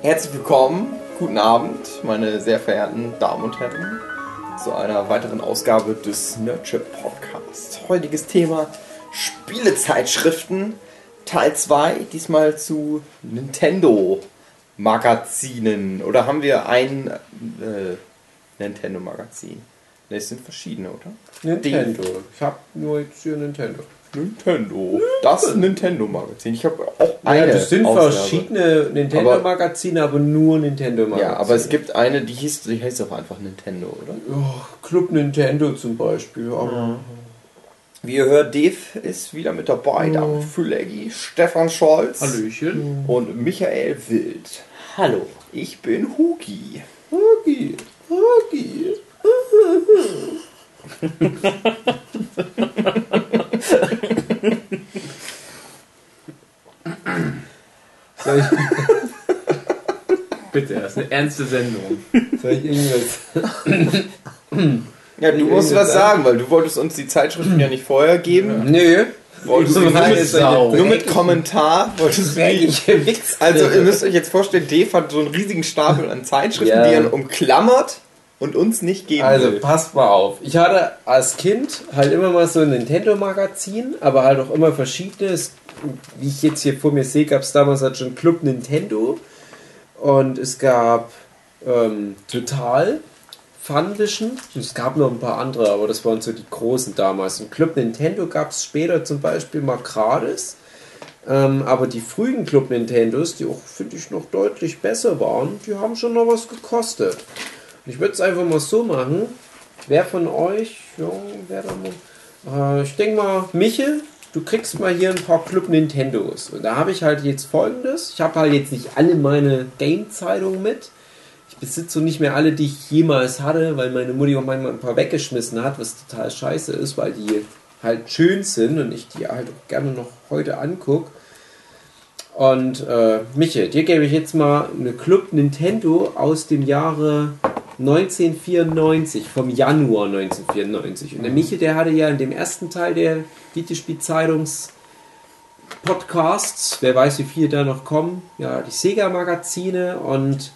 Herzlich willkommen, guten Abend, meine sehr verehrten Damen und Herren, zu einer weiteren Ausgabe des Nerdship Podcasts. Heutiges Thema Spielezeitschriften, Teil 2, diesmal zu Nintendo Magazinen. Oder haben wir ein äh, Nintendo Magazin? Ne, es sind verschiedene, oder? Nintendo. Ich habe nur jetzt hier Nintendo. Nintendo. Das Nintendo-Magazin. Ich habe auch eine. Ja, das sind Ausgabe. verschiedene Nintendo-Magazine, aber, nur Nintendo-Magazine. Ja, aber es gibt eine, die hieß, die heißt auch einfach Nintendo, oder? Oh, Club Nintendo zum Beispiel. Aber Wie ihr hört, Dave ist wieder mit dabei, David Füleggi, Stefan Scholz Hallöchen. und Michael Wild. Hallo, ich bin Hugi. Hugi, Hugi. Soll ich, Bitte, das ist eine ernste Sendung. soll ich irgendwas? Ja, du musst was sagen- weil du wolltest uns die Zeitschriften ja nicht vorher geben. Nö. Wolltest du mit, nur mit Kommentar wolltest du. Also ihr müsst euch jetzt vorstellen, Dave hat so einen riesigen Stapel an Zeitschriften, Ja. die er umklammert und uns nicht geben Also will. passt mal auf. Ich hatte als Kind halt immer mal so ein Nintendo-Magazin, aber halt auch immer verschiedenes. Wie ich jetzt hier vor mir sehe, gab es damals halt schon Club Nintendo und es gab ähm, Total, Funvision es gab noch ein paar andere, aber das waren so die großen damals. Und Club Nintendo gab es später zum Beispiel mal gratis. Ähm, aber die frühen Club Nintendos, die auch, finde ich, noch deutlich besser waren, die haben schon noch was gekostet. Ich würde es einfach mal so machen. Wer von euch, ja, wer da mal, äh, ich denke mal, Michel, du kriegst mal hier ein paar Club Nintendos. Und da habe ich halt jetzt folgendes. Ich habe halt jetzt nicht alle meine Game-Zeitungen mit. Ich besitze nicht mehr alle, die ich jemals hatte, weil meine Mutti auch manchmal ein paar weggeschmissen hat, was total scheiße ist, weil die halt schön sind und ich die halt auch gerne noch heute angucke. Und äh, Michael, dir gebe ich jetzt mal eine Club Nintendo aus dem Jahre 1994, vom Januar 1994. Und der Michael, der hatte ja in dem ersten Teil der Videospielzeitungs Podcasts, wer weiß wie viele da noch kommen, ja, die Sega-Magazine und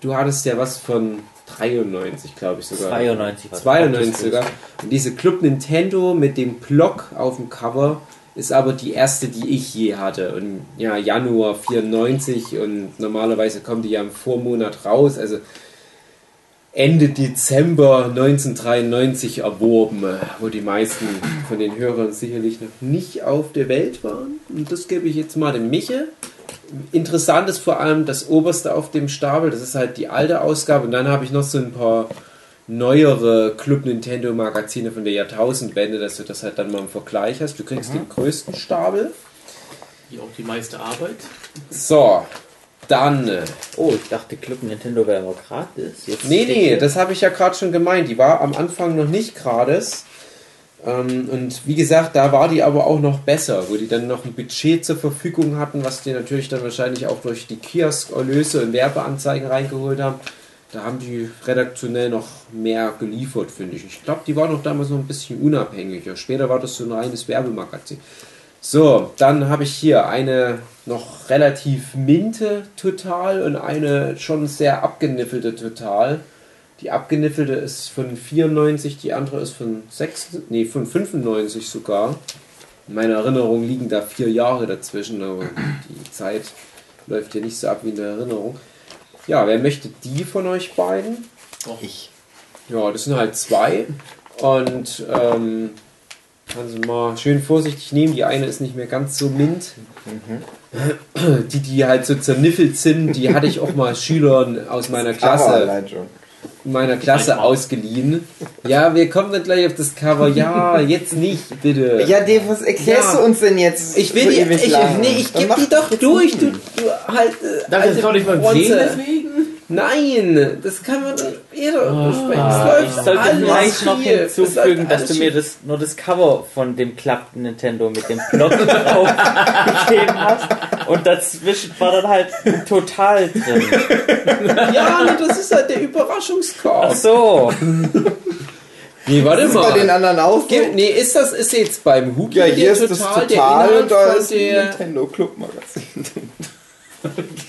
du hattest ja was von 93, glaube ich sogar. 92 war das. 92 sogar. Und diese Club Nintendo mit dem Block auf dem Cover ist aber die erste, die ich je hatte. Und ja, Januar 94 und normalerweise kommt die ja im Vormonat raus. Also Ende Dezember 1993 erworben, wo die meisten von den Hörern sicherlich noch nicht auf der Welt waren. Und das gebe ich jetzt mal dem Miche. Interessant ist vor allem das oberste auf dem Stapel, das ist halt die alte Ausgabe. Und dann habe ich noch so ein paar neuere Club Nintendo Magazine von der Jahrtausendwende, dass du das halt dann mal im Vergleich hast. Du kriegst den größten Stapel. Hier auch die meiste Arbeit. So, dann. äh, Oh, ich dachte Club Nintendo wäre aber gratis. Jetzt Nee, nee, das habe ich ja gerade schon gemeint. Die war am Anfang noch nicht gratis. Ähm, und wie gesagt, da war die aber auch noch besser, wo die dann noch ein Budget zur Verfügung hatten, was die natürlich dann wahrscheinlich auch durch die Kiosk-Erlöse und Werbeanzeigen reingeholt haben. Da haben die redaktionell noch mehr geliefert, finde ich. Ich glaube, die war noch damals noch ein bisschen unabhängiger. Später war das so ein reines Werbemagazin. So, dann habe ich hier eine noch relativ minte Total und eine schon sehr abgeniffelte Total. Die abgeniffelte ist von 94, die andere ist von 6, nee, von 95 sogar. In meiner Erinnerung liegen da vier Jahre dazwischen, aber die Zeit läuft hier nicht so ab wie in der Erinnerung. Ja, wer möchte die von euch beiden? Ich. Ja, das sind halt zwei. Und ähm, sie mal schön vorsichtig nehmen. Die eine ist nicht mehr ganz so mint. Die, die halt so zerniffelt sind, die hatte ich auch mal Schülern aus meiner Klasse, meiner Klasse ausgeliehen. Ja, wir kommen dann gleich auf das Cover. Ja, jetzt nicht, bitte. Ja, Dave, was erklärst Ja. du uns denn jetzt? Ich will so die, ich, nee, ich geb die doch durch, du, du halt. Äh, Darf ich das auch nicht Bronze. Sehen deswegen? Nein, das kann man dann jeder besprechen. Ah, Es ich läuft sollte vielleicht noch hier. Läuft hinzufügen, dass du mir das, nur das Cover von dem Club Nintendo mit dem Block drauf gegeben hast. Und dazwischen war dann halt ein Total drin. Ja, nee, das ist halt der Überraschungskorb. Ach so. Nee, warte Ist bei den mal. anderen auch so? Nee, ist das ist jetzt beim Hugi Ja, hier ist das total Total der und da Inhalt ist von ein der. Nintendo Club Magazin.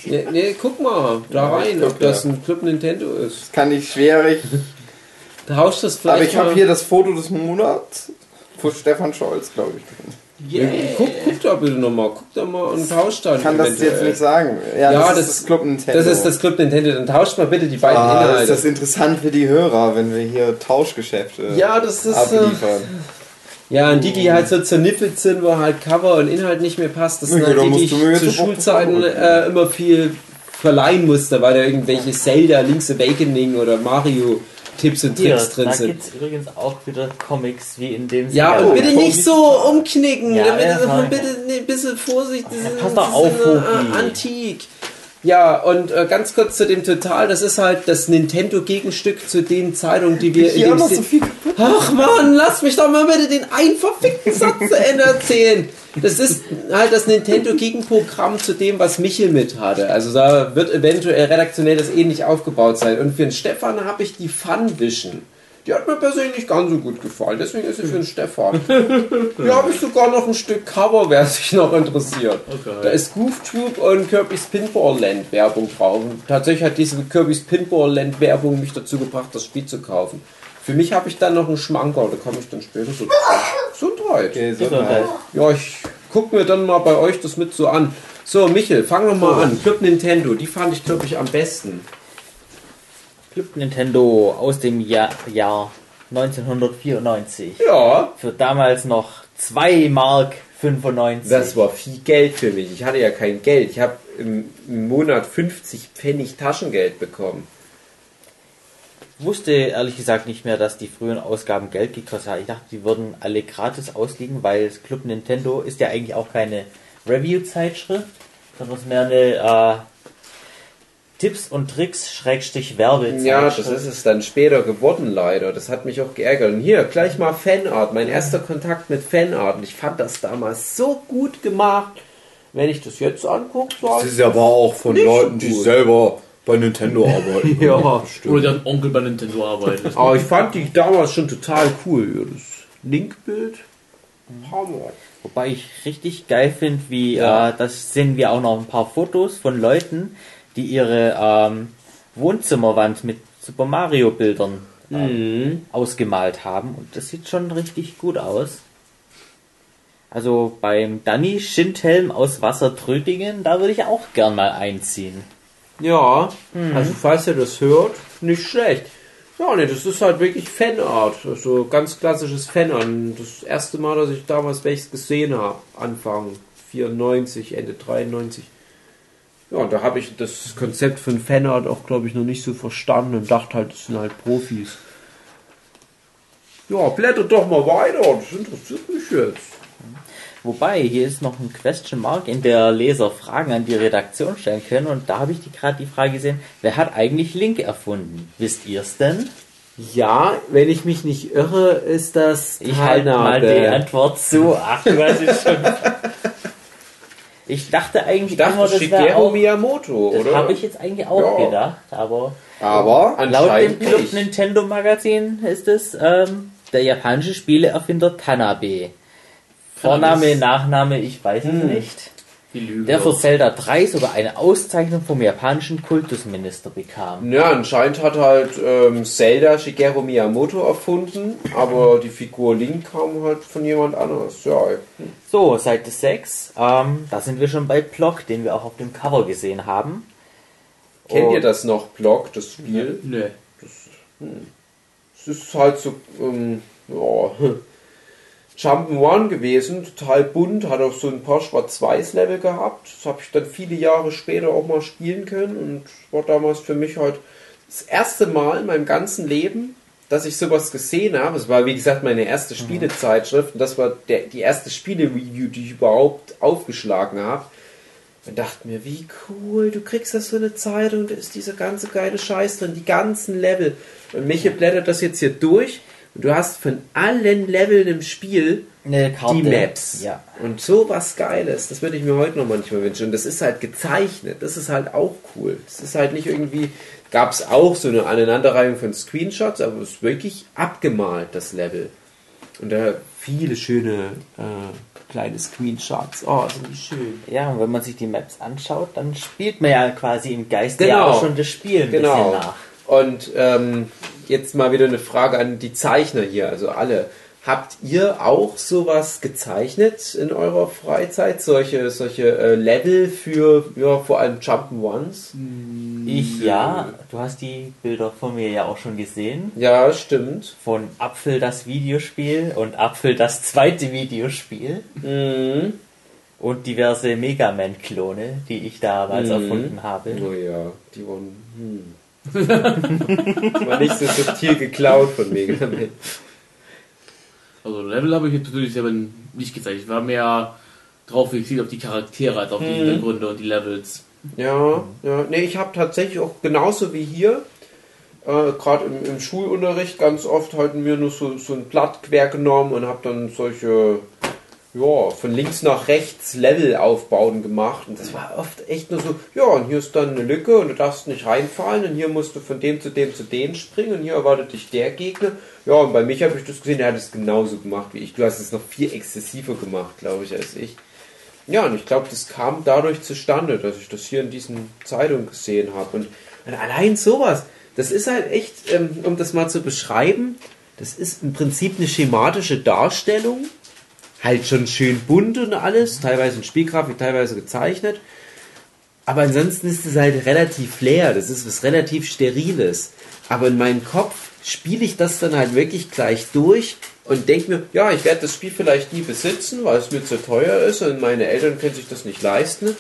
Nee, nee, guck mal da Ja, rein, ob das ja. ein Club Nintendo ist. Kann ich schwierig. Tausch das vielleicht Aber ich habe hier das Foto des Monats von Stefan Scholz, glaube ich, drin. Ja, guck, guck da bitte nochmal, guck da mal und tausch dann. Ich kann das jetzt eventuell. nicht sagen. Ja, Ja, das, das- ist das Club Nintendo. Das ist das Club Nintendo, dann tauscht mal bitte die beiden ah, ist Inhalte. das interessant für die Hörer, wenn wir hier Tauschgeschäfte ja, das ist. Äh, abliefern. Ja, und die, die halt so zerniffelt sind, wo halt Cover und Inhalt nicht mehr passt, das sind Ja, halt da die, die ich zu Schulzeiten äh, immer viel verleihen musste, weil da irgendwelche Zelda, Link's Awakening oder Mario Tipps und Hier, Tricks drin da sind. gibt es übrigens auch wieder Comics wie in dem Ja, und bitte nicht so umknicken. Ja, damit, ja, bitte ein bisschen Vorsicht. Das ist, pass doch das auf, äh, antik. Ja, und äh, ganz kurz zu dem Total, das ist halt das Nintendo-Gegenstück zu den Zeitungen, die wir Hier in dem wir so viel kaputt. Ach man, lass mich doch mal bitte den einen verfickten Satz zu Ende erzählen. Das ist halt das Nintendo-Gegenprogramm zu dem, was Michel mit hatte. Also da wird eventuell redaktionell das ähnlich aufgebaut sein. Und für den Stefan habe ich die Fun Vision. Die hat mir persönlich nicht ganz so gut gefallen. Deswegen ist sie für den Stefan. Hier habe ich sogar noch ein Stück Cover, wer sich noch interessiert. Okay. Da ist Goof Troop und Kirby's Pinball Land Werbung drauf. Und tatsächlich hat diese Kirby's Pinball Land Werbung mich dazu gebracht, das Spiel zu kaufen. Für mich habe ich dann noch einen Schmankerl, da komme ich dann später so Gesundheit. Okay, Gesundheit. Ja, ich gucke mir dann mal bei euch das mit so an. So, Michel, fang noch mal an. Club Nintendo, die fand ich, glaube ich, am besten. Club Nintendo aus dem Jahr, Jahr 1994. Ja, Für damals noch 2 Mark 95. das war viel Geld für mich. Ich hatte ja kein Geld. Ich habe im, Monat 50 Pfennig Taschengeld bekommen. wusste ehrlich gesagt nicht mehr, dass die frühen Ausgaben Geld gekostet haben. Ich dachte, die würden alle gratis ausliegen, weil das Club Nintendo ist ja eigentlich auch keine Review-Zeitschrift, sondern es ist mehr eine äh, Tipps und Tricks Schrägstrich Werbezeitschrift. Ja, das ist es dann später geworden, leider. Das hat mich auch geärgert. Und hier, gleich mal Fanart. Mein erster Kontakt mit Fanart. Und ich fand das damals so gut gemacht. Wenn ich das jetzt angucke, so Das ist aber auch von Nicht Leuten, die gut. selber bei Nintendo arbeiten. Ja. Oder deren Onkel bei Nintendo arbeitet. Aber ich fand die damals schon total cool. Ja, Das Linkbild. Hammer. Wobei ich richtig geil finde, wie, Ja. äh, das sehen wir auch noch ein paar Fotos von Leuten, die ihre ähm, Wohnzimmerwand mit Super Mario Bildern ähm, ausgemalt haben. Und das sieht schon richtig gut aus. Also beim Danny Schindhelm aus Wassertrödingen, da würde ich auch gern mal einziehen. Ja, also falls ihr das hört, nicht schlecht. Ja, ne, das ist halt wirklich Fanart. Also ganz klassisches Fanart. Das erste Mal, dass ich damals welches gesehen habe, Anfang 94, Ende 93. Ja, und da habe ich das Konzept von Fanart auch, glaube ich, noch nicht so verstanden und dachte halt, das sind halt Profis. Ja, blättert doch mal weiter, das interessiert mich jetzt. Wobei, hier ist noch ein Question Mark, in der Leser Fragen an die Redaktion stellen können. Und da habe ich die gerade die Frage gesehen, wer hat eigentlich Link erfunden? Wisst ihr es denn? Ja, wenn ich mich nicht irre, ist das Ich halte mal die. Antwort zu. Ach, du weißt es schon. Ich dachte eigentlich Ich dachte, immer, das wäre Shigeru auch... Miyamoto, Das oder? habe ich jetzt eigentlich auch Ja. gedacht, aber Aber laut dem Club nicht. Nintendo Magazin ist es ähm, der japanische Spieleerfinder Tanabe. Vorname, Nachname, ich weiß Hm. es nicht. Der für Zelda 3 sogar eine Auszeichnung vom japanischen Kultusminister bekam. Ja, anscheinend hat halt ähm, Zelda Shigeru Miyamoto erfunden, aber die Figur Link kam halt von jemand anderes. Ja, So, Seite 6, ähm, da sind wir schon bei Block, den wir auch auf dem Cover gesehen haben. kennt Und- ihr das noch, Block, das Spiel? Nee. Es ist halt so, ähm, ja, Jump'n'One gewesen, total bunt, hat auch so ein paar Schwarz-Weiß-Level gehabt. Das habe ich dann viele Jahre später auch mal spielen können und war damals für mich halt das erste Mal in meinem ganzen Leben, dass ich sowas gesehen habe. Es war, wie gesagt, meine erste Spielezeitschrift und das war der, die erste Spiele-Review, die ich überhaupt aufgeschlagen habe. Und dachte mir, wie cool, du kriegst das so eine Zeitung, da ist dieser ganze geile Scheiß drin, die ganzen Level. Und Michi blättert das jetzt hier durch du hast von allen Leveln im Spiel Karte. die Maps. Ja. Und so was Geiles, das würde ich mir heute noch manchmal wünschen. Und das ist halt gezeichnet, das ist halt auch cool. Das ist halt nicht irgendwie, gab es auch so eine Aneinanderreihung von Screenshots, aber es ist wirklich abgemalt, das Level. Und da viele schöne äh, kleine Screenshots. Oh, sind die schön. Ja, und wenn man sich die Maps anschaut, dann spielt man ja quasi im Geiste Genau. ja auch schon das Spiel ein Genau. bisschen nach. Und ähm, jetzt mal wieder eine Frage an die Zeichner hier, also alle. Habt ihr auch sowas gezeichnet in eurer Freizeit? Solche, solche äh, Level für ja, vor allem Jump'n'Ones? Ich ja, du hast die Bilder von mir ja auch schon gesehen. Ja, stimmt. Von Apfel das Videospiel und Apfel das zweite Videospiel. Mhm. Und diverse Mega Man-Klone, die ich damals Mhm. erfunden habe. Oh ja, die waren. Hm. War nicht so subtil geklaut von Man. Also Level habe ich jetzt persönlich selber nicht gezeigt. Ich war mehr drauf fixiert auf die Charaktere als auf die Hintergründe und die Levels. Ja, ja. Nee, ich habe tatsächlich auch genauso wie hier, äh, gerade im, im Schulunterricht, ganz oft halt mir nur so, so ein Blatt quer genommen und habe dann solche, ja, von links nach rechts Levelaufbauten gemacht. Und das war oft echt nur so, ja, und hier ist dann eine Lücke und du darfst nicht reinfallen und hier musst du von dem zu dem zu dem springen und hier erwartet dich der Gegner. Ja, und bei mich habe ich das gesehen, der hat es genauso gemacht wie ich. Du hast es noch viel exzessiver gemacht, glaube ich, als ich. Ja, und ich glaube, das kam dadurch zustande, dass ich das hier in diesen Zeitungen gesehen habe. Und, und allein sowas, das ist halt echt, ähm, um das mal zu beschreiben, das ist im Prinzip eine schematische Darstellung. Halt schon schön bunt und alles, teilweise in Spielgrafik, teilweise gezeichnet. Aber ansonsten ist es halt relativ leer, das ist was relativ Steriles. Aber in meinem Kopf spiele ich das dann halt wirklich gleich durch und denke mir, ja, ich werde das Spiel vielleicht nie besitzen, weil es mir zu teuer ist und meine Eltern können sich das nicht leisten.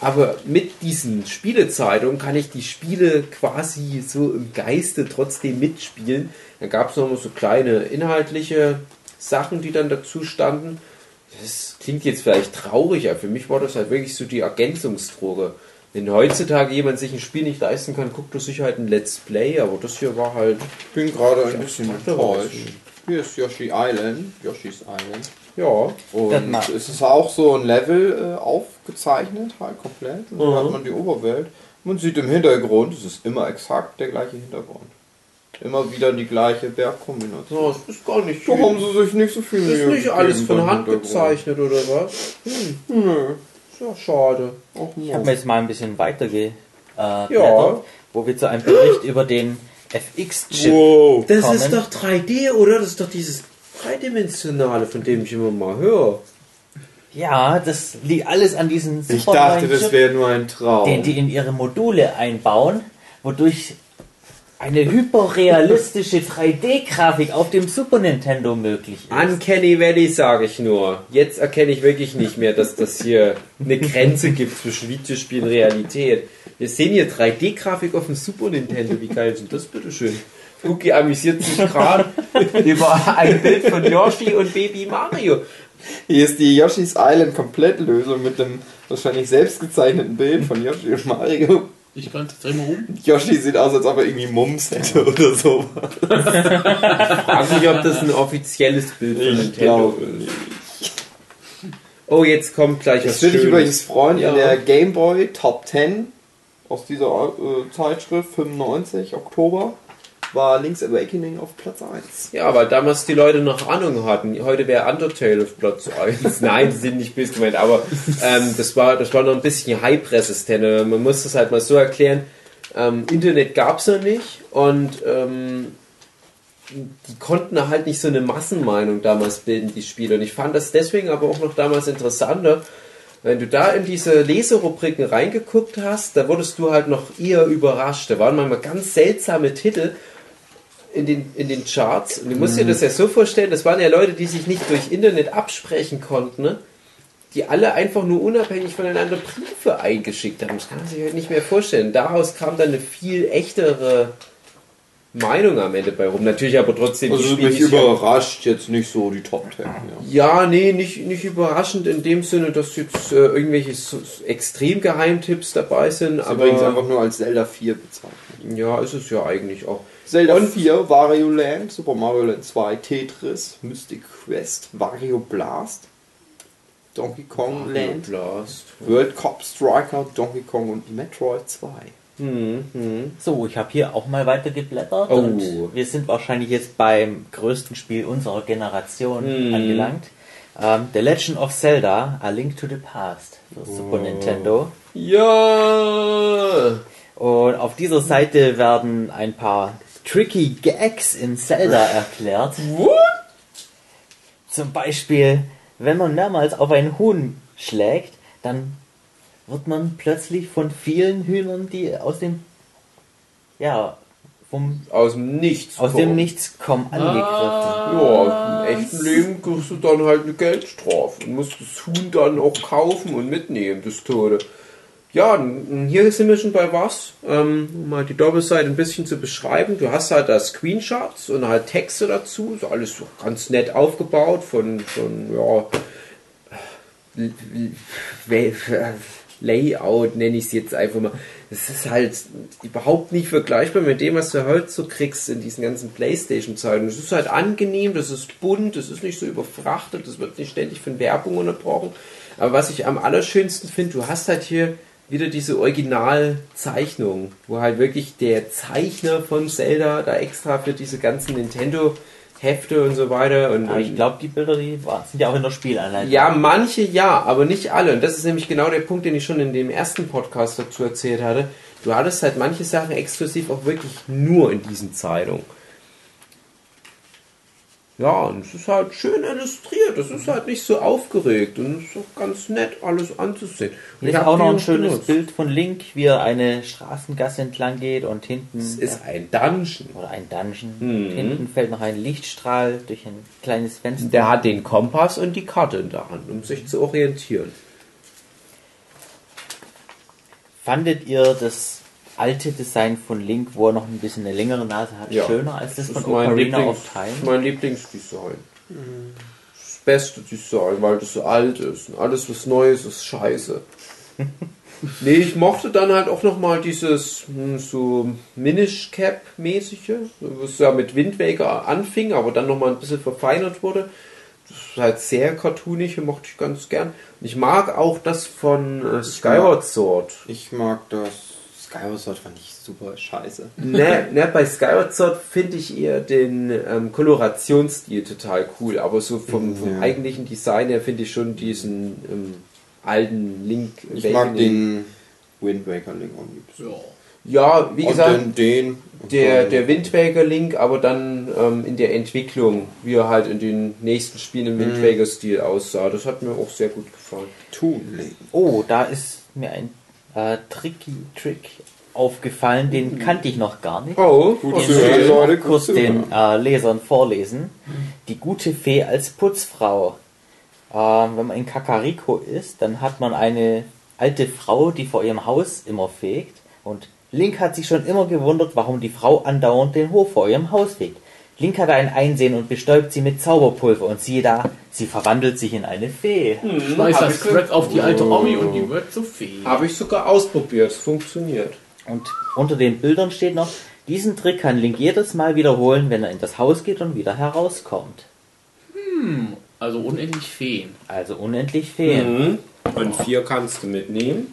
Aber mit diesen Spielezeitungen kann ich die Spiele quasi so im Geiste trotzdem mitspielen. Dann gab es noch mal so kleine inhaltliche Sachen, die dann dazu standen. Das klingt jetzt vielleicht traurig, aber für mich war das halt wirklich so die Ergänzungsdroge. Wenn heutzutage jemand sich ein Spiel nicht leisten kann, guckt er sich halt ein Let's Play, aber das hier war halt, Ich bin gerade ein bisschen enttäuscht. Hier ist Yoshi Island, Yoshi's Island. ja, Und es ist auch so ein Level äh, aufgezeichnet, halt komplett. Und dann Mhm. hat man die Oberwelt. Man sieht im Hintergrund, es ist immer exakt der gleiche Hintergrund. Immer wieder die gleiche Bergkombination. das ist gar nicht, Da haben sie sich nicht so viel das ist Mühe nicht alles von Hand gezeichnet oder was? Nö, Ist ja schade. auch Ich habe mir jetzt mal ein bisschen weiterge äh, Ja. wo wir zu einem Bericht über den FX-Chip Wow. Das kommen. ist doch 3D, oder? Das ist doch dieses dreidimensionale, von dem ich immer mal höre. Ja, das liegt alles an diesen Ich dachte, das wäre nur ein Traum. den die in ihre Module einbauen, wodurch eine hyperrealistische 3D-Grafik auf dem Super Nintendo möglich ist. Uncanny Valley, sage ich nur. Jetzt erkenne ich wirklich nicht mehr, dass das hier eine Grenze gibt zwischen Videospiel und Realität. Wir sehen hier 3D-Grafik auf dem Super Nintendo. Wie geil ist denn das bitteschön? Cookie amüsiert sich gerade über ein Bild von Yoshi und Baby Mario. Hier ist die Yoshi's Island Komplettlösung mit dem wahrscheinlich selbst gezeichneten Bild von Yoshi und Mario. Ich kann es mal rum. Yoshi sieht aus, als ob er irgendwie Mums hätte oder so. Frag mich, ob das ein offizielles Bild von Ich Nintendo glaube ist. Oh, jetzt kommt gleich was Ich würde dich übrigens freuen, Ja. in der Game Boy Top 10 aus dieser äh, Zeitschrift 95 Oktober war Link's Awakening auf Platz 1. Ja, weil damals die Leute noch Ahnung hatten. Heute wäre Undertale auf Platz 1. Nein, sie sind nicht böse gemeint, aber ähm, das, war, das war noch ein bisschen hype-resistent. Man muss das halt mal so erklären. Ähm, Internet gab es noch nicht und ähm, die konnten halt nicht so eine Massenmeinung damals bilden, die Spiele. Und ich fand das deswegen aber auch noch damals interessanter, wenn du da in diese Leserubriken reingeguckt hast, da wurdest du halt noch eher überrascht. Da waren manchmal ganz seltsame Titel in den, in den Charts. Und du musst dir das ja so vorstellen, das waren ja Leute, die sich nicht durch Internet absprechen konnten, ne? die alle einfach nur unabhängig voneinander Briefe eingeschickt haben. Das kann man sich halt nicht mehr vorstellen. Daraus kam dann eine viel echtere Meinung am Ende bei rum. Natürlich aber trotzdem Also mich überrascht jetzt nicht so die Top 10. Ja. ja, nee, nicht, nicht überraschend in dem Sinne, dass jetzt äh, irgendwelche so, so Extremgeheimtipps dabei sind. Ist aber übrigens einfach nur als Zelda 4 bezeichnet. ja, ist es ja eigentlich auch. Zelda Und- 4, Wario Land, Super Mario Land 2, Tetris, Mystic Quest, Wario Blast, Donkey Kong Land, Blast. World Cup Striker, Donkey Kong und Metroid 2. Hm, hm. So, ich habe hier auch mal weiter geblättert Oh. und wir sind wahrscheinlich jetzt beim größten Spiel unserer Generation Mhm. angelangt. Ähm, The Legend of Zelda, A Link to the Past für Super Nintendo. Ja! Und auf dieser Seite werden ein paar tricky Gags in Zelda erklärt. What? Zum Beispiel, wenn man mehrmals auf ein Huhn schlägt, dann wird man plötzlich von vielen Hühnern, die aus dem ja vom Aus dem Nichts. aus kommen. dem Nichts kommen, angegriffen. Ja, im echten Leben kriegst du dann halt eine Geldstrafe und musst das Huhn dann auch kaufen und mitnehmen, das Tode. Ja, hier sind wir schon bei was. Ähm, um mal die Doppelseite ein bisschen zu beschreiben. Du hast halt da Screenshots und halt Texte dazu. Ist alles so ganz nett aufgebaut von, von ja, L- L- Layout nenne ich es jetzt einfach mal. Es ist halt überhaupt nicht vergleichbar mit dem, was du heute so kriegst in diesen ganzen Playstation-Zeiten. Es ist halt angenehm, das ist bunt, es ist nicht so überfrachtet, es wird nicht ständig von Werbung unterbrochen. Aber was ich am allerschönsten finde, du hast halt hier wieder diese Originalzeichnung, wo halt wirklich der Zeichner von Zelda da extra für diese ganzen Nintendo Hefte und so weiter und, Aber ich glaube, die Bilder, die war- sind ja auch in der Spielanleitung. ja, manche ja, aber nicht alle. Und das ist nämlich genau der Punkt, den ich schon in dem ersten Podcast dazu erzählt hatte. Du hattest halt manche Sachen exklusiv auch wirklich nur in diesen Zeitungen. Ja, und es ist halt schön illustriert. Es ist halt nicht so aufgeregt und es ist auch ganz nett, alles anzusehen. Und Hier ich ist hab auch noch ein schönes benutzt. Bild von Link, wie er eine Straßengasse entlang geht und hinten Es ist ein Dungeon. oder ein Dungeon. Mhm. Hinten fällt noch ein Lichtstrahl durch ein kleines Fenster. Der hat den Kompass und die Karte in der Hand, um sich zu orientieren. Fandet ihr das alte Design von Link, wo er noch ein bisschen eine längere Nase hat, Ja. schöner als das, Das von ist mein, Ocarina Lieblings, of Time? mein Lieblingsdesign. Das beste Design, weil das so alt ist. Und alles, was Neues ist, scheiße. nee, ich mochte dann halt auch nochmal dieses hm, so Minish Cap-mäßige, was ja mit Wind Waker anfing, aber dann nochmal ein bisschen verfeinert wurde. Das ist halt sehr cartoonig, mochte ich ganz gern. Und ich mag auch das von äh, Skyward Sword. Ich mag das. Skyward Sword fand ich super scheiße. ne, ne, bei Skyward Sword finde ich eher den ähm, Kolorationsstil total cool, aber so vom, vom Ja. eigentlichen Design her finde ich schon diesen ähm, alten Link. Ich mag Awakening. den Wind Waker Link am liebsten. Ja. Ja, wie Und gesagt, den, den der, der Wind Waker Link, aber dann ähm, in der Entwicklung, wie er halt in den nächsten Spielen im Wind Mhm. Waker Stil aussah. Das hat mir auch sehr gut gefallen. Toon Link. Oh, da ist mir ein äh, tricky Trick aufgefallen, den kannte ich noch gar nicht. Oh, Gut Den hören, ich Leute, kurz gut zu den äh, Lesern vorlesen. Die gute Fee als Putzfrau. Ähm, wenn man in Kakariko ist, dann hat man eine alte Frau, die vor ihrem Haus immer fegt. Und Link hat sich schon immer gewundert, warum die Frau andauernd den Hof vor ihrem Haus fegt. Link hat ein Einsehen und bestäubt sie mit Zauberpulver. Und siehe da, sie verwandelt sich in eine Fee. Schmeißt das Crack auf die alte Omi und die wird zu Fee. Habe ich sogar ausprobiert. Es funktioniert. Und unter den Bildern steht noch, diesen Trick kann Link jedes Mal wiederholen, wenn er in das Haus geht und wieder herauskommt. Also unendlich Feen. Also unendlich Feen. Mhm. Und vier kannst du mitnehmen.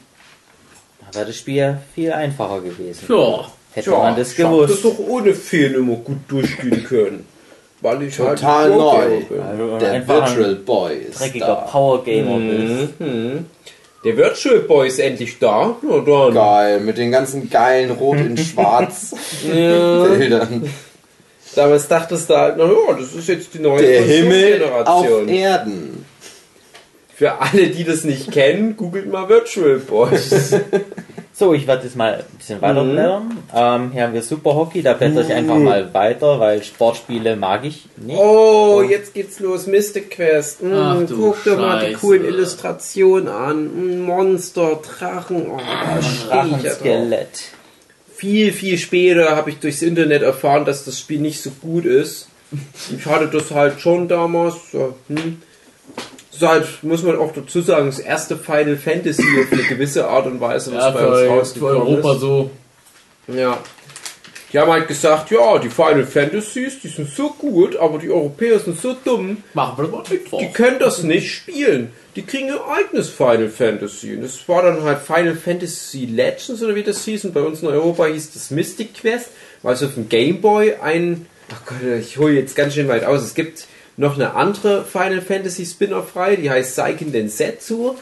Da wäre das Spiel viel einfacher gewesen. Ja. Hätte man das ich hab das gewusst. doch ohne Fehlen immer gut durchspielen können. Weil ich Total halt ein Pro-Gamer neu. bin. Also Der Virtual Boy ist dreckiger da. Power Gamer bist. Mhm. Der Virtual Boy ist endlich da. Na dann. Geil, mit den ganzen geilen Rot in Schwarz. Bildern. Damals dachtest du halt, na ja, das ist jetzt die neue Der Himmel auf Generation. Erden. Für alle, die das nicht kennen, googelt mal Virtual Boy. So, ich werde jetzt mal ein bisschen weiter Mhm. blättern. Ähm, hier haben wir Super Hockey, da blätter ich einfach mal weiter, weil Sportspiele mag ich nicht. Oh, jetzt geht's los. Mystic Quest. Mm, Ach du guck dir mal die coolen Illustrationen an. Mm, Monster, Drachen. Oh. Drachenskelett. Viel, viel später habe ich durchs Internet erfahren, dass das Spiel nicht so gut ist. Ich hatte das halt schon damals. Ja, hm. Das ist halt, muss man auch dazu sagen, das erste Final Fantasy auf eine gewisse Art und Weise, was Ja, bei uns für, für rausgekommen Europa ist. so. Ja. Die haben halt gesagt, ja, die Final Fantasies, die sind so gut, aber die Europäer sind so dumm, Machen wir mal mit drauf. die können das nicht spielen. Die kriegen ihr eigenes Final Fantasy. Und das war dann halt Final Fantasy Legends oder wie das hieß. Und bei uns in Europa hieß das Mystic Quest, weil es auf dem Game Boy ein. Ach Gott, ich hole jetzt ganz schön weit aus. Es gibt noch eine andere Final Fantasy Spin-off-Reihe, die heißt Seiken Densetsu.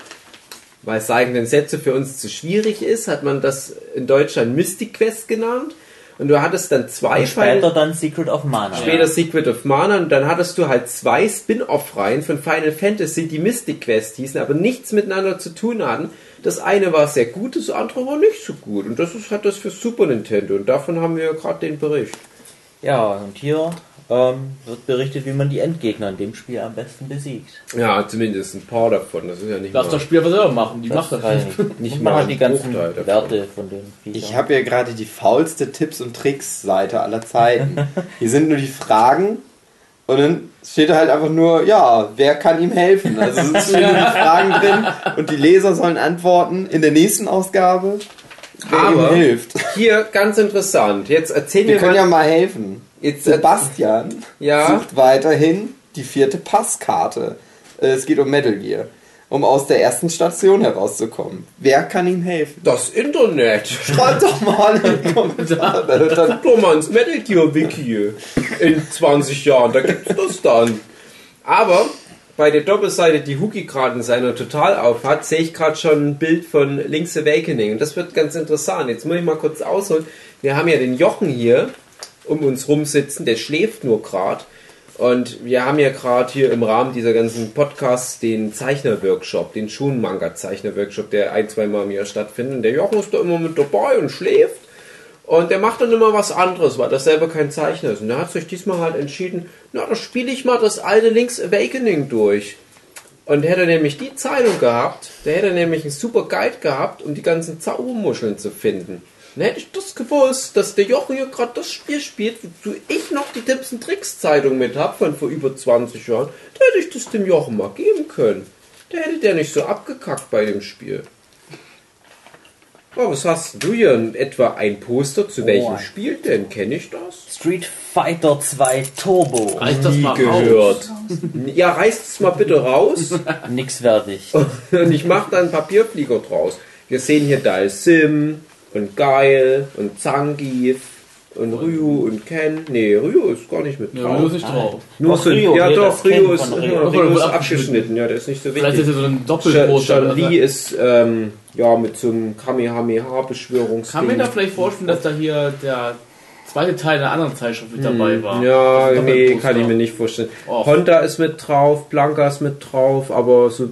Weil Seiken Densetsu für uns zu schwierig ist, hat man das in Deutschland Mystic Quest genannt. Und du hattest dann zwei Und später dann Secret of Mana. Später Secret of Mana und dann hattest du halt zwei Spin-off-Reihen von Final Fantasy, die Mystic Quest hießen, aber nichts miteinander zu tun hatten. Das eine war sehr gut, das andere war nicht so gut. Und das ist halt das für Super Nintendo. Und davon haben wir gerade den Bericht. Ja, und hier ähm, wird berichtet, wie man die Endgegner in dem Spiel am besten besiegt. Ja, zumindest ein paar davon. Das ist ja nicht Lass mal, das Spiel aber selber machen. Die macht das nicht. ich nicht. Mal die ganzen Bruchteil davon. Werte von den Viechern. Ich habe ja gerade die faulste Tipps und Tricks Seite aller Zeiten. Hier sind nur die Fragen und dann steht da halt einfach nur, ja, wer kann ihm helfen? Also es sind nur die Fragen drin und die Leser sollen antworten in der nächsten Ausgabe, wer Aber- ihm hilft. Hier, ganz interessant. Jetzt erzähl Wir mir können mal. ja mal helfen. Jetzt Sebastian Ja. sucht weiterhin die vierte Passkarte. Äh, Es geht um Metal Gear. Um aus der ersten Station herauszukommen. Wer kann ihm helfen? Das Internet. Schreib doch mal in die Kommentare. Dann Guck doch mal ins Metal Gear Wiki. In 20 Jahren, da gibt's das dann. Aber bei der Doppelseite, die Huki gerade in seiner Total auf hat, sehe ich gerade schon ein Bild von Link's Awakening. Und das wird ganz interessant. Jetzt muss ich mal kurz ausholen. Wir haben ja den Jochen hier um uns rum sitzen, der schläft nur gerade. Und wir haben ja gerade hier im Rahmen dieser ganzen Podcasts den Zeichner-Workshop, den Schulmanga-Zeichner-Workshop, der ein, zwei Mal im Jahr stattfindet. Und der Jochen ist da immer mit dabei und schläft. Und der macht dann immer was anderes, weil das selber kein Zeichner ist. Und der hat sich diesmal halt entschieden, na, da spiele ich mal das alte Link's Awakening durch. Und hätte er nämlich die Zeitung gehabt, der hätte nämlich einen super Guide gehabt, um die ganzen Zaubermuscheln zu finden. Dann hätte ich das gewusst, dass der Jochen hier gerade das Spiel spielt, wozu ich noch die Tipps und Tricks Zeitung mit hab von vor über 20 Jahren, da hätte ich das dem Jochen mal geben können. Da hätte der nicht so abgekackt bei dem Spiel. Oh, was hast du hier? Etwa ein Poster? Zu welchem Oh. Spiel denn? Kenne ich das? Street Fighter 2 Turbo. Reiß das Nie mal raus. gehört. Ja, reißt es mal bitte raus Nix wertig. und ich mache da einen Papierflieger draus. Wir sehen hier Dalsim und Geil und Zangief und Ryu und Ken. Nee, Ryu ist gar nicht mit Ja, drauf. du ist nicht drauf. Nur Doch, so, Ryu, ja doch, Ryu ist, Ryu. ja, Ryu ist abgeschnitten. Ja, der ist nicht so Vielleicht ist wichtig. er so ein Doppelposter. Shan Li ist ähm, ja mit so einem Kamehameha-Beschwörungsding. Kann mir da vielleicht vorstellen, dass da hier der zweite Teil einer anderen Zeitschrift mit dabei war? Hm, Ja, Also nee, kann ich mir nicht vorstellen. Och. Honda ist mit drauf, Blanca ist mit drauf, aber so,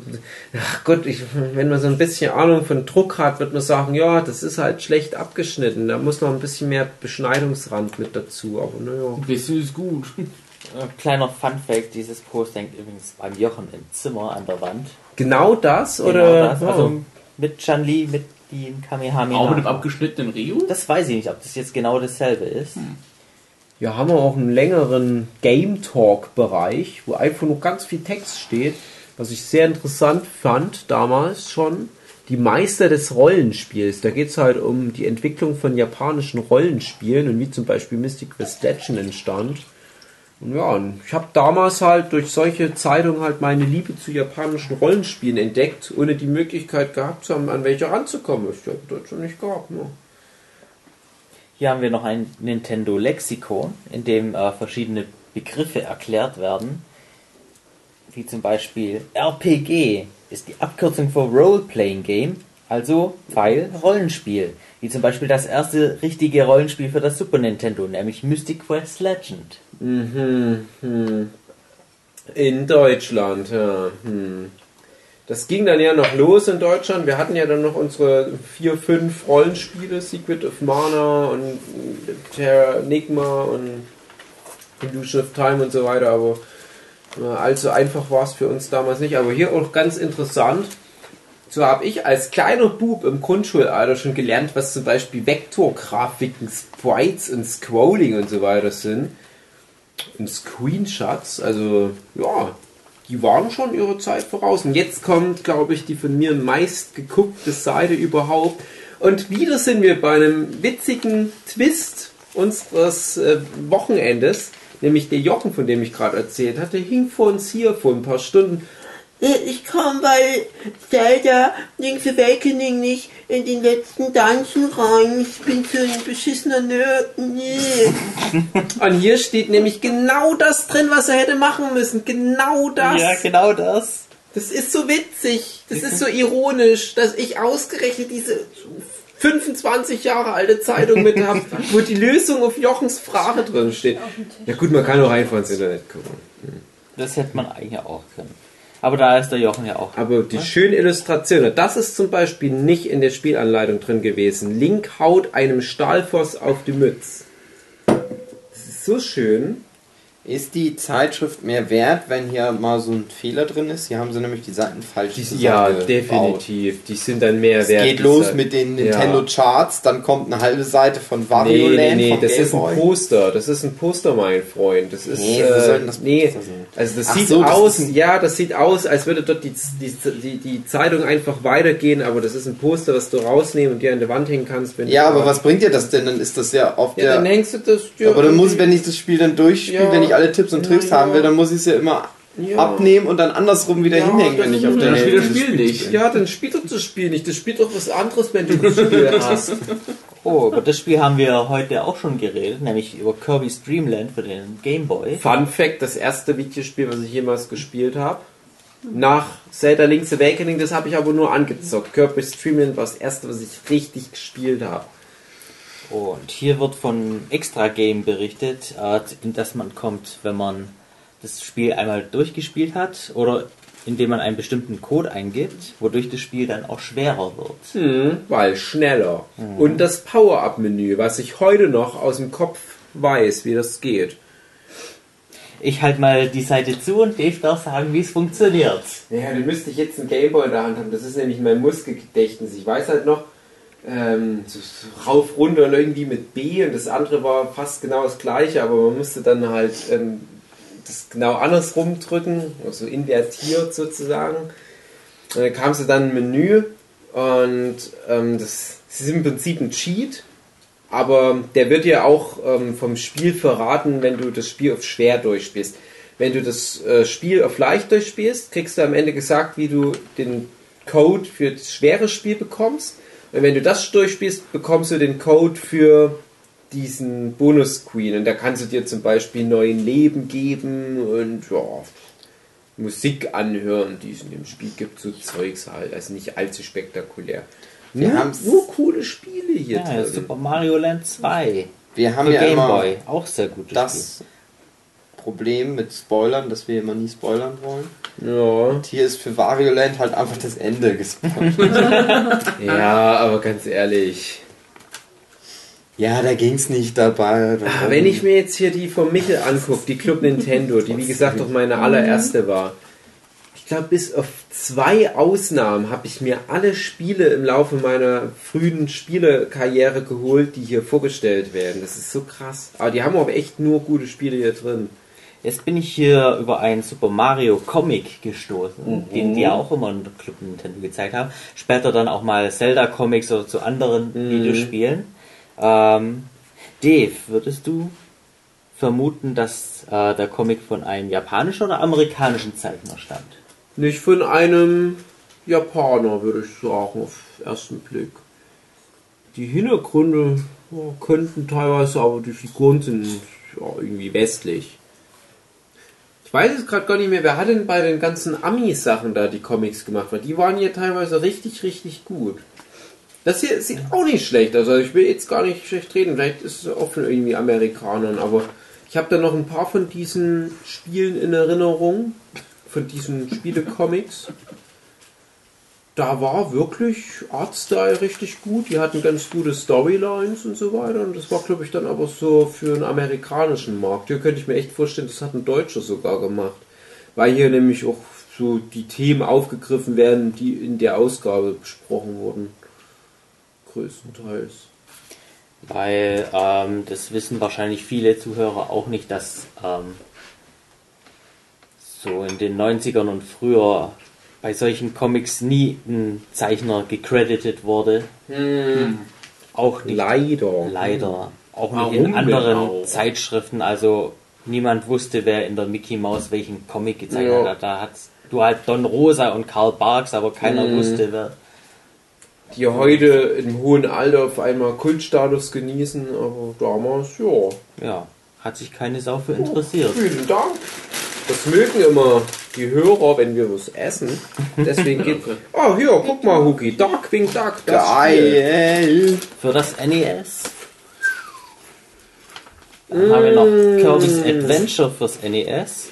ach Gott, ich, wenn man so ein bisschen Ahnung von Druck hat, wird man sagen, ja, das ist halt schlecht abgeschnitten. Da muss noch ein bisschen mehr Beschneidungsrand mit dazu, aber naja. Ein bisschen ist gut. Äh, Kleiner Fun-Fact: Dieses Post hängt übrigens beim Jochen im Zimmer an der Wand. Genau das, Genau oder? das. Oh. Also mit Chun-Li, mit dem Kamehameha. Auch mit dem abgeschnittenen Ryu? Das weiß ich nicht, ob das jetzt genau dasselbe ist. Ja, haben wir auch einen längeren Game Talk Bereich, wo einfach nur ganz viel Text steht, was ich sehr interessant fand damals schon. Die Meister des Rollenspiels. Da geht es halt um die Entwicklung von japanischen Rollenspielen und wie zum Beispiel Mystic Quest Legend entstand. Und ja, und ich habe damals halt durch solche Zeitungen halt meine Liebe zu japanischen Rollenspielen entdeckt, ohne die Möglichkeit gehabt zu haben, an welche ranzukommen. Ich habe in Deutschland nicht gehabt. Ne? Hier haben wir noch ein Nintendo Lexikon, in dem äh, verschiedene Begriffe erklärt werden. Wie zum Beispiel RPG ist die Abkürzung für Role-Playing Game, also Pfeil Rollenspiel. Wie zum Beispiel das erste richtige Rollenspiel für das Super Nintendo, nämlich Mystic Quest Legend. Mhm, hm. In Deutschland, ja. Hm. Das ging dann ja noch los in Deutschland. Wir hatten ja dann noch unsere vier, fünf Rollenspiele, Secret of Mana und Terra Enigma und Illusion of Time und so weiter, aber äh, allzu einfach war es für uns damals nicht. Aber hier auch ganz interessant. So habe ich als kleiner Bub im Grundschulalter schon gelernt, was zum Beispiel Vektorgrafiken, Sprites und Scrolling und so weiter sind und Screenshots. Also, ja, die waren schon ihre Zeit voraus. Und jetzt kommt, glaube ich, die von mir meist geguckte Seite überhaupt. Und wieder sind wir bei einem witzigen Twist unseres äh, Wochenendes. Nämlich der Jochen, von dem ich gerade erzählt hatte, hing vor uns hier vor ein paar Stunden Ich komme bei Zelda Link's Awakening nicht in den letzten Dungeon rein. Ich bin so ein beschissener Nerd. Nee. Und hier steht nämlich genau das drin, was er hätte machen müssen. Genau das. Ja, genau das. Das ist so witzig. Das ist so ironisch, dass ich ausgerechnet diese 25 Jahre alte Zeitung mit habe, wo die Lösung auf Jochens Frage drin steht. Ja gut, man kann auch einfach ins Internet gucken. Das hätte man eigentlich auch können. Aber da ist der Jochen ja auch. Aber die schönen Illustrationen, das ist zum Beispiel nicht in der Spielanleitung drin gewesen. Link haut einem Stahlfoss auf die Mütze. Das ist so schön. Ist die Zeitschrift mehr wert, wenn hier mal so ein Fehler drin ist? Hier haben sie nämlich die Seiten falsch Ja, zusammengebaut. definitiv. Die sind dann mehr Es wert. geht los mit den Ja. Nintendo Charts, dann kommt eine halbe Seite von Wario Nee, nee, Land nee, vom das Game ist ein. Poster. Das ist ein Poster, mein Freund. Das ist. Nee, äh, das nee, also das Ach sieht so, das aus, ein- ja, das sieht aus, als würde dort die, die, die, die Zeitung einfach weitergehen, aber das ist ein Poster, was du rausnehmen und dir an der Wand hängen kannst. Wenn Ja, aber was bringt dir das denn? Dann ist das ja auf Ja, dann hängst du das dir Aber dann muss, wenn ich das Spiel dann durchspiele, Ja. wenn ich alle Tipps und Tricks Ja, ja. haben will, dann muss ich es ja immer Ja. abnehmen und dann andersrum wieder Ja, hinhängen, wenn ich auf der dann spielt das Spiel nicht. bin. Ja, dann spielt doch das Spiel nicht. Das spielt doch was anderes, wenn du das Spiel hast. Oh, über das Spiel haben wir heute auch schon geredet, nämlich über Kirby's Dream Land für den Game Boy. Fun Fact: Das erste Videospiel, was ich jemals gespielt habe. Nach Zelda Link's Awakening, das habe ich aber nur angezockt. Kirby's Dream Land war das erste, was ich richtig gespielt habe. Und hier wird von Extra Game berichtet, in das man kommt, wenn man das Spiel einmal durchgespielt hat oder indem man einen bestimmten Code eingibt, wodurch das Spiel dann auch schwerer wird. Hm, weil schneller. Und das Power-Up-Menü, was ich heute noch aus dem Kopf weiß, wie das geht. Ich halte mal die Seite zu und Dave darf sagen, wie es funktioniert. Ja, dann müsste ich jetzt einen Gameboy in der Hand haben. Das ist nämlich mein Muskelgedächtnis. Ich weiß halt noch, ähm, so, rauf, runter und irgendwie mit B und das andere war fast genau das gleiche, aber man musste dann halt ähm, das genau andersrum drücken, also invertiert sozusagen. Und dann kam sie dann ein Menü und ähm, das, das ist im Prinzip ein Cheat, aber der wird dir auch ähm, vom Spiel verraten, wenn du das Spiel auf schwer durchspielst. Wenn du das äh, Spiel auf leicht durchspielst, kriegst du am Ende gesagt, wie du den Code für das schwere Spiel bekommst. Und wenn du das durchspielst, bekommst du den Code für diesen Bonus-Queen. Und da kannst du dir zum Beispiel neuen Leben geben und ja, Musik anhören, die es in dem Spiel gibt, so Zeugs halt. Also nicht allzu spektakulär. Wir Nur, haben's- nur coole Spiele hier Ja, drin. Super Mario Land 2 Wir haben für ja Game immer Boy, auch sehr gutes Spiel. Problem mit Spoilern, dass wir immer nie spoilern wollen. Ja. Und hier ist für Wario Land halt einfach das Ende gespoilert. ja, aber ganz ehrlich. ja, da ging's nicht dabei. Ah, Wenn ich mir jetzt hier die von Michel angucke, die Club Nintendo, die wie gesagt doch meine allererste war. Ich glaube, bis auf zwei Ausnahmen habe ich mir alle Spiele im Laufe meiner frühen Spielekarriere geholt, die hier vorgestellt werden. Das ist so krass. Aber die haben auch echt nur gute Spiele hier drin. Jetzt bin ich hier über einen Super Mario Comic gestoßen, Mhm. den die ja auch immer in der Club Nintendo gezeigt haben. Später dann auch mal Zelda Comics oder zu anderen Mhm. Videospielen. Ähm, Dave, würdest du vermuten, dass äh, der Comic von einem japanischen oder amerikanischen Zeichner stammt? Nicht von einem Japaner, würde ich sagen, auf ersten Blick. Die Hintergründe ja, könnten teilweise, aber die Figuren sind ja, irgendwie westlich. Ich weiß es gerade gar nicht mehr, wer hat denn bei den ganzen Ami-Sachen da die Comics gemacht? Weil die waren ja teilweise richtig, richtig gut. Das hier sieht auch nicht schlecht aus. Also ich will jetzt gar nicht schlecht reden. Vielleicht ist es auch von irgendwie Amerikanern, aber ich habe da noch ein paar von diesen Spielen in Erinnerung. Von diesen Spielecomics. Da war wirklich Artstyle richtig gut. Die hatten ganz gute Storylines und so weiter. Und das war, glaube ich, dann aber so für einen amerikanischen Markt. Hier könnte ich mir echt vorstellen, das hat ein Deutscher sogar gemacht. Weil hier nämlich auch so die Themen aufgegriffen werden, die in der Ausgabe besprochen wurden. Größtenteils. Weil ähm, das wissen wahrscheinlich viele Zuhörer auch nicht, dass ähm, so in den 90ern und früher bei solchen Comics nie ein Zeichner gecredited wurde. Auch nicht Leider. leider. Auch nicht Warum in anderen genau? Zeitschriften. Also niemand wusste, wer in der Mickey Mouse welchen Comic gezeichnet Ja. hat. Da hat du halt Don Rosa und Karl Barks, aber keiner Mhm. wusste, wer. die heute im hohen Alter auf einmal Kultstatus genießen, aber damals, ja. Ja, hat sich keine Sau für interessiert. Vielen Dank. Das mögen immer die Hörer, wenn wir was essen. Deswegen geht. Oh, hier, guck mal, Huki. Darkwing Duck. Das Spiel. Geil! Für das NES. Dann haben wir noch Kirby's Adventure fürs NES.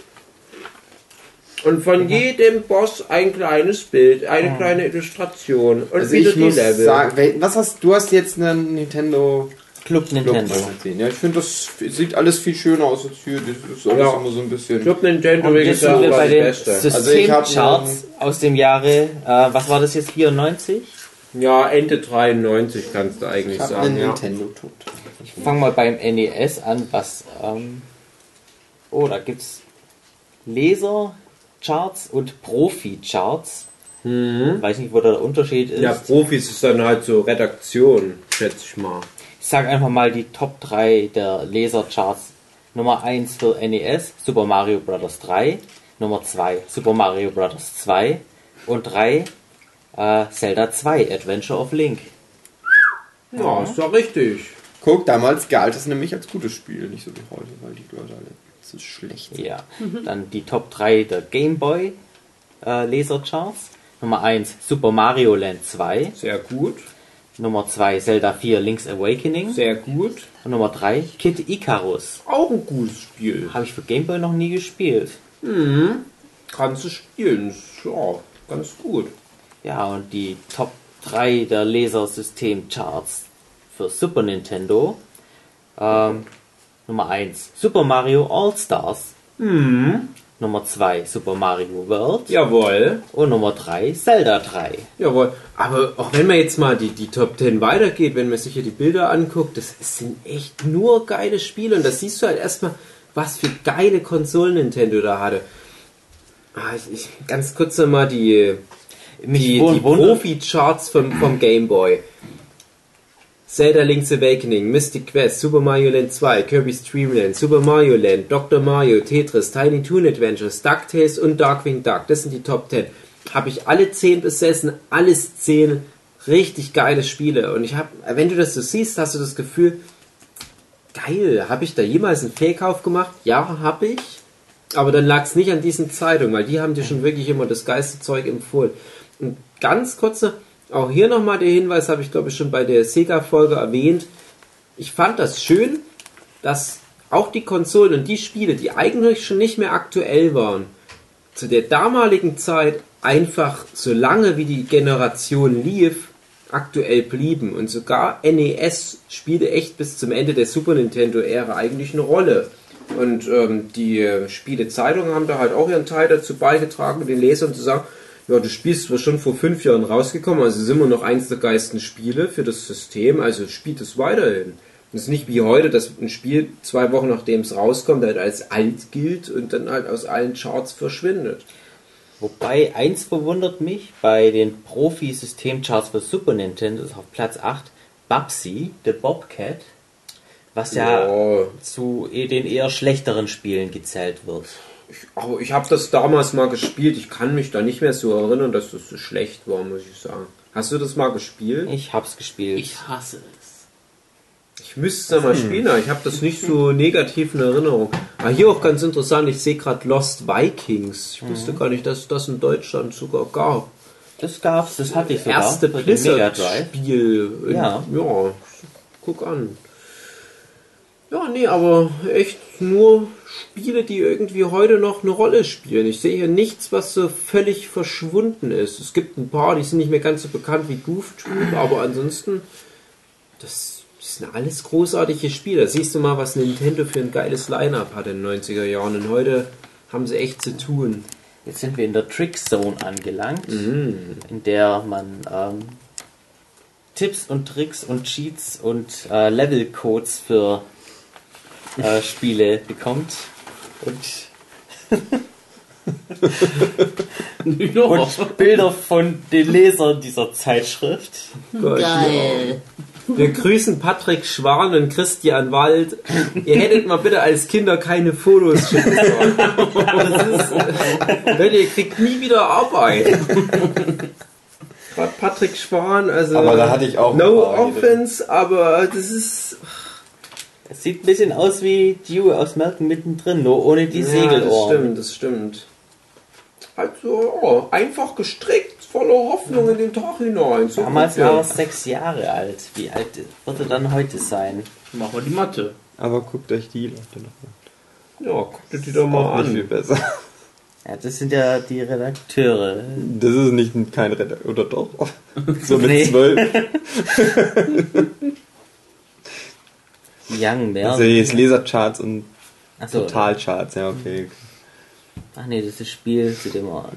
Und von jedem Boss ein kleines Bild, eine kleine Illustration. Und Also wieder ich die muss Level. sagen, was hast du hast jetzt einen Nintendo Club Nintendo. Ja, ich finde das sieht alles viel schöner aus als hier. Das ist alles Ja. immer so ein bisschen. Club Nintendo, wie gesagt, sind wir bei den beste. Also ich Systemcharts aus dem Jahre, äh, was war das jetzt, 94? Ja, Ende 93 kannst du eigentlich Ich sagen. Ja. Nintendo tot. Ich fange mal beim NES an, was, ähm, oh, da gibt's Laser-Charts und Profi-Charts. Mhm. Weiß nicht, wo da der Unterschied ist. Ja, Profis ist dann halt so Redaktion, schätze ich mal. Ich sage einfach mal die Top 3 der Laser-Charts. Nummer 1 für NES, Super Mario Bros. 3. Nummer 2, Super Mario Bros. 2. Und 3, äh, Zelda 2, Adventure of Link. Ja, ist doch richtig. Guck, damals galt es nämlich als gutes Spiel, nicht so wie heute, weil die Leute alle so schlecht sind. Ja. Dann die Top 3 der Game Boy äh, Laser-Charts. Nummer 1, Super Mario Land 2. Sehr gut. Nummer 2, Zelda 4, Link's Awakening. Sehr gut. Und Nummer 3, Kid Icarus. Auch ein gutes Spiel. Habe ich für Game Boy noch nie gespielt. Kannst du spielen. Ja, ganz gut. Ja, und die Top 3 der Lasersystem-Charts für Super Nintendo. Ähm, Nummer 1, Super Mario All-Stars. Nummer 2, Super Mario World. Jawohl. Und Nummer 3, Zelda 3. Jawohl. Aber auch wenn man jetzt mal die, die Top 10 weitergeht, wenn man sich hier die Bilder anguckt, das sind echt nur geile Spiele. Und das siehst du halt erstmal, was für geile Konsolen Nintendo da hatte. Ah, ich, ich, ganz kurz nochmal die, die, die Profi-Charts vom, vom Game Boy. Zelda Link's Awakening, Mystic Quest, Super Mario Land 2, Kirby's Dream Land, Super Mario Land, Dr. Mario, Tetris, Tiny Toon Adventures, DuckTales und Darkwing Duck. Das sind die Top 10. Habe ich alle 10 besessen, alles 10 richtig geile Spiele. Und ich habe, wenn du das so siehst, hast du das Gefühl, geil, habe ich da jemals einen Fehlkauf gemacht? Ja, habe ich. Aber dann lag es nicht an diesen Zeitungen, weil die haben dir schon wirklich immer das geilste Zeug empfohlen. Und ganz kurze, auch hier nochmal der Hinweis, habe ich glaube ich schon bei der Sega-Folge erwähnt. Ich fand das schön, dass auch die Konsolen und die Spiele, die eigentlich schon nicht mehr aktuell waren, zu der damaligen Zeit einfach so lange wie die Generation lief, aktuell blieben. Und sogar NES spielte echt bis zum Ende der Super Nintendo-Ära eigentlich eine Rolle. Und ähm, die äh, Spielezeitungen haben da halt auch ihren Teil dazu beigetragen, den Lesern zu sagen, ja, das Spiel ist zwar schon vor fünf Jahren rausgekommen, also ist immer noch eins der geilsten Spiele für das System, also spielt es weiterhin. Es ist nicht wie heute, dass ein Spiel zwei Wochen nachdem es rauskommt, halt als alt gilt und dann halt aus allen Charts verschwindet. Wobei, eins verwundert mich, bei den Profi-System-Charts für Super Nintendo ist auf Platz 8 Babsy, The Bobcat, was ja, Ja. zu eh- den eher schlechteren Spielen gezählt wird. Ich, aber ich habe das damals mal gespielt, ich kann mich da nicht mehr so erinnern, dass das so schlecht war, muss ich sagen. Hast du das mal gespielt? Ich hab's gespielt. Ich hasse es. Ich müsste es mal spielen, aber ich habe das nicht so negativ in Erinnerung. Aber hier auch ganz interessant, ich sehe gerade Lost Vikings. Ich wusste gar nicht, dass es das in Deutschland sogar gab. Das gab's, das hatte ich sogar. Erste. Blizzard-Spiel. Ja. Ja, guck an. Ja, nee, aber echt nur Spiele, die irgendwie heute noch eine Rolle spielen. Ich sehe hier nichts, was so völlig verschwunden ist. Es gibt ein paar, die sind nicht mehr ganz so bekannt wie Goof Troop, aber ansonsten, das, das sind alles großartige Spiele. Da siehst du mal, was Nintendo für ein geiles Line-Up hat in den 90er Jahren. Und heute haben sie echt zu tun. Jetzt sind wir in der Trick Zone angelangt, Mhm. in der man ähm, Tipps und Tricks und Cheats und äh, Levelcodes für äh, Spiele bekommt. Und, und Bilder von den Lesern dieser Zeitschrift. Gott, Geil. Wir grüßen Patrick Schwan und Christian Wald. Ihr hättet mal bitte als Kinder keine Fotos schicken sollen. Das ist, ihr kriegt nie wieder Arbeit. Patrick Schwan, also Aber da hatte ich auch no offense, aber das ist Es sieht ein bisschen aus wie Dewey aus Malcolm mittendrin, nur ohne die Ja, das Segelohren. stimmt, das stimmt. Also, oh, einfach gestrickt, voller Hoffnung in den Tag hinein. So Damals war ja. er sechs Jahre alt. Wie alt wird er dann heute sein? Machen wir die Mathe. Aber guckt euch die Leute noch Ja, guckt ihr die doch mal Auch nicht viel an. besser. Ja, das sind ja die Redakteure. Das ist nicht ein- kein Redakteur, oder doch? So mit Nee. zwölf. Young Man. Also jetzt Lesercharts und Achso, Totalcharts, ja, okay. ach nee, das ist das Spiel, zu dem er.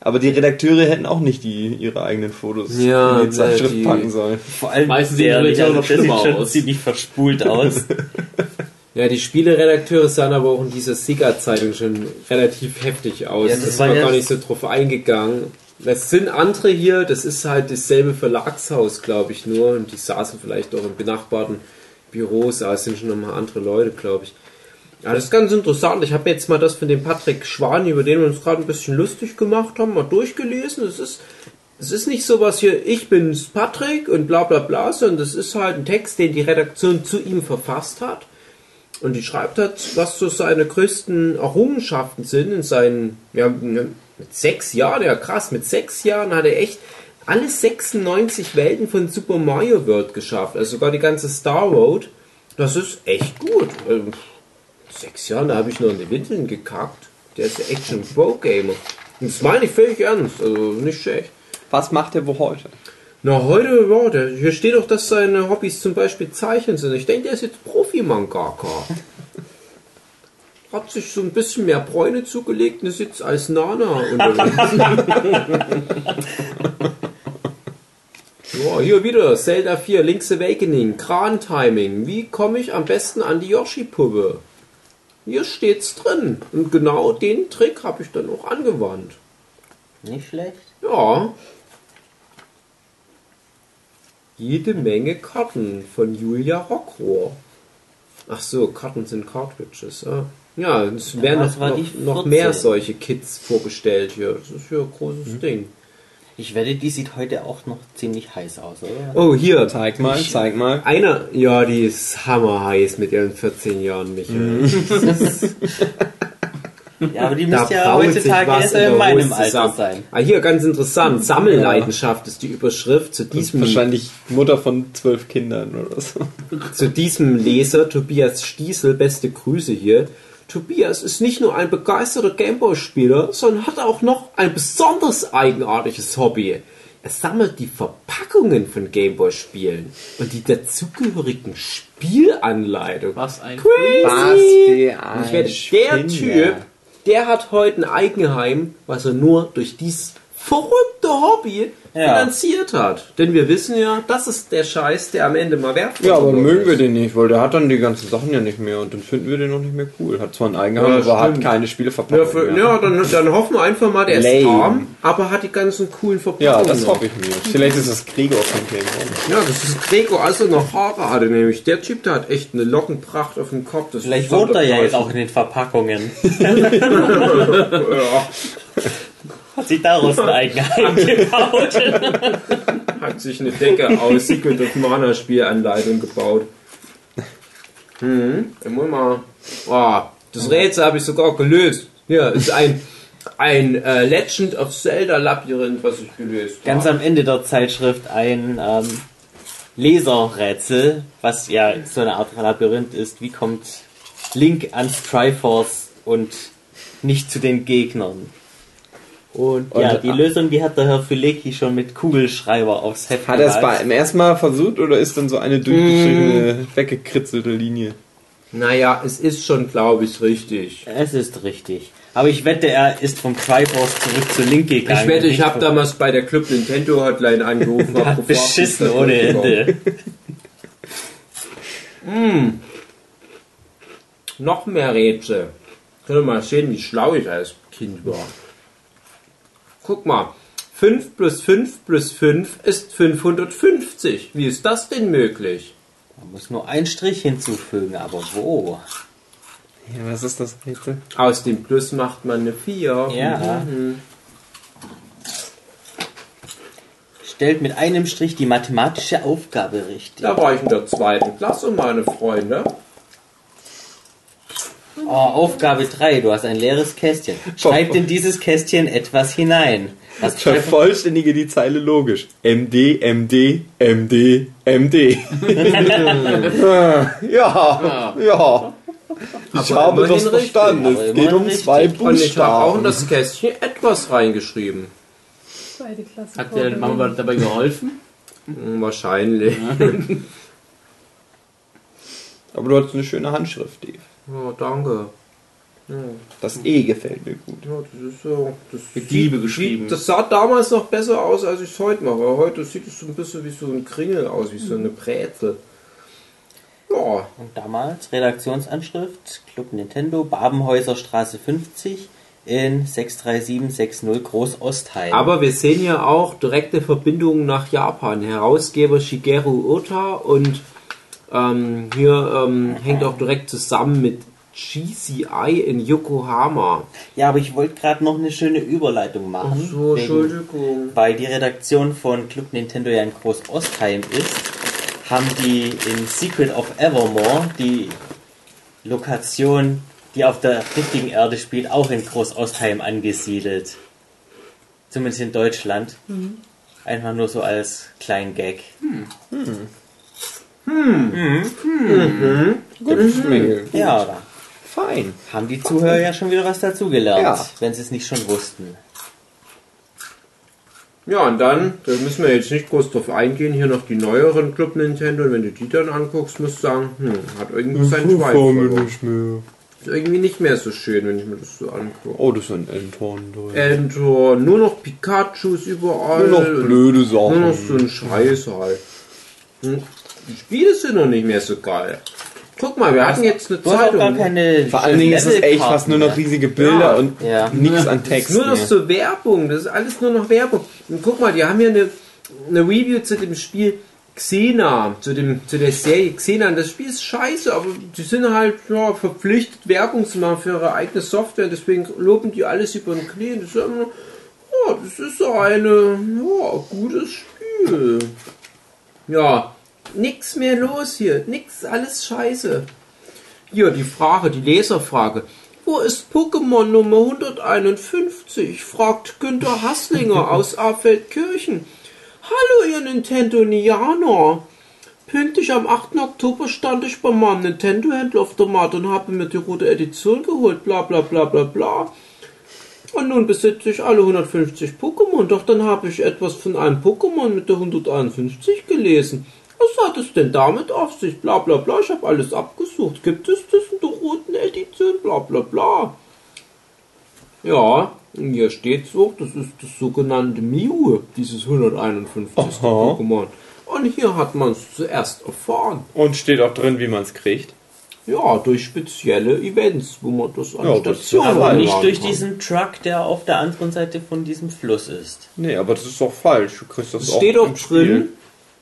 Aber die Redakteure hätten auch nicht die, ihre eigenen Fotos Ja, in die Zeitschrift die- packen sollen. Vor allem Meistens sehen die Redakteure also noch schlimmer schon aus. ziemlich verspult aus. Ja, die Spieleredakteure sahen aber auch in dieser Sega-Zeitung schon relativ heftig aus. Ja, das das ist war ja- gar nicht so drauf eingegangen. Das sind andere hier, das ist halt dasselbe Verlagshaus, glaube ich, nur. Und die saßen vielleicht auch in benachbarten Es sind schon nochmal andere Leute, glaube ich. Ja, das ist ganz interessant. Ich habe jetzt mal das von dem Patrick Schwan, über den wir uns gerade ein bisschen lustig gemacht haben, mal durchgelesen. Es ist, es ist nicht sowas hier, ich bin's Patrick und bla bla bla, sondern das ist halt ein Text, den die Redaktion zu ihm verfasst hat. Und die schreibt halt, was so seine größten Errungenschaften sind in seinen, ja, mit sechs Jahren, ja krass, mit sechs Jahren hat er echt alle 96 Welten von Super Mario World geschafft, also sogar die ganze Star Road. Das ist echt gut. Ähm, Sechs Jahren, da habe ich noch in die Windeln gekackt. Der ist echt schon ein Pro-Gamer. Und das meine ich völlig ernst, also nicht schlecht. Was macht der wo heute? Na, heute, ja, der, hier steht doch, dass seine Hobbys zum Beispiel Zeichnen sind. Ich denke, der ist jetzt Profi-Mangaka. Hat sich so ein bisschen mehr Bräune zugelegt und ist jetzt als Nana unterwegs. ja, hier wieder, Zelda 4, Link's Awakening, Kran-Timing. Wie komme ich am besten an die Yoshi-Puppe? Hier steht's drin. Und genau den Trick habe ich dann auch angewandt. Nicht schlecht. Ja. Jede Menge Karten von Julia Rockrohr. Ach so, Karten sind Cartridges. Ja, ja es werden was noch, noch, noch mehr 14? solche Kits vorgestellt hier. Das ist hier ein großes Mhm. Ding. Ich wette, die sieht heute auch noch ziemlich heiß aus, oder? Oh, hier. Zeig mal, zeig mal. Einer, ja, die ist hammerheiß mit ihren 14 Jahren, Michael. Mhm. Ja, aber die müsste ja heutzutage was erst in meinem Alter zusammen. sein. Ah, hier, ganz interessant. Sammelleidenschaft ist die Überschrift zu diesem wahrscheinlich Mutter von zwölf Kindern oder so. zu diesem Leser, Tobias Stiesel, beste Grüße hier. Tobias ist nicht nur ein begeisterter Gameboy-Spieler, sondern hat auch noch ein besonders eigenartiges Hobby. Er sammelt die Verpackungen von Gameboy-Spielen und die dazugehörigen Spielanleitungen. Was ein Crazy! Was ich werde, der Typ, der hat heute ein Eigenheim, was er nur durch dieses verrückte Hobby Ja. finanziert hat. Denn wir wissen ja, das ist der Scheiß, der am Ende mal wertvoll Ja, aber mögen wir ist. den nicht, weil der hat dann die ganzen Sachen ja nicht mehr und dann finden wir den noch nicht mehr cool. Hat zwar ein Eigenheim, Ja, aber hat stimmt. keine Ja, Spieleverpackung für, mehr. ja dann, dann hoffen wir einfach mal, der ist Lame. arm, aber hat die ganzen coolen Ja, Verpackungen. das noch. hoffe ich mir. Vielleicht ist das Gregor von Game. Ja, das ist Gregor, als er noch Haare hatte, nämlich. Der Typ, der hat echt eine Lockenpracht auf dem Kopf. Das Vielleicht ist wohnt er ja jetzt auch in den Verpackungen. Ja, Hat sich daraus ein Eigenheim gebaut. hat sich eine Decke aus Secret of Mana Spielanleitung gebaut. Hm, ich muss mal. Oh, das Rätsel habe ich sogar gelöst. Hier ist ein, ein äh, Legend of Zelda Labyrinth, was ich gelöst Ganz habe. am Ende der Zeitschrift ein ähm, Leserrätsel, was ja so eine Art Labyrinth ist. Wie kommt Link ans Triforce und nicht zu den Gegnern? Und, Und- ja, die Lösung, die hat der Herr Filecki schon mit Kugelschreiber aufs Heft Hat er es beim ersten Mal versucht oder ist dann so eine durchgestrichene, weggekritzelte Linie? Naja, es ist schon, glaube ich, richtig. Es ist richtig. Aber ich wette, er ist vom Triforce zurück zu Link gegangen. Ich wette, ich habe damals bei der Club Nintendo Hotline angerufen. hat beschissen ohne. Ende. Noch mehr Rätsel. Können wir mal sehen, wie schlau ich als Kind war. Guck mal. 5 plus 5 plus 5 ist 550. Wie ist das denn möglich? Man muss nur einen Strich hinzufügen, aber wo? Ja, was ist das Rätsel? Aus dem Plus macht man eine 4. Ja. Stellt mit einem Strich die mathematische Aufgabe richtig. Da war ich in der zweiten Klasse, meine Freunde. Oh, Aufgabe 3, du hast ein leeres Kästchen. Schreib in dieses Kästchen etwas hinein. Was Vervollständige die Zeile logisch. MD, MD, MD, MD. ja, ja. Ich Aber habe das verstanden. Es geht um zwei richtig. Und ich habe auch in Buchstaben. das Kästchen etwas reingeschrieben. Hat der Mama dabei geholfen? Hm, Wahrscheinlich. Aber du hast eine schöne Handschrift, Dave. Ja, danke. Das E gefällt mir gut. Ja, das ist so. Das Mit Liebe geschrieben. Das sah damals noch besser aus, als ich es heute mache. Aber heute sieht es so ein bisschen wie so ein Kringel aus, wie so eine Brezel. Ja, Und damals Redaktionsanschrift Club Nintendo, Babenhäuser Straße 50 in 63760 Groß-Ostheim. aber wir sehen ja auch direkte Verbindungen nach Japan. Herausgeber Shigeru Ota und ähm, hier ähm, hängt auch direkt zusammen mit GCI in Yokohama. ja, aber ich wollte gerade noch eine schöne Überleitung machen. So, wegen- Entschuldigung. weil die Redaktion von Club Nintendo ja in Groß-Ostheim ist, haben die in Secret of Evermore die Lokation, die auf der richtigen Erde spielt, auch in Groß-Ostheim angesiedelt. Zumindest in Deutschland. Einfach nur so als kleinen Gag. Gutes Mail. Ja, da Fein. haben die Zuhörer ja schon wieder was dazugelernt, Ja. wenn sie es nicht schon wussten. Ja, und dann, da müssen wir jetzt nicht groß drauf eingehen, hier noch die neueren Club Nintendo. Und wenn du die dann anguckst, musst du sagen, hm, hat irgendwie seinen Schweif verloren. nicht mehr. Ist irgendwie nicht mehr so schön, wenn ich mir das so angucke. Oh, das ist ein Entorn. Enter, nur noch Pikachus überall. Nur noch blöde Nur noch Sachen. so ein Scheiß halt. Hm, Die Spiele sind noch nicht mehr so geil. Guck mal, wir hatten jetzt eine Du Zeitung. keine Vor allen Dingen ist es echt fast nur noch riesige Bilder Ja. und Ja. nichts an Das Text ist nur noch mehr. so Werbung, das ist alles nur noch Werbung. Und guck mal, die haben hier eine, eine Review zu dem Spiel Xena, zu, dem, zu der Serie Xena. Und das Spiel ist scheiße, aber die sind halt ja, verpflichtet, Werbung zu machen für ihre eigene Software. Deswegen loben die alles über den Knie. Das ist immer ja, das ist so eine, ja, gutes Spiel. Ja, nix mehr los hier, nix, alles scheiße. Hier die Frage, die Leserfrage. Wo ist Pokémon Nummer 151? fragt Günther Hasslinger aus Afeldkirchen. Hallo, ihr Nintendo-Nianer. Pünktlich am 8. Oktober stand ich bei meinem Nintendo-Händler auf der Matte und habe mir die rote Edition geholt, bla bla bla bla bla. Und nun besitze ich alle 150 Pokémon, doch dann habe ich etwas von einem Pokémon mit der 151 gelesen. Was hat es denn damit auf sich? Bla bla bla, ich habe alles abgesucht. Gibt es das in der roten Edition? Bla bla bla. Ja, und hier steht so, das ist das sogenannte Mew, dieses 151. Aha. Pokémon. Und hier hat man es zuerst erfahren. Und steht auch drin, wie man es kriegt. Ja, durch spezielle Events, wo man das an Ja, das ist Stationen aber Aber nicht durch kann. diesen Truck, der auf der anderen Seite von diesem Fluss ist. Nee, aber das ist doch falsch. Du kriegst das Es auch steht auch im Spiel.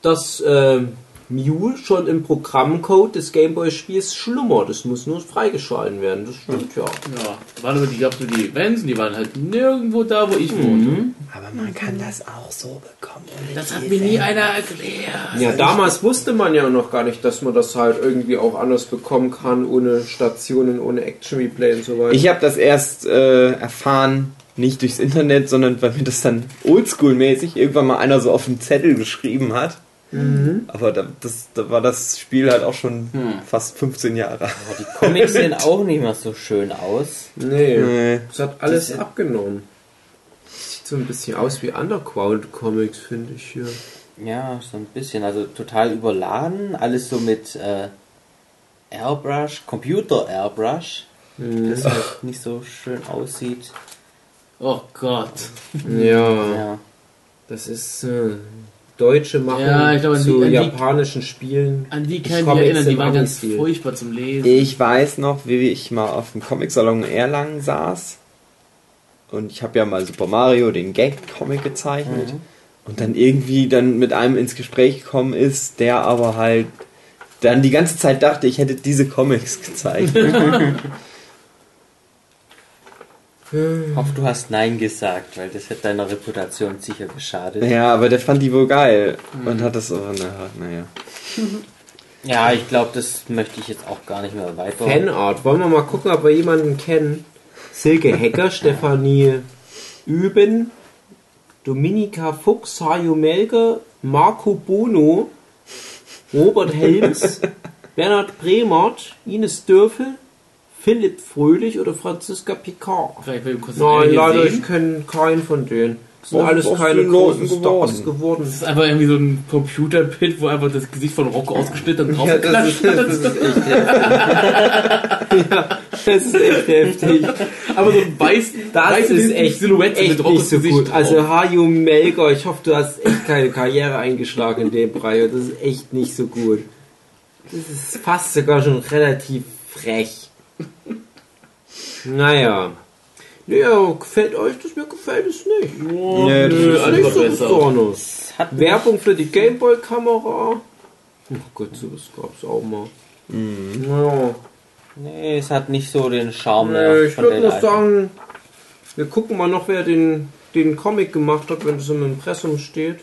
Dass äh, Mew schon im Programmcode des Gameboy-Spiels schlummert. Das muss nur freigeschalten werden. Das stimmt ja. Ja, waren aber die, gab so die Events die waren halt nirgendwo da, wo ich wohnte. Aber man kann das auch so bekommen. Das hat mir nie einer erklärt. Ja, damals wusste man ja noch gar nicht, dass man das halt irgendwie auch anders bekommen kann, ohne Stationen, ohne Action-Replay und so weiter. Ich habe das erst äh, erfahren, nicht durchs Internet, sondern weil mir das dann oldschool-mäßig irgendwann mal einer so auf einen Zettel geschrieben hat. Aber da, das, da war das Spiel halt auch schon fast 15 Jahre alt. Aber die Comics sehen auch nicht mehr so schön aus. nee, Nee. das hat alles Diese- abgenommen. Sieht so ein bisschen aus wie Underground-Comics, finde ich hier. Ja, so ein bisschen. Also total überladen. Alles so mit äh, Airbrush, Computer-Airbrush. Das halt nicht so schön aussieht. Oh Gott. Ja, Ja. das ist äh, deutsche Machen Ja, ich glaube, an die- zu die- japanischen Spielen. An die kann ich mich erinnern, die waren ganz furchtbar zum Lesen. Ich weiß noch, wie ich mal auf dem Comic-Salon in Erlangen saß Und ich habe ja mal Super Mario, den Gag-Comic gezeichnet. Und dann irgendwie dann mit einem ins Gespräch gekommen ist, der aber halt dann die ganze Zeit dachte, ich hätte diese Comics gezeichnet. Ich hoffe, du hast Nein gesagt, weil das hätte deiner Reputation sicher geschadet. ja, aber der fand die wohl geil. Und hat das aber, na, naja. Ja, ich glaube, das möchte ich jetzt auch gar nicht mehr weiter. Fanart. Wollen wir mal gucken, ob wir jemanden kennen? Silke Hecker, Stefanie Üben, Dominika Fuchs, Hajo Melke, Marco Bono, Robert Helms, Bernhard Bremert, Ines Dörfel, Philipp Fröhlich oder Franziska Picard. Vielleicht will kurz Nein, leider, sehen. ich kenne keinen von denen. Das sind Was- alles was keine großen Stars geworden? Das ist einfach irgendwie so ein Computerpit, wo einfach das Gesicht von Rocco ausgeschnitten und Ja, das draufgeklatscht ist, das ist echt heftig. ja, das ist echt heftig. Aber so ein weiß, Das weiße ist echt, Silhouette echt mit Roccos nicht so Gesicht gut. drauf. Also Hajo Melker, ich hoffe, du hast echt keine Karriere eingeschlagen in dem Bereich. Das ist echt nicht so gut. Das ist fast sogar schon relativ frech. Naja. Ja, gefällt euch das? Mir gefällt es nicht. Nee, das Nö, ist nicht so besser. besonders. Hat Werbung für die Gameboy-Kamera. Oh Gott, sowas gab's auch mal. Ja. Nee, es hat nicht so den Charme Nee, ich würde alten. sagen, wir gucken mal noch, wer den, den Comic gemacht hat, wenn das im Impressum steht.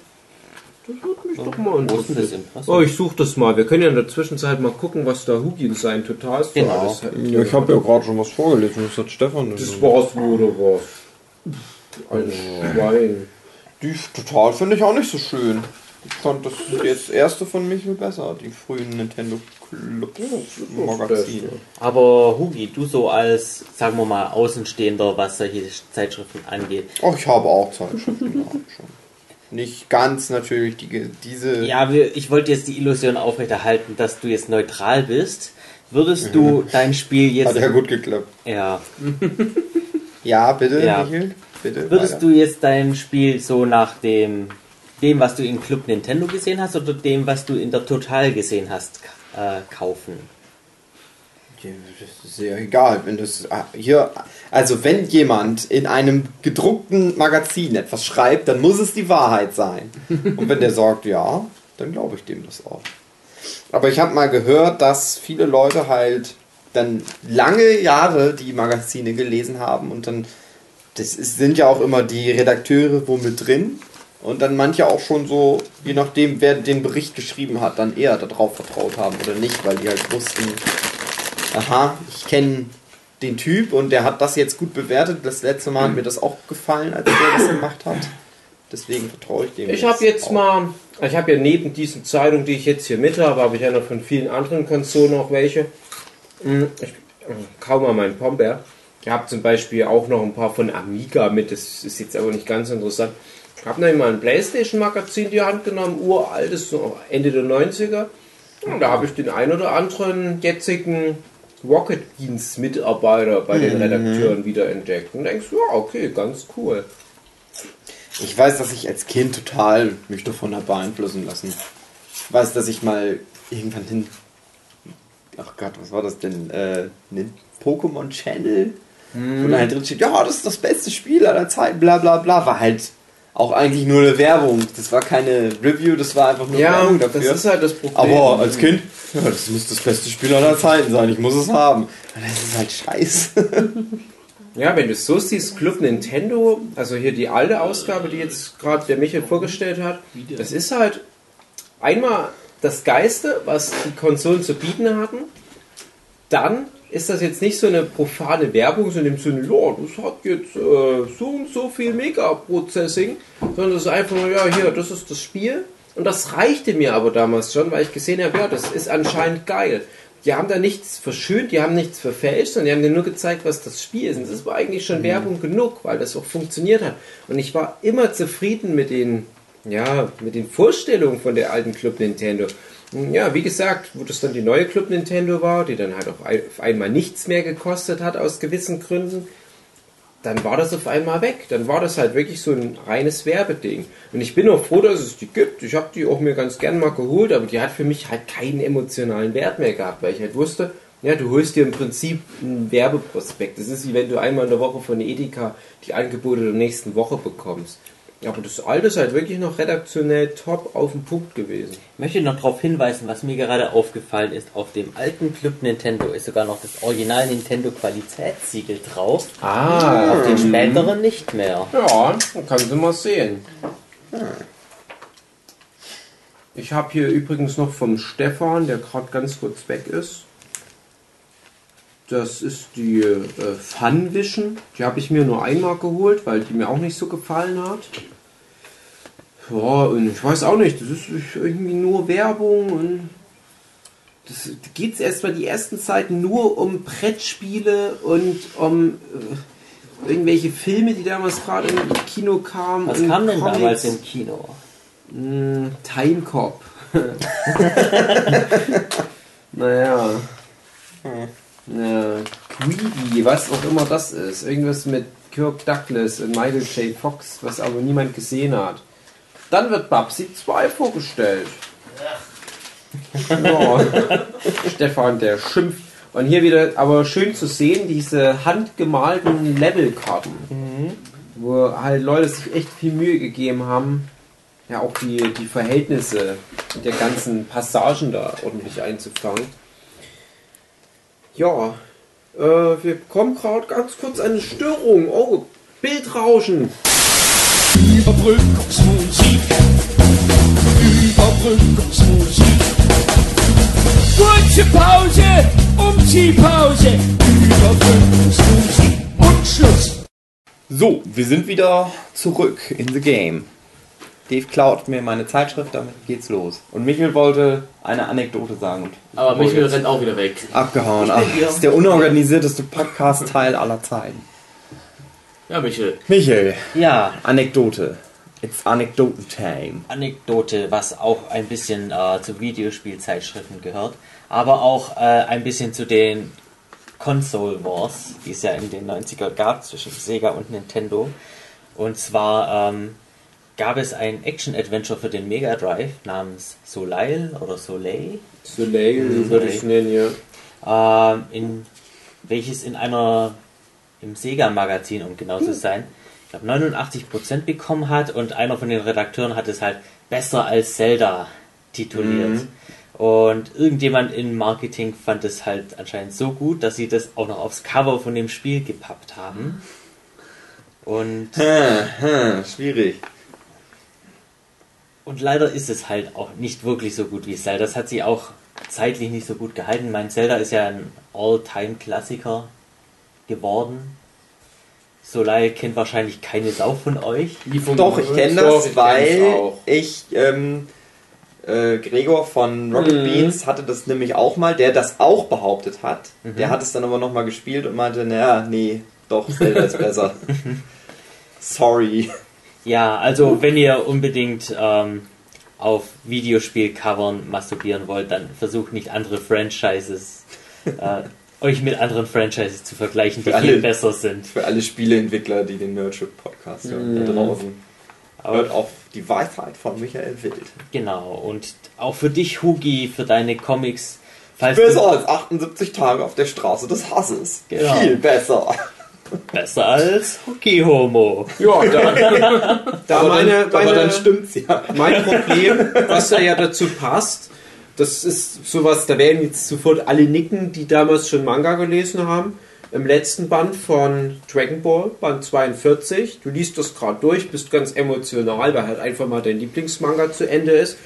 Das würde mich doch mal interessieren. Impressum? Oh, ich suche das mal. Wir können ja in der Zwischenzeit mal gucken, was da Hugi in seinem Total so Genau. alles hat. Ja, ich habe ja gerade schon was vorgelesen, das hat Stefan. Das war's oder was? Ein Schwein. Die total finde ich auch nicht so schön. Ich fand das jetzt erste von mir viel besser, die frühen Nintendo Club Magazine. Aber Hugi, du so als, sagen wir mal, Außenstehender, was solche Zeitschriften angeht. Oh, ich habe auch Zeitschriften gehabt schon. Nicht ganz natürlich die, diese. Ja, wir, ich wollte jetzt die Illusion aufrechterhalten, dass du jetzt neutral bist. Würdest du dein Spiel jetzt... Hat ja gut geklappt. Ja. Ja, bitte, Ja. Michael. Bitte. Würdest weiter. du jetzt dein Spiel so nach dem, dem, was du in Club Nintendo gesehen hast, oder dem, was du in der Total gesehen hast, äh, kaufen? Das ist ja egal, wenn das ah, hier, also wenn jemand in einem gedruckten Magazin etwas schreibt, dann muss es die Wahrheit sein. Und wenn der sagt ja, dann glaube ich dem das auch. Aber ich habe mal gehört, dass viele Leute halt dann lange Jahre die Magazine gelesen haben und dann, das ist, sind ja auch immer die Redakteure wo mit drin und dann manche auch schon so, je nachdem wer den Bericht geschrieben hat, dann eher darauf vertraut haben oder nicht, weil die halt wussten, aha, ich kenne den Typ und der hat das jetzt gut bewertet. Das letzte Mal hat mir das auch gefallen, als der das gemacht hat. Deswegen vertraue ich dem. Ich habe jetzt auch. mal, ich habe ja neben diesen Zeitungen, die ich jetzt hier mit habe, habe ich ja noch von vielen anderen Konsolen auch welche. Hm, Ich äh, kaum mal meinen Pombeer. Ich habe zum Beispiel auch noch ein paar von Amiga mit, das ist jetzt aber nicht ganz interessant. Ich habe nämlich mal ein Playstation-Magazin in die Hand genommen, uraltes, Ende der 90er. Und da habe ich den ein oder anderen jetzigen Rocket Beans Mitarbeiter bei den Redakteuren wieder entdeckt. Und denkst, ja, okay, ganz cool. Ich weiß, dass ich als Kind total mich davon habe beeinflussen lassen. Ich weiß, dass ich mal irgendwann hin. Ach Gott, was war das denn? Äh, ne Pokémon Channel? Wo da halt drin steht, ja, das ist das beste Spiel aller Zeiten, bla bla bla. War halt auch eigentlich nur eine Werbung. Das war keine Review, das war einfach nur Ja, Werbung das dafür. ist halt das Problem. Aber als Kind, ja, das muss das beste Spiel aller Zeiten sein. Ich muss es haben. Das ist halt scheiße. Ja, wenn du es so siehst, Club Nintendo, also hier die alte Ausgabe, die jetzt gerade der Michael vorgestellt hat, das ist halt einmal das Geiste, was die Konsolen zu bieten hatten. Dann ist das jetzt nicht so eine profane Werbung, so in dem Sinne, ja, das hat jetzt äh, so und so viel Mega-Processing, sondern das ist einfach nur, ja, hier, das ist das Spiel. Und das reichte mir aber damals schon, weil ich gesehen habe, ja, das ist anscheinend geil. Die haben da nichts verschönt, die haben nichts verfälscht, sondern die haben dir nur gezeigt, was das Spiel ist. Und das war eigentlich schon Werbung genug, weil das auch funktioniert hat. Und ich war immer zufrieden mit den, ja, mit den Vorstellungen von der alten Club Nintendo. Ja, wie gesagt, wo das dann die neue Club Nintendo war, die dann halt auf einmal nichts mehr gekostet hat aus gewissen Gründen, dann war das auf einmal weg. Dann war das halt wirklich so ein reines Werbeding. Und ich bin auch froh, dass es die gibt. Ich habe die auch mir ganz gern mal geholt, aber die hat für mich halt keinen emotionalen Wert mehr gehabt, weil ich halt wusste, Ja, du holst dir im Prinzip einen Werbeprospekt. Das ist wie wenn du einmal in der Woche von Edeka die Angebote der nächsten Woche bekommst. Aber das alte ist halt wirklich noch redaktionell top auf den Punkt gewesen. Ich möchte noch darauf hinweisen, was mir gerade aufgefallen ist. Auf dem alten Club Nintendo ist sogar noch das Original Nintendo Qualitätssiegel drauf. Ah, Auf den späteren nicht mehr. Ja, dann kannst du mal sehen. Ich habe hier übrigens noch vom Stefan, der gerade ganz kurz weg ist. Das ist die äh, Funvision. Die habe ich mir nur einmal geholt, weil die mir auch nicht so gefallen hat. Ja, und ich weiß auch nicht, das ist irgendwie nur Werbung und das geht erstmal die ersten Zeiten nur um Brettspiele und um äh, irgendwelche Filme, die damals gerade im Kino kamen. Was kam denn Comics. damals im Kino? Mm, Time Cop. naja. Ja, Greedy, was auch immer das ist. Irgendwas mit Kirk Douglas und Michael J. Fox, was aber niemand gesehen hat. Dann wird Babsi 2 vorgestellt. Ja. Stefan, der schimpft. Und hier wieder, aber schön zu sehen, diese handgemalten Levelkarten. Wo halt Leute sich echt viel Mühe gegeben haben, ja auch die, die Verhältnisse der ganzen Passagen da ordentlich einzufangen. Ja, äh, wir bekommen gerade ganz kurz eine Störung. Oh, Bildrauschen. Überbrückungsmusik. Überbrückungsmusik. Kurze Pause, Umziehpause. Überbrückungsmusik. Und Schluss. So, wir sind wieder zurück in the game. Dave klaut mir meine Zeitschrift, damit geht's los. Und Michael wollte eine Anekdote sagen. Und Aber Michael rennt auch wieder weg. Abgehauen. Ach, das ist der unorganisierteste Podcast-Teil aller Zeiten. Ja, Michael. Michael, Ja, Anekdote. It's Anekdoten-Time. Anekdote, was auch ein bisschen äh, zu Videospielzeitschriften gehört, aber auch äh, ein bisschen zu den Console Wars, die es ja in den 90er gab zwischen Sega und Nintendo. Und zwar ähm, gab es ein Action-Adventure für den Mega Drive namens Soleil oder Soleil, Soleil würde ich es nennen, ja. ähm, in, welches in einer im Sega-Magazin, um genau zu sein, ich glaube 89% bekommen hat und einer von den Redakteuren hat es halt besser als Zelda tituliert. Und irgendjemand in Marketing fand es halt anscheinend so gut, dass sie das auch noch aufs Cover von dem Spiel gepappt haben. Und, Hm, hm, schwierig. Und leider ist es halt auch nicht wirklich so gut wie Zelda. Das hat sie auch zeitlich nicht so gut gehalten. Mein Zelda ist ja ein All-Time-Klassiker geworden. Soleil kennt wahrscheinlich keine Sau von euch. Doch, ich kenne das, ich weil auch. ich, ähm, äh, Gregor von Rocket Mhm. Beans hatte das nämlich auch mal, der das auch behauptet hat. Mhm. Der hat es dann aber nochmal gespielt und meinte, naja, nee, doch, Zelda ist besser. Sorry. Ja, also wenn ihr unbedingt ähm, auf Videospielcovern masturbieren wollt, dann versucht nicht andere Franchises, äh, euch mit anderen Franchises zu vergleichen, die Für viel alle. besser sind. Für alle Spieleentwickler, die den Nerdship Podcast hören, da draußen. Hört auf die Weisheit von Michael Wild. Genau, und auch für dich, Hugi, für deine Comics, falls Besser als 78 Tage auf der Straße des Hasses. Genau. Viel besser. Besser als Hockey-Homo. Ja, da, da aber, meine, dann, aber meine, dann stimmt's ja. mein Problem, was da ja dazu passt, das ist sowas, da werden jetzt sofort alle nicken, die damals schon Manga gelesen haben. Im letzten Band von Dragon Ball, Band 42, du liest das gerade durch, bist ganz emotional, weil halt einfach mal dein Lieblingsmanga zu Ende ist.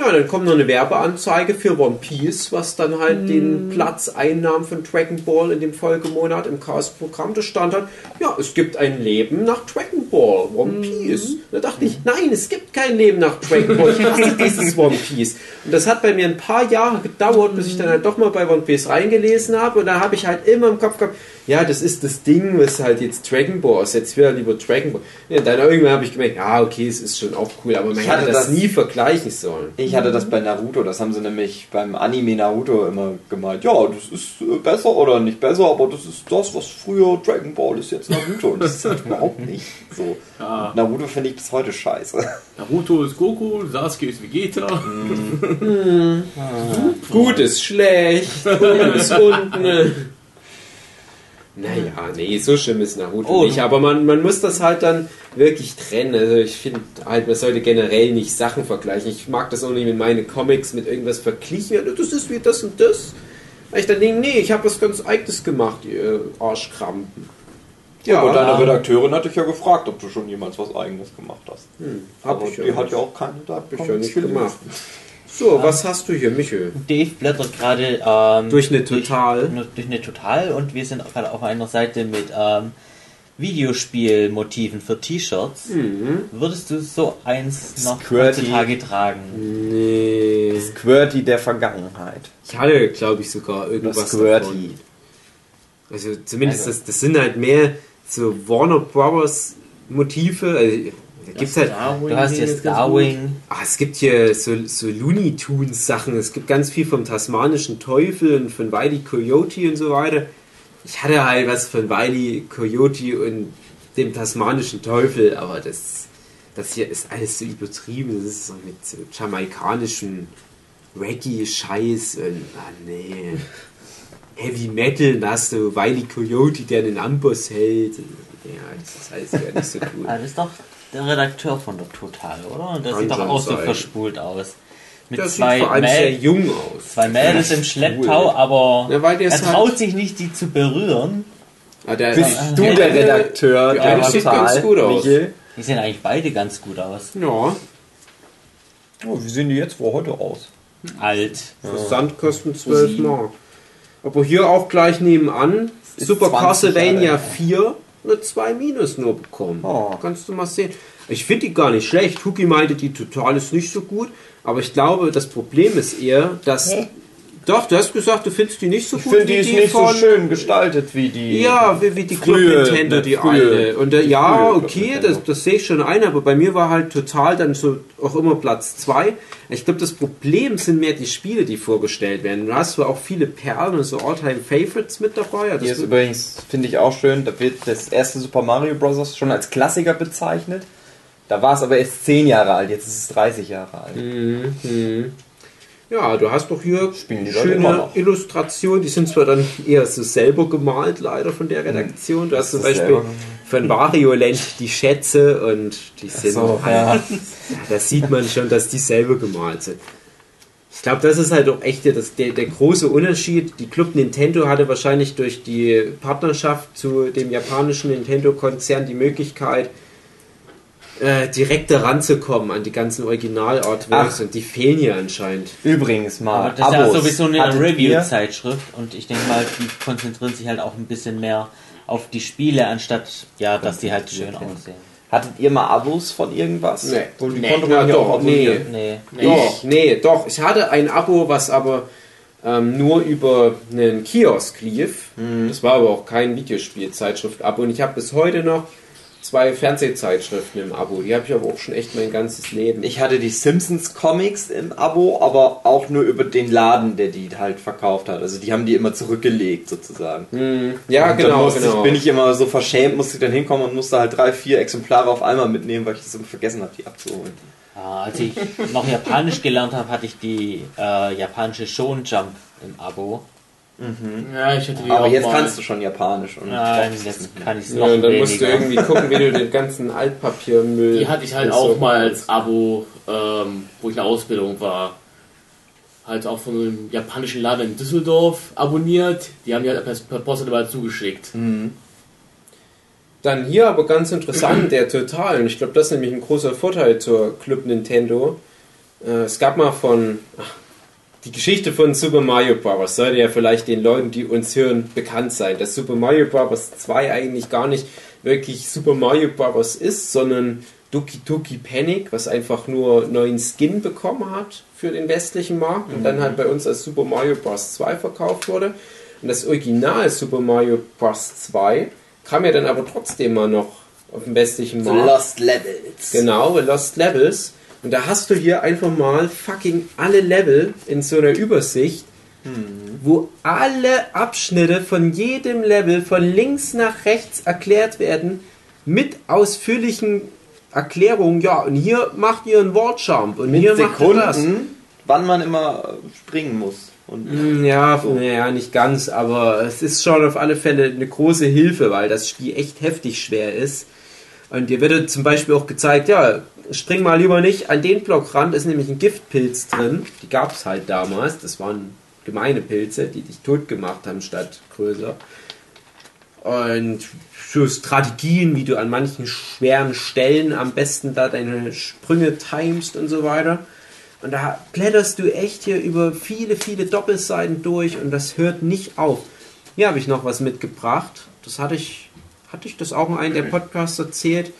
Ja, dann kommt noch eine Werbeanzeige für One Piece, was dann halt den Platz einnahm von Dragon Ball in dem Folgemonat im Chaos-Programm. Da stand halt, ja, es gibt ein Leben nach Dragon Ball, One Piece. Da dachte ich, nein, es gibt kein Leben nach Dragon Ball. Ich hasse dieses One Piece. Und das hat bei mir ein paar Jahre gedauert, bis ich dann halt doch mal bei One Piece reingelesen habe. Und da habe ich halt immer im Kopf gehabt, ja, das ist das Ding, was halt jetzt Dragon Ball ist. Jetzt wieder lieber Dragon Ball. Ja, dann irgendwann habe ich gemerkt, ja, okay, es ist schon auch cool, aber man Ich hätte hatte das, das- nie vergleichen sollen. Ich hatte das bei Naruto. Das haben sie nämlich beim Anime Naruto immer gemeint. Ja, das ist äh, besser oder nicht besser, aber das ist das, was früher Dragon Ball ist, jetzt Naruto. Und das ist halt überhaupt nicht so. Ja. Naruto finde ich bis heute scheiße. Naruto ist Goku, Sasuke ist Vegeta. Gut ist schlecht, oben ist unten. Naja, nee, so schlimm ist Naruto Oh. nicht, aber man, man muss das halt dann wirklich trennen. Also ich finde halt, man sollte generell nicht Sachen vergleichen. Ich mag das auch nicht mit meinen Comics mit irgendwas verglichen. Ja, Das ist wie das und das. Weil ich dann denke, nee, ich habe was ganz Eigenes gemacht, ihr Arschkrampen. Ja, Aber deine Redakteurin hat dich ja gefragt, ob du schon jemals was eigenes gemacht hast. hab Aber ich ja die hat nicht. ja auch keine da Hab ich ja nicht gemacht. So, was hast du hier, Michel? Dave blättert gerade ähm, Durch eine Total. Durch, durch eine Total und wir sind auch gerade auf einer Seite mit ähm, Videospielmotiven für T-Shirts. Mhm. Würdest du so eins noch Squirty. heutzutage tragen? Nee. Squirty der Vergangenheit. Ich hatte, glaube ich, sogar irgendwas davon. Squirty. Also zumindest das, das sind halt mehr so Warner Brothers Motive. Also, gibt's halt. Du hast hier Starwing. Ah, es gibt hier so, so Looney Tunes Sachen. Es gibt ganz viel vom tasmanischen Teufel und von Wiley Coyote und so weiter. Ich hatte halt was von Wiley Coyote und dem tasmanischen Teufel, aber das, das hier ist alles so übertrieben. Das ist so mit so jamaikanischem Reggae-Scheiß und ah nee. Heavy Metal, da hast du Wiley Coyote, der den Amboss hält. Ja, das ist alles gar nicht so cool. Ah, das ist doch der Redakteur von der Total, oder? Und der Kann sieht doch auch so sein. verspult aus. Mit Das sieht zwei, vor allem sehr jung aus. zwei Mädels im Schlepptau, aber Ja, weil der er ist halt- traut sich nicht, die zu berühren. Ah, der, Bist Ah, du ja, der der- Redakteur ja, der das sieht ganz gut aus. Michael? Die sehen eigentlich beide ganz gut aus. Ja, Oh, wie sehen die jetzt wohl heute aus? Alt. Versand kosten 12 Mark. Aber hier auch gleich nebenan, Ist Super 20 Castlevania Jahre. 4 eine 2 Minus nur bekommen. Oh. Kannst du mal sehen. Ich finde die gar nicht schlecht. Huki meinte, die Total ist nicht so gut. Aber ich glaube, das Problem ist eher, dass... Doch, du hast gesagt, du findest die nicht so Ich gut finde, die ist nicht so von- schön gestaltet wie die. Ja, wie, wie die Club Frühe, Nintendo, ne, die frühe- alte. Und äh, die ja, Club okay, Nintendo. das, das sehe ich schon ein, aber bei mir war halt total dann so auch immer Platz 2. Ich glaube, das Problem sind mehr die Spiele, die vorgestellt werden. Du hast zwar auch viele Perlen und so All-Time-Favorites mit dabei. Ja, Hier ist übrigens, finde ich auch schön, da wird das erste Super Mario Bros. schon als Klassiker bezeichnet. Da war es aber erst 10 Jahre alt, jetzt ist es 30 Jahre alt. Mhm. Ja, du hast doch hier schöne. Illustrationen. Die sind zwar dann eher so selber gemalt, leider von der Redaktion. Du hast zum Beispiel von Wario Land die Schätze und die sind so, halt, ja, da sieht man schon, dass die selber gemalt sind. Ich glaube, das ist halt auch echt der, der große Unterschied. Die Club Nintendo hatte wahrscheinlich durch die Partnerschaft zu dem japanischen Nintendo-Konzern die Möglichkeit, äh, direkter ranzukommen an die ganzen Original-Artworks und die fehlen hier anscheinend. Übrigens mal, Aber das ist ja Abos. sowieso eine Hattet ihr- Review-Zeitschrift und ich denke mal, die konzentrieren sich halt auch ein bisschen mehr auf die Spiele, anstatt ja, dass die halt schön aussehen. Hattet ihr mal Abos von irgendwas? Nee. Und die Nee. konnte man ja doch, auch abonnieren. Nee. Doch, nee, doch. Ich hatte ein Abo, was aber ähm, nur über einen Kiosk lief. Das war aber auch kein Videospielzeitschrift-Abo. Und ich habe bis heute noch zwei Fernsehzeitschriften im Abo. Die habe ich aber auch schon echt mein ganzes Leben. Ich hatte die Simpsons Comics im Abo, aber auch nur über den Laden, der die halt verkauft hat. Also die haben die immer zurückgelegt sozusagen. Hm, ja, Und dann genau, musste genau. Ich, bin ich immer so verschämt, musste ich dann hinkommen und musste halt drei, vier Exemplare auf einmal mitnehmen, weil ich das immer vergessen habe, die abzuholen. Ja, als ich noch Japanisch gelernt habe, hatte ich die äh, japanische Shonen Jump im Abo. Ja, ich hatte die Aber auch jetzt mal. kannst du schon Japanisch und Nein, jetzt kann ich es noch ja, und dann musst du weniger. irgendwie gucken, wie du den ganzen Altpapiermüll. Die hatte ich halt auch so- mal als Abo, ähm, wo ich in der Ausbildung war. Halt auch von einem japanischen Laden in Düsseldorf abonniert. Die haben die halt per, Post immer zugeschickt. Dann hier aber ganz interessant, der Total. Und ich glaube, das ist nämlich ein großer Vorteil zur Club Nintendo. Äh, es gab mal von. Ach, die Geschichte von Super Mario Bros. sollte ja vielleicht den Leuten, die uns hören, bekannt sein. Dass Super Mario Bros. 2 eigentlich gar nicht wirklich Super Mario Bros. ist, sondern Doki Doki Panic, was einfach nur neuen Skin bekommen hat für den westlichen Markt und dann halt bei uns als Super Mario Bros. 2 verkauft wurde. Und das Original Super Mario Bros. 2 kam ja dann aber trotzdem mal noch auf dem westlichen The Markt. Lost Levels. Genau, The Lost Levels. Und da hast du hier einfach mal fucking alle Level in so einer Übersicht, wo alle Abschnitte von jedem Level von links nach rechts erklärt werden mit ausführlichen Erklärungen. Ja, und hier macht ihr einen Warjump und Mit hier macht ihr das. Sekunden, wann man immer springen muss. Und Mm, Ja, naja, nicht ganz, aber es ist schon auf alle Fälle eine große Hilfe, weil das Spiel echt heftig schwer ist. Und dir wird zum Beispiel auch gezeigt, ja, spring mal lieber nicht an den Block ran, da ist nämlich ein Giftpilz drin. Die gab es halt damals, das waren gemeine Pilze, die dich tot gemacht haben statt größer. Und so Strategien, wie du an manchen schweren Stellen am besten da deine Sprünge timest und so weiter. Und da blätterst du echt hier über viele, viele Doppelseiten durch und das hört nicht auf. Hier habe ich noch was mitgebracht. Das hatte ich, hatte ich das auch in einem der Podcasts erzählt,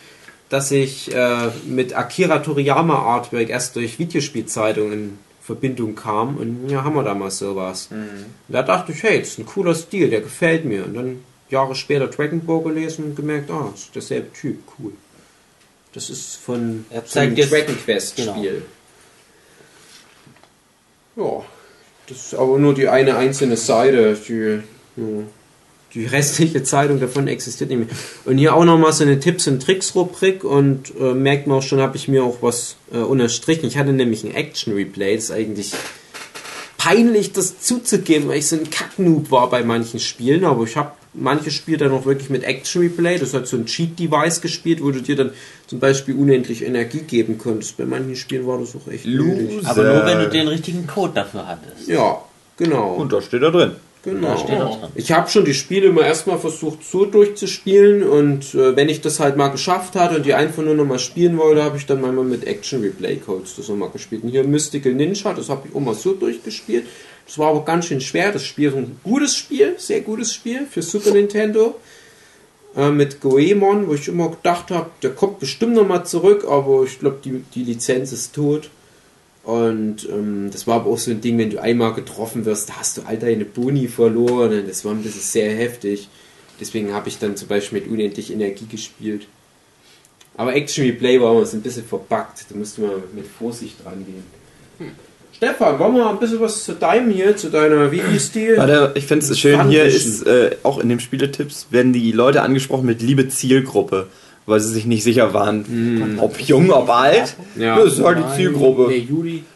dass ich äh, mit Akira Toriyama Artwork erst durch Videospielzeitungen in Verbindung kam und ja, haben wir damals sowas. Und da dachte ich, hey, das ist ein cooler Stil, der gefällt mir. Und dann Jahre später Dragon Ball gelesen und gemerkt, ah, das ist derselbe Typ, cool. Das ist von Er zeigt jetzt- Dragon Quest genau. Spiel. Ja, das ist aber nur die eine einzelne Seite. Die, ja, die restliche Zeitung davon existiert nicht mehr. Und hier auch nochmal so eine Tipps- und Tricks-Rubrik und äh, merkt man auch schon, habe ich mir auch was äh, unterstrichen. Ich hatte nämlich ein Action-Replay, das ist eigentlich peinlich, das zuzugeben, weil ich so ein Kacknoob war bei manchen Spielen, aber ich habe manche Spiele dann auch wirklich mit Action Replay, das hat so ein Cheat-Device gespielt, wo du dir dann zum Beispiel unendlich Energie geben konntest. Bei manchen Spielen war das auch echt nötig. Aber nur wenn du den richtigen Code dafür hattest. Ja, genau. Und da steht er drin. Genau. Ich habe schon die Spiele immer erstmal versucht so durchzuspielen und äh, wenn ich das halt mal geschafft hatte und die einfach nur noch mal spielen wollte, habe ich dann mal mit Action Replay Codes das nochmal gespielt. Und hier Mystical Ninja, das habe ich auch mal so durchgespielt. Das war aber ganz schön schwer. Das Spiel ist ein gutes Spiel, sehr gutes Spiel für Super Nintendo. Äh, mit Goemon, wo ich immer gedacht habe, der kommt bestimmt nochmal zurück, aber ich glaube, die, die Lizenz ist tot. Und ähm, das war aber auch so ein Ding, wenn du einmal getroffen wirst, da hast du all deine Boni verloren. Und das war ein bisschen sehr heftig. Deswegen habe ich dann zum Beispiel mit unendlich Energie gespielt. Aber Action Replay war immer so ein bisschen verbuggt. Da musste man mit Vorsicht rangehen. Stefan, wollen wir mal ein bisschen was zu deinem hier, zu deiner, die? Warte, ich finde es schön, hier ist äh, auch in dem Spieletipps werden die Leute angesprochen mit liebe Zielgruppe, weil sie sich nicht sicher waren, ob jung, ob alt. Ja. Das ist halt die Zielgruppe.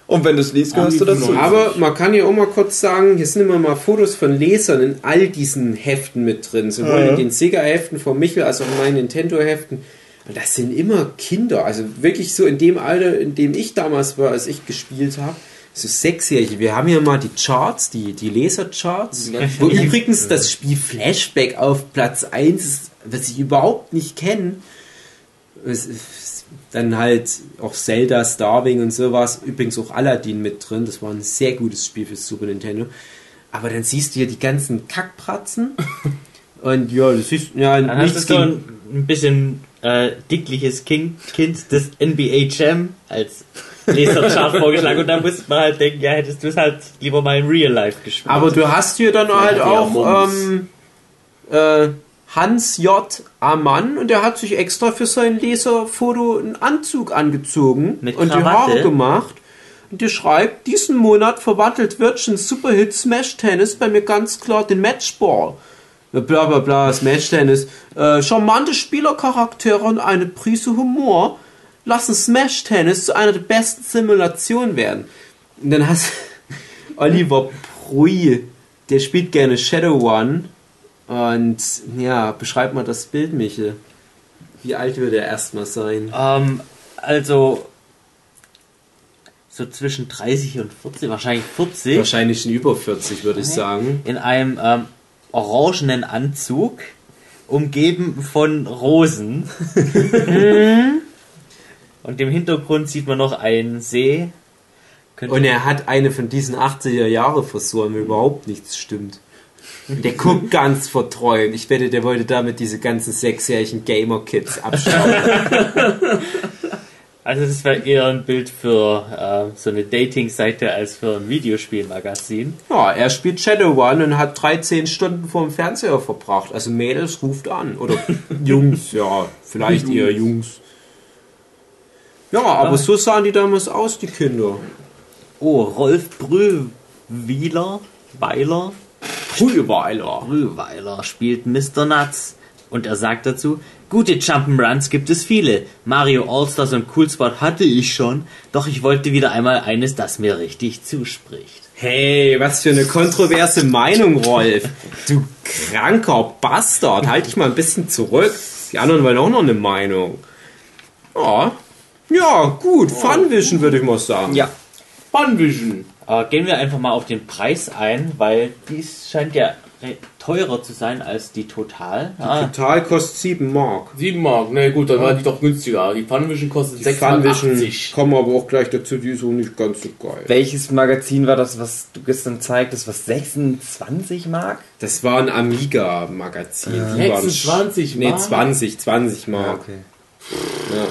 Und wenn du es liest, gehörst du dazu. Aber man kann ja auch mal kurz sagen, hier sind immer mal Fotos von Lesern in all diesen Heften mit drin. Sowohl in den Sega-Heften von Michel als auch in meinen Nintendo-Heften. Und das sind immer Kinder. Also wirklich so in dem Alter, in dem ich damals war, als ich gespielt habe. So sechsjährige. Wir haben hier mal die Charts, die, die Leser-Charts. Wo übrigens das Spiel Flashback auf Platz 1 ist, was ich überhaupt nicht kenne. Dann halt auch Zelda, Starving und sowas. Übrigens auch Aladdin mit drin. Das war ein sehr gutes Spiel für Super Nintendo. Aber dann siehst du hier die ganzen Kackpratzen. Und ja, das ist ja Dann hast du nichts so ein, ein bisschen äh, dickliches Kind, kind des NBA Jam als Laserchart vorgeschlagen und da musste man halt denken, ja, hättest du es halt lieber mal in Real Life gespielt. Aber du hast hier dann halt Ja, auch ähm, äh, Hans J. Amann und der hat sich extra für sein Leserfoto einen Anzug angezogen Mit und die? Haare gemacht. Und der schreibt, diesen Monat verwandelt Virgin Superhit Smash Tennis bei mir ganz klar den Matchball. Bla bla bla, Smash Tennis. Äh, charmante Spielercharaktere und eine Prise Humor lassen Smash Tennis zu einer der besten Simulationen werden. Und dann hast Oliver Prui, der spielt gerne Shadow One. Und ja, beschreib mal das Bild, Michel. Wie alt wird er erstmal sein? Ähm, also so zwischen 30 und 40, wahrscheinlich 40, Wahrscheinlich schon über 40, würde ich sagen. in einem ähm, orangenen Anzug, umgeben von Rosen. und im Hintergrund sieht man noch einen See. Könnte Und er hat eine von diesen 80er Jahre Frisuren, wo überhaupt nichts stimmt. Der guckt ganz verträumt. Ich wette, der wollte damit diese ganzen sechsjährigen Gamer-Kids abschauen. Also das wäre eher ein Bild für äh, so eine Dating-Seite als für ein Videospielmagazin. ja, er spielt Shadow One und hat 13 Stunden vor dem Fernseher verbracht. Also Mädels ruft an. Oder Jungs, ja, vielleicht eher Jungs. Ja, aber so sahen die damals aus, die Kinder. Oh, Rolf Brühweiler, Weiler, Frühweiler. Brühweiler spielt Mr. Nuts. Und er sagt dazu, gute Jump'n'Runs gibt es viele. Mario Allstars und Cool Spot hatte ich schon, doch ich wollte wieder einmal eines, das mir richtig zuspricht. Hey, was für eine kontroverse Meinung, Rolf. Du kranker Bastard. Halt dich mal ein bisschen zurück. Die anderen wollen auch noch eine Meinung. Ja, ja gut. Funvision würde ich mal sagen. Ja, Funvision. Äh, gehen wir einfach mal auf den Preis ein, weil dies scheint ja re- teurer zu sein als die Total. Ah, Total kostet 7 Mark. 7 Mark, na gut, dann war die doch günstiger. Die Funvision kostet Die 6 Mark Funvision 80. kommen aber auch gleich dazu, die ist auch nicht ganz so geil. Welches Magazin war das, was du gestern zeigtest, was 26 Mark? Das war ein Amiga-Magazin. Die waren 26 sch- Nee, Mark? 20, 20 Mark. okay. Ja.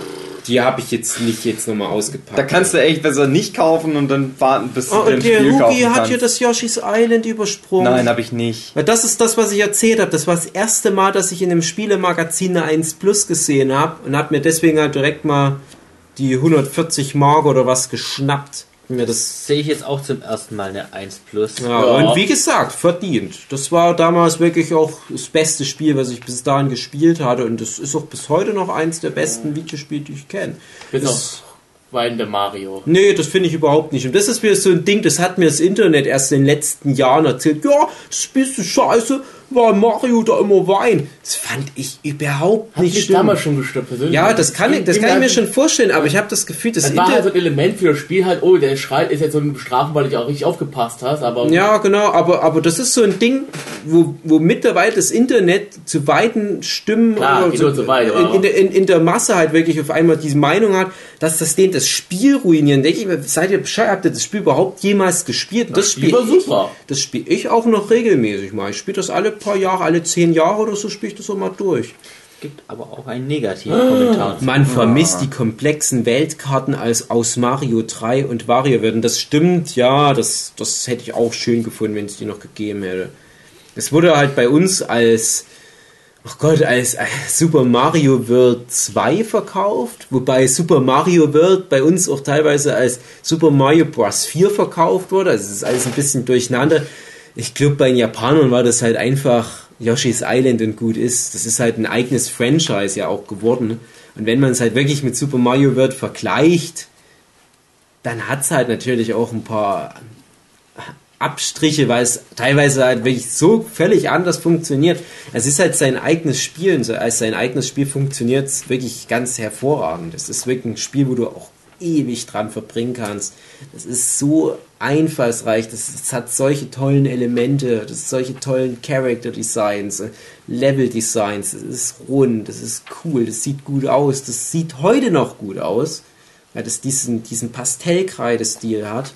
Die habe ich jetzt nicht jetzt nochmal ausgepackt. Da kannst du echt besser nicht kaufen und dann warten, bis du Oh, den und der Spiel kaufen Hugi hat hier das Yoshi's Island übersprungen. Nein, habe ich nicht. Weil das ist das, was ich erzählt habe. Das war das erste Mal, dass ich in einem Spielemagazin eine 1 Plus gesehen habe und habe mir deswegen halt direkt mal die 140 Mark oder was geschnappt. Mir das sehe ich jetzt auch zum ersten Mal eine 1 Plus. ja, Ja. und wie gesagt, verdient. Das war damals wirklich auch das beste Spiel, was ich bis dahin gespielt hatte und das ist auch bis heute noch eins der besten Videospiele, die ich kenne. Bis Das- auf weinende Mario. Nee, das finde ich überhaupt nicht. Und das ist wieder so ein Ding, das hat mir das Internet erst in den letzten Jahren erzählt. Ja, das Spiel ist scheiße, weil Mario da immer weint. Das fand ich überhaupt Hat nicht schlimm. damals schon gestört, persönlich. Ja, das kann ich, das kann ich mir schon vorstellen, aber ich habe das Gefühl, das Das war halt so ein Element für das Spiel halt, oh, der Schrei ist jetzt so eine Bestrafung, weil du dich auch richtig aufgepasst hast, aber Ja, genau, aber, aber das ist so ein Ding, wo, wo mittlerweile das Internet zu weiten Stimmen Klar, so weit, in, in, der- in, in der Masse halt wirklich auf einmal diese Meinung hat, dass das denen das Spiel ruinieren. Denke ich mir, seid ihr Bescheid, habt ihr das Spiel überhaupt jemals gespielt? Und das Spiel war ich, super. das spiele ich auch noch regelmäßig mal. Ich spiele das alle paar Jahre, alle zehn Jahre oder so spiele ich das auch mal durch. Gibt aber auch einen negativen Kommentar. Man vermisst die komplexen Weltkarten als aus Mario 3 und WarioWare. Und das stimmt, ja, das, das hätte ich auch schön gefunden, wenn es die noch gegeben hätte. Es wurde halt bei uns als, ach Gott, als, als Super Mario World 2 verkauft, wobei Super Mario World bei uns auch teilweise als Super Mario Bros. 4 verkauft wurde. Also es ist alles ein bisschen durcheinander. Ich glaube, bei den Japanern war das halt einfach Yoshi's Island und gut ist. Das ist halt ein eigenes Franchise ja auch geworden. Und wenn man es halt wirklich mit Super Mario World vergleicht, dann hat es halt natürlich auch ein paar Abstriche, weil es teilweise halt wirklich so völlig anders funktioniert. Es ist halt sein eigenes Spiel und als sein eigenes Spiel funktioniert es wirklich ganz hervorragend. Es ist wirklich ein Spiel, wo du auch ewig dran verbringen kannst. Das ist so einfallsreich, das, das hat solche tollen Elemente, das ist solche tollen Character Designs, äh, Level Designs, das ist rund, das ist cool, das sieht gut aus, das sieht heute noch gut aus, weil das diesen, diesen Pastellkreidestil hat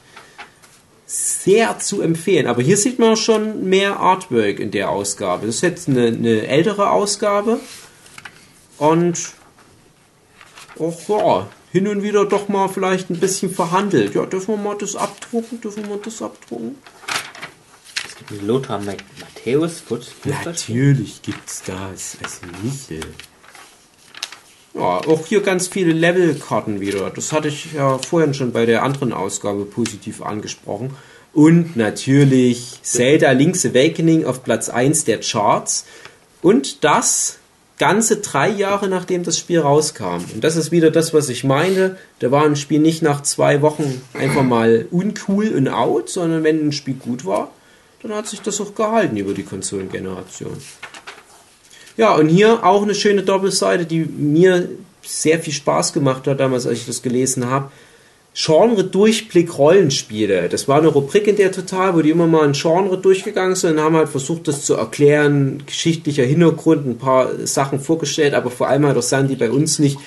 sehr zu empfehlen. Aber hier sieht man schon mehr Artwork in der Ausgabe. Das ist jetzt eine, eine ältere Ausgabe. Und auch ja, hin und wieder doch mal vielleicht ein bisschen verhandelt. Ja, dürfen wir mal das abdrucken? Dürfen wir mal das abdrucken? Lothar Ma- Matthäus, Putz. Natürlich gibt's das. Also nicht. äh. Ja, auch hier ganz viele Levelkarten wieder. Das hatte ich ja vorhin schon bei der anderen Ausgabe positiv angesprochen. Und natürlich Zelda Link's Awakening auf Platz 1 der Charts. Und das ganze drei Jahre nachdem das Spiel rauskam. Und das ist wieder das, was ich meine. Da war ein Spiel nicht nach zwei Wochen einfach mal uncool und out, sondern wenn ein Spiel gut war, dann hat sich das auch gehalten über die Konsolengeneration. Ja, und hier auch eine schöne Doppelseite, die mir sehr viel Spaß gemacht hat damals, als ich das gelesen habe. Genre-Durchblick Rollenspiele. Das war eine Rubrik in der Total, wo die immer mal ein Genre durchgegangen sind und haben halt versucht, das zu erklären, geschichtlicher Hintergrund, ein paar Sachen vorgestellt, aber vor allem halt auch Sachen, die bei uns nicht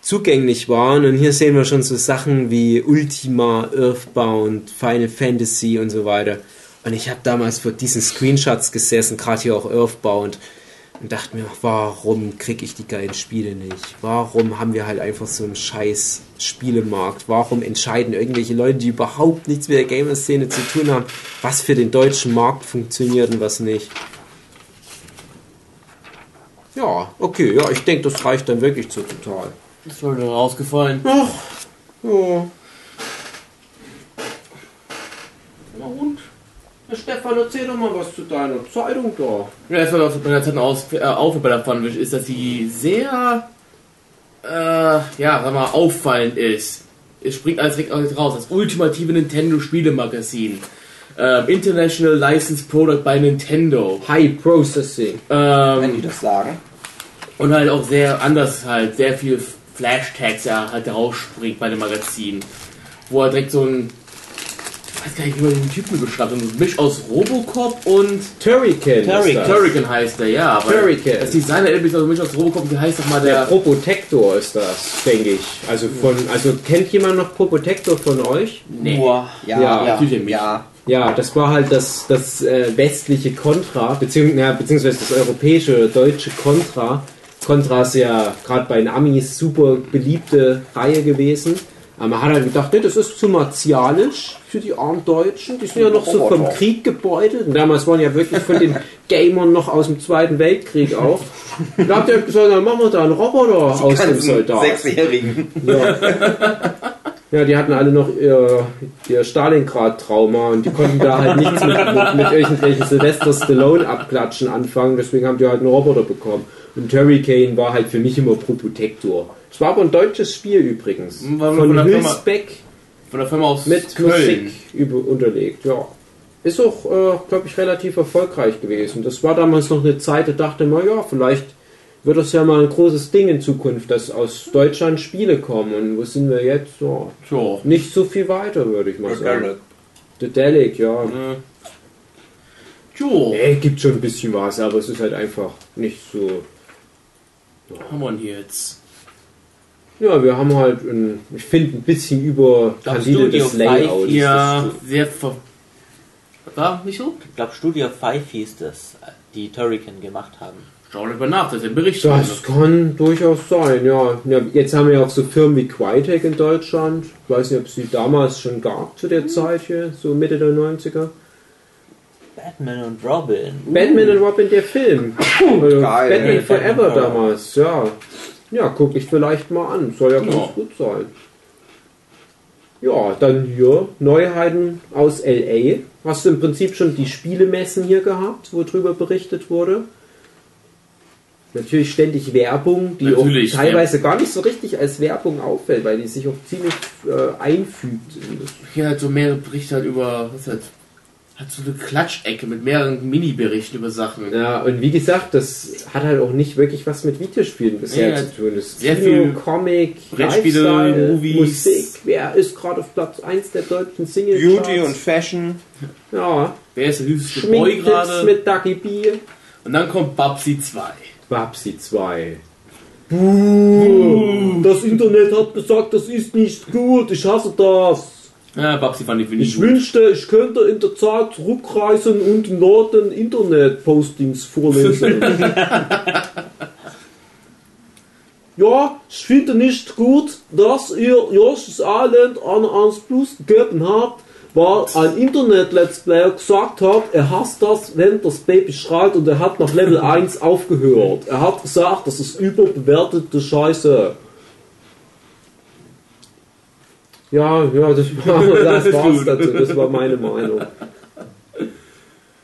zugänglich waren. Und hier sehen wir schon so Sachen wie Ultima, Earthbound, Final Fantasy und so weiter. Und ich habe damals vor diesen Screenshots gesessen, gerade hier auch Earthbound, und dachte mir, warum kriege ich die geilen Spiele nicht? Warum haben wir halt einfach so einen scheiß Spielemarkt? Warum entscheiden irgendwelche Leute, die überhaupt nichts mit der Gamer-Szene zu tun haben, was für den deutschen Markt funktioniert und was nicht? Ja, okay, ja, ich denke, das reicht dann wirklich zu total. Ist schon rausgefallen. Ach, ja. Na und? Stefan, erzähl doch mal was zu deiner Zeitung da. Ja, erstmal was bei der Zeit aus, äh, bei der Funwish ist, dass sie sehr, äh, ja, sag mal, auffallend ist. Es springt alles direkt aus- raus. Das ultimative Nintendo-Spielemagazin. Ähm, International Licensed Product by Nintendo. High Processing. Wenn die Ähm, das sagen. und halt auch sehr anders halt, sehr viel Flash-Tags ja halt rausspringt bei dem Magazin. Wo er direkt so ein, ich weiß gar nicht, wie man den Typen so ein Misch aus Robocop und Turrican. Turrican. ist. Turrican heißt der, ja. Aber Turrican. Das Design erinnert mich also Misch aus Robocop, wie heißt doch mal Der der... Probotector ist das, denke ich. Also von, also kennt jemand noch Probotector von euch? Nee. Ja, Ja, ja, natürlich ja. Ja, das war halt das, das äh, westliche Contra, beziehungs ja, beziehungsweise das europäische, deutsche Contra. Contra ist ja gerade bei den Amis super beliebte Reihe gewesen. Aber man hat halt gedacht, nee, das ist zu martialisch für die armen Deutschen. Die sind ja noch so vom. Krieg gebeutelt. Und damals waren ja wirklich von den Gamern noch aus dem Zweiten Weltkrieg auch. Da habt ihr gesagt, dann machen wir da einen Roboter aus dem Soldaten. Sechsjährigen. Ja. ja, die hatten alle noch ihr, ihr Stalingrad-Trauma und die konnten da halt nichts mit, mit, mit irgendwelchen Sylvester Stallone-Abklatschen anfangen, deswegen haben die halt einen Roboter bekommen. Und Turricane war halt für mich immer Protector. Es war aber ein deutsches Spiel übrigens. War Von von der Firma- Hülsbeck Von der Firma aus mit Köln. Musik unterlegt, ja. Ist auch, äh, glaube ich, relativ erfolgreich gewesen. Das war damals noch eine Zeit, da dachte man, ja, vielleicht wird das ja mal ein großes Ding in Zukunft, dass aus Deutschland Spiele kommen. Und wo sind wir jetzt? Ja, So. nicht so viel weiter, würde ich mal sagen. Organic. Dedelic, ja. Jo. Nee, gibt schon ein bisschen was, aber es ist halt einfach nicht so. haben wir denn hier jetzt? Ja, wir haben halt, ein, ich finde, ein bisschen überkandidetes Studio Layout. Five, Ja, sehr ver... War nicht so? Ich glaube, Studio 5 hieß das, die Turrican gemacht haben. Schau mal nach, das ist ein Bericht. Das kann durchaus sein, ja. ja. Jetzt haben wir ja auch so Firmen wie Crytek in Deutschland. Ich weiß nicht, ob es die damals schon gab zu der Zeit hier, so Mitte der 90er. Batman und Robin. Batman und Robin, der Film. Also Geil. Batman Batman Forever Forever. damals, ja. Ja, gucke ich vielleicht mal an. Soll ja ganz Ja. gut sein. Ja, dann hier Neuheiten aus LA. Hast du im Prinzip schon die Spielemessen hier gehabt, wo drüber berichtet wurde? Natürlich ständig Werbung, die Natürlich, auch teilweise gar nicht so richtig als Werbung auffällt, weil die sich auch ziemlich äh, einfügt. in das Hier halt so mehrere Berichte halt über... Was halt... Hat so eine Klatschecke mit mehreren Mini-Berichten über Sachen. Ja, und wie gesagt, das hat halt auch nicht wirklich was mit Videospielen bisher Ja, zu tun. Das ist sehr Kino, viel Comic, Brettspiele, Movies. Musik. Wer ist gerade auf Platz 1 der deutschen Singles? Beauty und Fashion. Ja, Wer ist der süßeste Boy gerade? mit Ducky B. Und dann kommt Babsi 2. Babsi 2. Buh, das Internet hat gesagt, das ist nicht gut, ich hasse das. Ja, Babsi fand ich wenig Ich gut. wünschte, ich könnte in der Zeit zurückreisen und Norden Internet-Postings vorlesen. ja, ich finde nicht gut, dass ihr Josh Island an 1 Plus gegeben habt, weil ein Internet-Let's Player gesagt hat, er hasst das, wenn das Baby schreit und er hat nach Level 1 aufgehört. Er hat gesagt, das ist überbewertete Scheiße. Ja, ja, das, war, das war's dazu. Das war meine Meinung.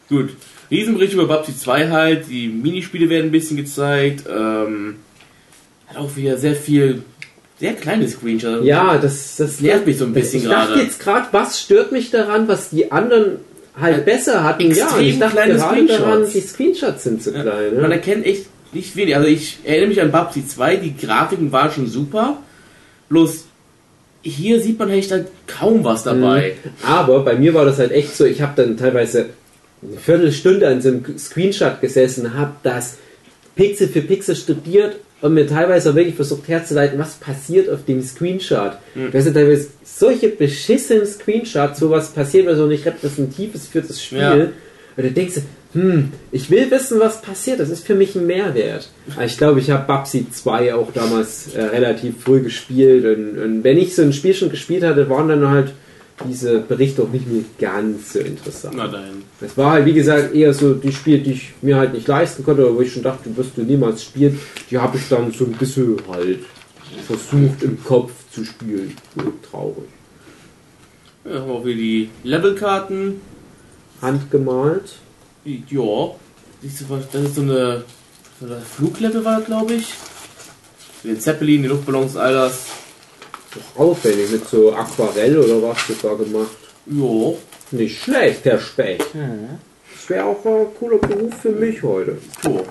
Gut. Riesenbericht über Babsi 2 halt. Die Minispiele werden ein bisschen gezeigt. Ähm, hat auch wieder sehr viel, sehr kleine Screenshots. Ja, das, das nervt mich so ein bisschen Ich dachte gerade. jetzt gerade, was stört mich daran, was die anderen halt besser hatten? Ja, ich dachte kleine gerade daran, Screenshots. die Screenshots sind zu klein. Man Ne? erkennt echt nicht wenig. Also ich erinnere mich an Babsi 2, die Grafiken waren schon super. Bloß hier sieht man echt halt kaum was dabei. Aber bei mir war das halt echt so, ich habe dann teilweise eine Viertelstunde an so einem Screenshot gesessen, habe das Pixel für Pixel studiert und mir teilweise auch wirklich versucht herzuleiten, was passiert auf dem Screenshot. Das sind teilweise solche beschissenen Screenshots, wo was passiert, was so nicht repräsentativ ist für das Spiel. Ja. Und du denkst, hm, ich will wissen, was passiert. Das ist für mich ein Mehrwert. Aber ich glaube, ich habe Babsi 2 auch damals äh, relativ früh gespielt. Und, und wenn ich so ein Spiel schon gespielt hatte, waren dann halt diese Berichte auch nicht mehr ganz so interessant. Na dann. Das war halt, wie gesagt, eher so die Spiele, die ich mir halt nicht leisten konnte, oder wo ich schon dachte, du wirst du niemals spielen. Die habe ich dann so ein bisschen halt versucht im Kopf zu spielen. Traurig. Ja, haben wir auch wieder die Levelkarten. Handgemalt. Ja, das ist so eine, so eine Fluglevel war, glaube ich. Den Zeppelin, die Luftballons, all das. Aufwendig mit so Aquarell oder was das da gemacht. Ja, Nicht schlecht, Herr Specht. Das wäre auch ein cooler Beruf für mich heute. so.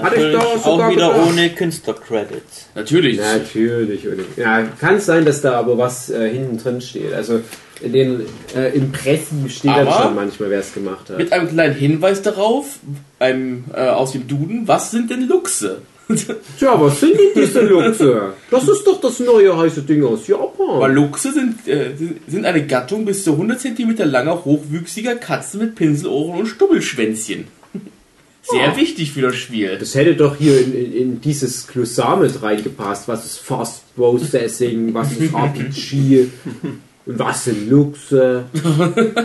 Hatte ich Natürlich da sogar auch wieder gedacht. ohne Künstlercredits. Natürlich. Natürlich. Uli. Ja, kann sein, dass da aber was äh, hinten drin steht. Also in den äh, Impressen steht dann Aber- schon manchmal, wer es gemacht hat. Mit einem kleinen Hinweis darauf, einem, äh, aus dem Duden, was sind denn Luchse? Tja, was sind denn diese Luchse? Das ist doch das neue heiße Ding aus Japan. Weil Luchse sind, äh, sind- sind eine Gattung bis zu 100 cm langer, hochwüchsiger Katzen mit Pinselohren und Stubbelschwänzchen. Sehr Oh. wichtig für das Spiel. Das hätte doch hier in, in, in dieses Glossar mit reingepasst. Was ist Fast Processing, was ist RPG und was sind Luchse?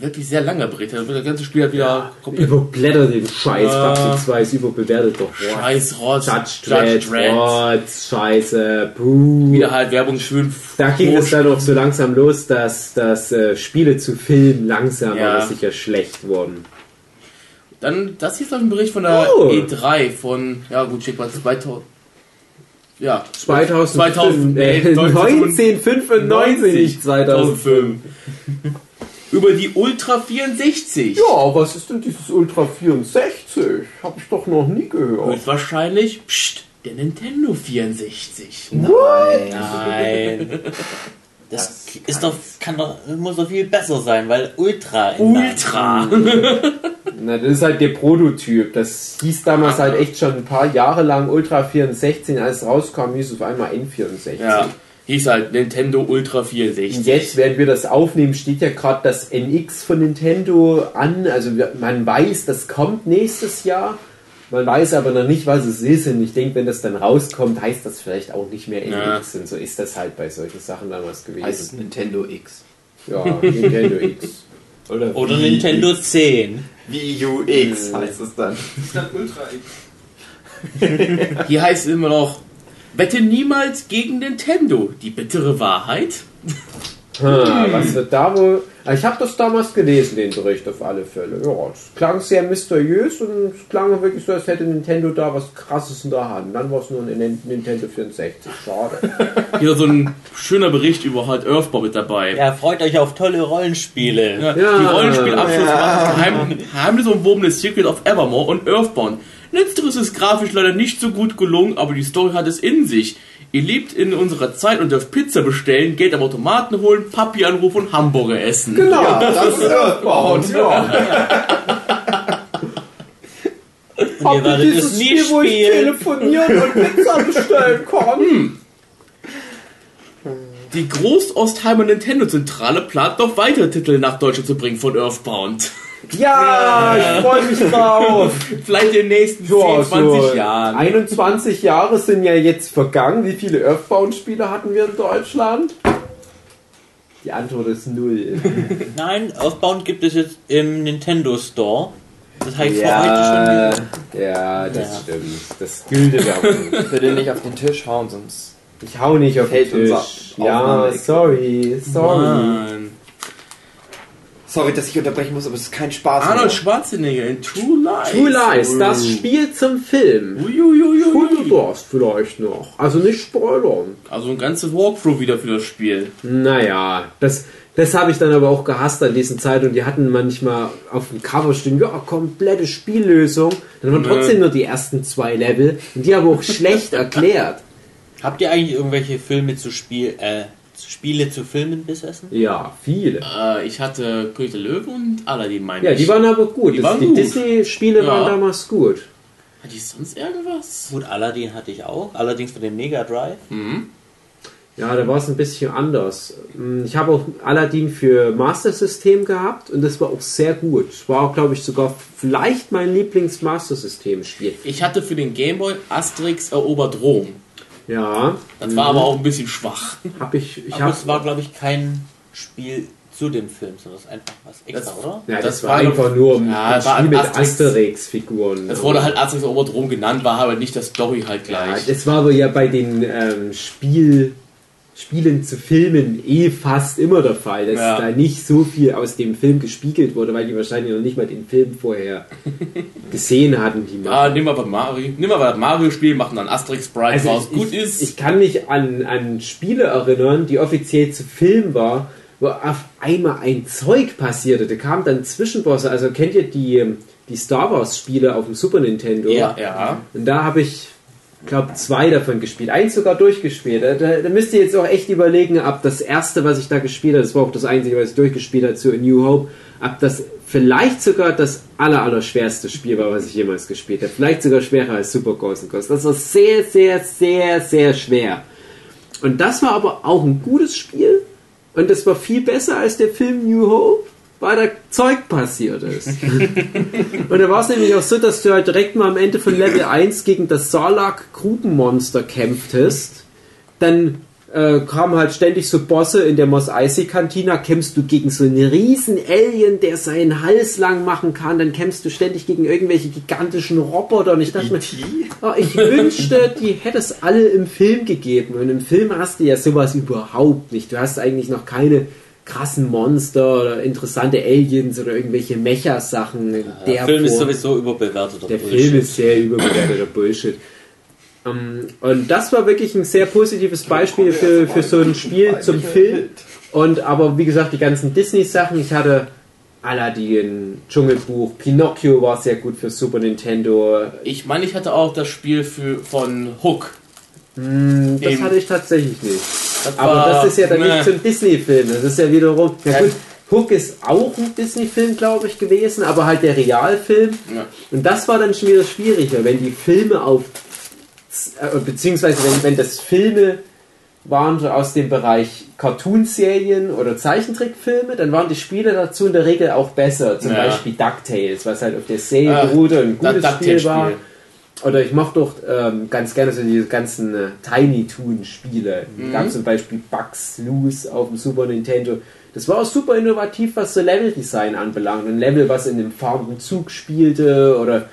Wirklich sehr. Da wird das ganze Spiel halt wieder komplett Überblätter den Scheiß. Ja. 2 ist überbewertet doch. Boah. Scheiß Rotz. Judge Dredd, Dredd. Rotz, Scheiße, puh. Wieder halt Werbung schön. Da ging es dann auch so langsam los, dass, dass äh, Spiele zu Filmen langsam Ja. aber sicher schlecht wurden. Dann, das hier ist ein Bericht von der Oh. E3 von, ja gut, schick mal 2000. Ja, 2000, 2000, äh, nee, 1995, nicht 2005. Über die Ultra 64. Ja, was ist denn dieses Ultra 64? Hab ich doch noch nie gehört. Höchstwahrscheinlich, pst, der Nintendo 64. Nein. Das, ist doch, kann doch, muss doch viel besser sein, weil Ultra. in Ultra. Na, das ist halt der Prototyp. Das hieß damals halt echt schon ein paar Jahre lang Ultra 64. Als es rauskam, hieß es auf einmal N64. Ja, hieß halt Nintendo Ultra 64. Und jetzt, während wir das aufnehmen, steht ja gerade das NX von Nintendo an. Also man weiß, das kommt nächstes Jahr. Man weiß aber noch nicht, was es ist. Und ich denke, wenn das dann rauskommt, heißt das vielleicht auch nicht mehr NX. Und so ist das halt bei solchen Sachen damals gewesen. Heißt Nintendo X. ja, Nintendo X. Oder, Oder Wii Nintendo X. 10. Wii U X heißt es dann. Hier heißt es immer noch, wette niemals gegen Nintendo. Die bittere Wahrheit. Ha, was wird da wohl? Ah, Ich habe das damals gelesen, den Bericht auf alle Fälle. Ja, es klang sehr mysteriös und es klang wirklich so, als hätte Nintendo da was Krasses in der Hand. Dann war es nur ein Nin- Nintendo 64. Schade. Hier so ein schöner Bericht über halt Earthbow mit dabei. Ja, freut euch auf tolle Rollenspiele. Ja, Ja. Die Rollenspielabschluss macht das Geheim, geheimnisumwobene Secret of Evermore und Earthbound. Letzteres ist grafisch leider nicht so gut gelungen, aber die Story hat es in sich. Ihr lebt in unserer Zeit und dürft Pizza bestellen, Geld am Automaten holen, Papi anrufen und Hamburger essen. Genau, Ja, das ist Earthbound. Ja. Ihr werdet dieses es nie Spiel, wo ich telefonieren und Pizza bestellen kann? Die Großostheimer Nintendo-Zentrale plant noch weitere Titel nach Deutschland zu bringen von Earthbound. Ja, ich freue mich drauf. Vielleicht in den nächsten 10, Ja, 20 so Jahren. 21 Jahre sind ja jetzt vergangen. Wie viele Earthbound-Spiele hatten wir in Deutschland? Die Antwort ist null. Nein, Earthbound gibt es jetzt im Nintendo Store. Das heißt Ja, schon. ja, das Ja. stimmt. Das gilt ja auch. Bitte nicht auf den Tisch hauen, sonst. Ich hau nicht auf den Fällt Tisch. Ja, sorry, sorry. Mann. Sorry, dass ich unterbrechen muss, aber es ist kein Spaß Arnold mehr. Schwarzenegger in True Lies. True Lies, das Spiel zum Film. Uiuiuiui. Und das vielleicht noch. Also nicht spoilern. Also ein ganzes Walkthrough wieder für das Spiel. Naja, das, das habe ich dann aber auch gehasst an diesen Zeiten und die hatten manchmal auf dem Cover stehen, ja, komplette Spiellösung. Dann waren Nö. trotzdem nur die ersten zwei Level und die aber auch schlecht erklärt. Habt ihr eigentlich irgendwelche Filme zu Spiel, äh, Spiele zu Filmen besessen? Ja, viele. Äh, ich hatte König der Löwen und Aladdin, meine Ja, ich. die waren aber gut. Die die. Disney-Spiele Ja. waren damals gut. Hat die sonst irgendwas? Gut, Aladdin hatte ich auch, allerdings für den Mega Drive. Ja, da war es ein bisschen anders. Hm, Ich habe auch Aladdin für Master System gehabt und das war auch sehr gut. War, glaube ich, sogar vielleicht mein Lieblings-Master System-Spiel. Ich hatte für den Gameboy Asterix erobert Rom. Ja, Das war aber auch ein bisschen schwach. habe ich. Ich Aber habe es war, glaube ich, kein Spiel zu dem Film, sondern das ist einfach was extra, Das- oder? Ja, das, Das war war einfach nur ein Ja, ein war Spiel mit Asterix. Asterix-Figuren. Es wurde halt Asterix Oberdrom genannt, war aber nicht das Story halt Ja, gleich. das war aber ja bei den ähm, Spiel, Spielen zu Filmen eh fast immer der Fall, dass Ja. da nicht so viel aus dem Film gespiegelt wurde, weil die wahrscheinlich noch nicht mal den Film vorher gesehen hatten. Die Ah, nimm mal was Mario, nimm mal was Mario-Spiel, machen dann Asterix Sprite Also raus. ich, Gut ich, ist. ich kann mich an, an Spiele erinnern, die offiziell zu Film war, wo auf einmal ein Zeug passierte. Da kamen dann Zwischenbosse. Also kennt ihr die, die Star Wars Spiele auf dem Super Nintendo? ja, ja. Und da habe ich, glaube zwei davon gespielt. Eins sogar durchgespielt. Da, da, müsst ihr jetzt auch echt überlegen, ob das erste, was ich da gespielt habe, das war auch das einzige, was ich durchgespielt habe zu A New Hope, ob das vielleicht sogar das aller, aller schwerste Spiel war, was ich jemals gespielt habe. Vielleicht sogar schwerer als Super Ghost Ghost. Das war sehr, sehr, sehr, sehr schwer. Und das war aber auch ein gutes Spiel. Und das war viel besser als der Film New Hope, weil da Zeug passiert ist. Und da war es nämlich auch so, dass du halt direkt mal am Ende von Level 1 gegen das Sarlacc-Grubenmonster kämpftest. Dann äh, kamen halt ständig so Bosse in der Mos Eisley Cantina, kämpfst du gegen so einen riesen Alien, der seinen Hals lang machen kann, dann kämpfst du ständig gegen irgendwelche gigantischen Roboter und ich dachte mir, oh, ich wünschte, die hätte es alle im Film gegeben und im Film hast du ja sowas überhaupt nicht. Du hast eigentlich noch keine krassen Monster oder interessante Aliens oder irgendwelche Mecha-Sachen. in Der Film ist sowieso überbewertet. Der Film ist sehr überbewerteter Bullshit. Ähm, und das war wirklich ein sehr positives Beispiel für, für so ein Spiel zum Film. Und aber wie gesagt, die ganzen Disney-Sachen, ich hatte Aladdin, Dschungelbuch, Pinocchio war sehr gut für Super Nintendo. Ich meine, ich hatte auch das Spiel für, von Hook. Hm, Das hatte ich tatsächlich nicht. Das Aber das ist ja dann ne. nicht zum Disney-Film. Das ist ja wiederum. Ja gut, Hook ist auch ein Disney-Film, glaube ich, gewesen, aber halt der Realfilm. Ja. Und das war dann schon wieder schwieriger, wenn die Filme auf. Äh, beziehungsweise wenn, wenn das Filme waren so aus dem Bereich Cartoonserien oder Zeichentrickfilme, dann waren die Spiele dazu in der Regel auch besser. Zum Ja. Beispiel DuckTales, was halt auf der Serie Ah, beruhte und ein gutes Spiel war. DuckTales-Spiel. Oder ich mochte doch ähm, ganz gerne so diese ganzen äh, Tiny Toon Spiele. Mhm. Gab zum Beispiel Bugs Loose auf dem Super Nintendo. Das war auch super innovativ, was so Leveldesign anbelangt. Ein Level, was in einem fahrenden Zug spielte oder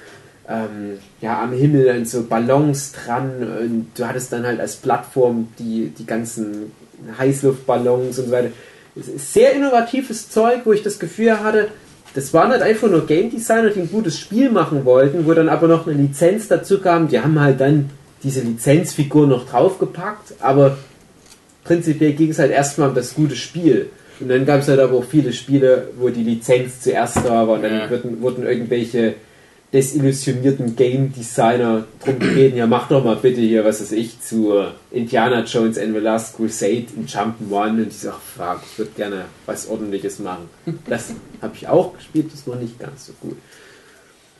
ähm, ja, am Himmel und so Ballons dran. Und du hattest dann halt als Plattform die, die ganzen Heißluftballons und so weiter. Sehr innovatives Zeug, wo ich das Gefühl hatte, das waren halt einfach nur Game Designer, die ein gutes Spiel machen wollten, wo dann aber noch eine Lizenz dazu kam. Die haben halt dann diese Lizenzfigur noch draufgepackt, aber prinzipiell ging es halt erstmal um das gute Spiel. Und dann gab es halt aber auch viele Spiele, wo die Lizenz zuerst da war und dann Ja. wurden, wurden irgendwelche desillusionierten Game Designer drum gebeten, ja mach doch mal bitte hier, was weiß ich, zu äh, Indiana Jones and the Last Crusade in Jump'n'One und ich sag, fuck, ich würde gerne was ordentliches machen. Das habe ich auch gespielt, das war nicht ganz so gut.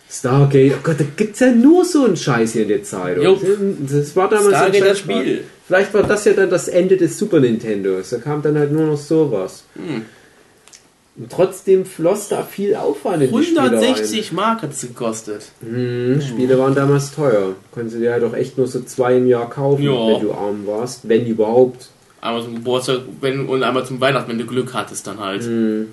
Stargate, oh Gott, da gibt's ja nur so einen Scheiß hier in der Zeit. Das war damals Stargate, ein das Spiel. Vielleicht war das ja dann das Ende des Super Nintendos. Da kam dann halt nur noch sowas. Hm. Und trotzdem floss da viel Aufwand in die Spiele rein. 160 Mark hat es gekostet. Mhm, Spiele waren damals teuer. Konntest du dir ja doch echt nur so zwei im Jahr kaufen, Ja. wenn du arm warst. Wenn überhaupt. Einmal zum Geburtstag wenn, und einmal zum Weihnachten, wenn du Glück hattest dann halt. Mhm.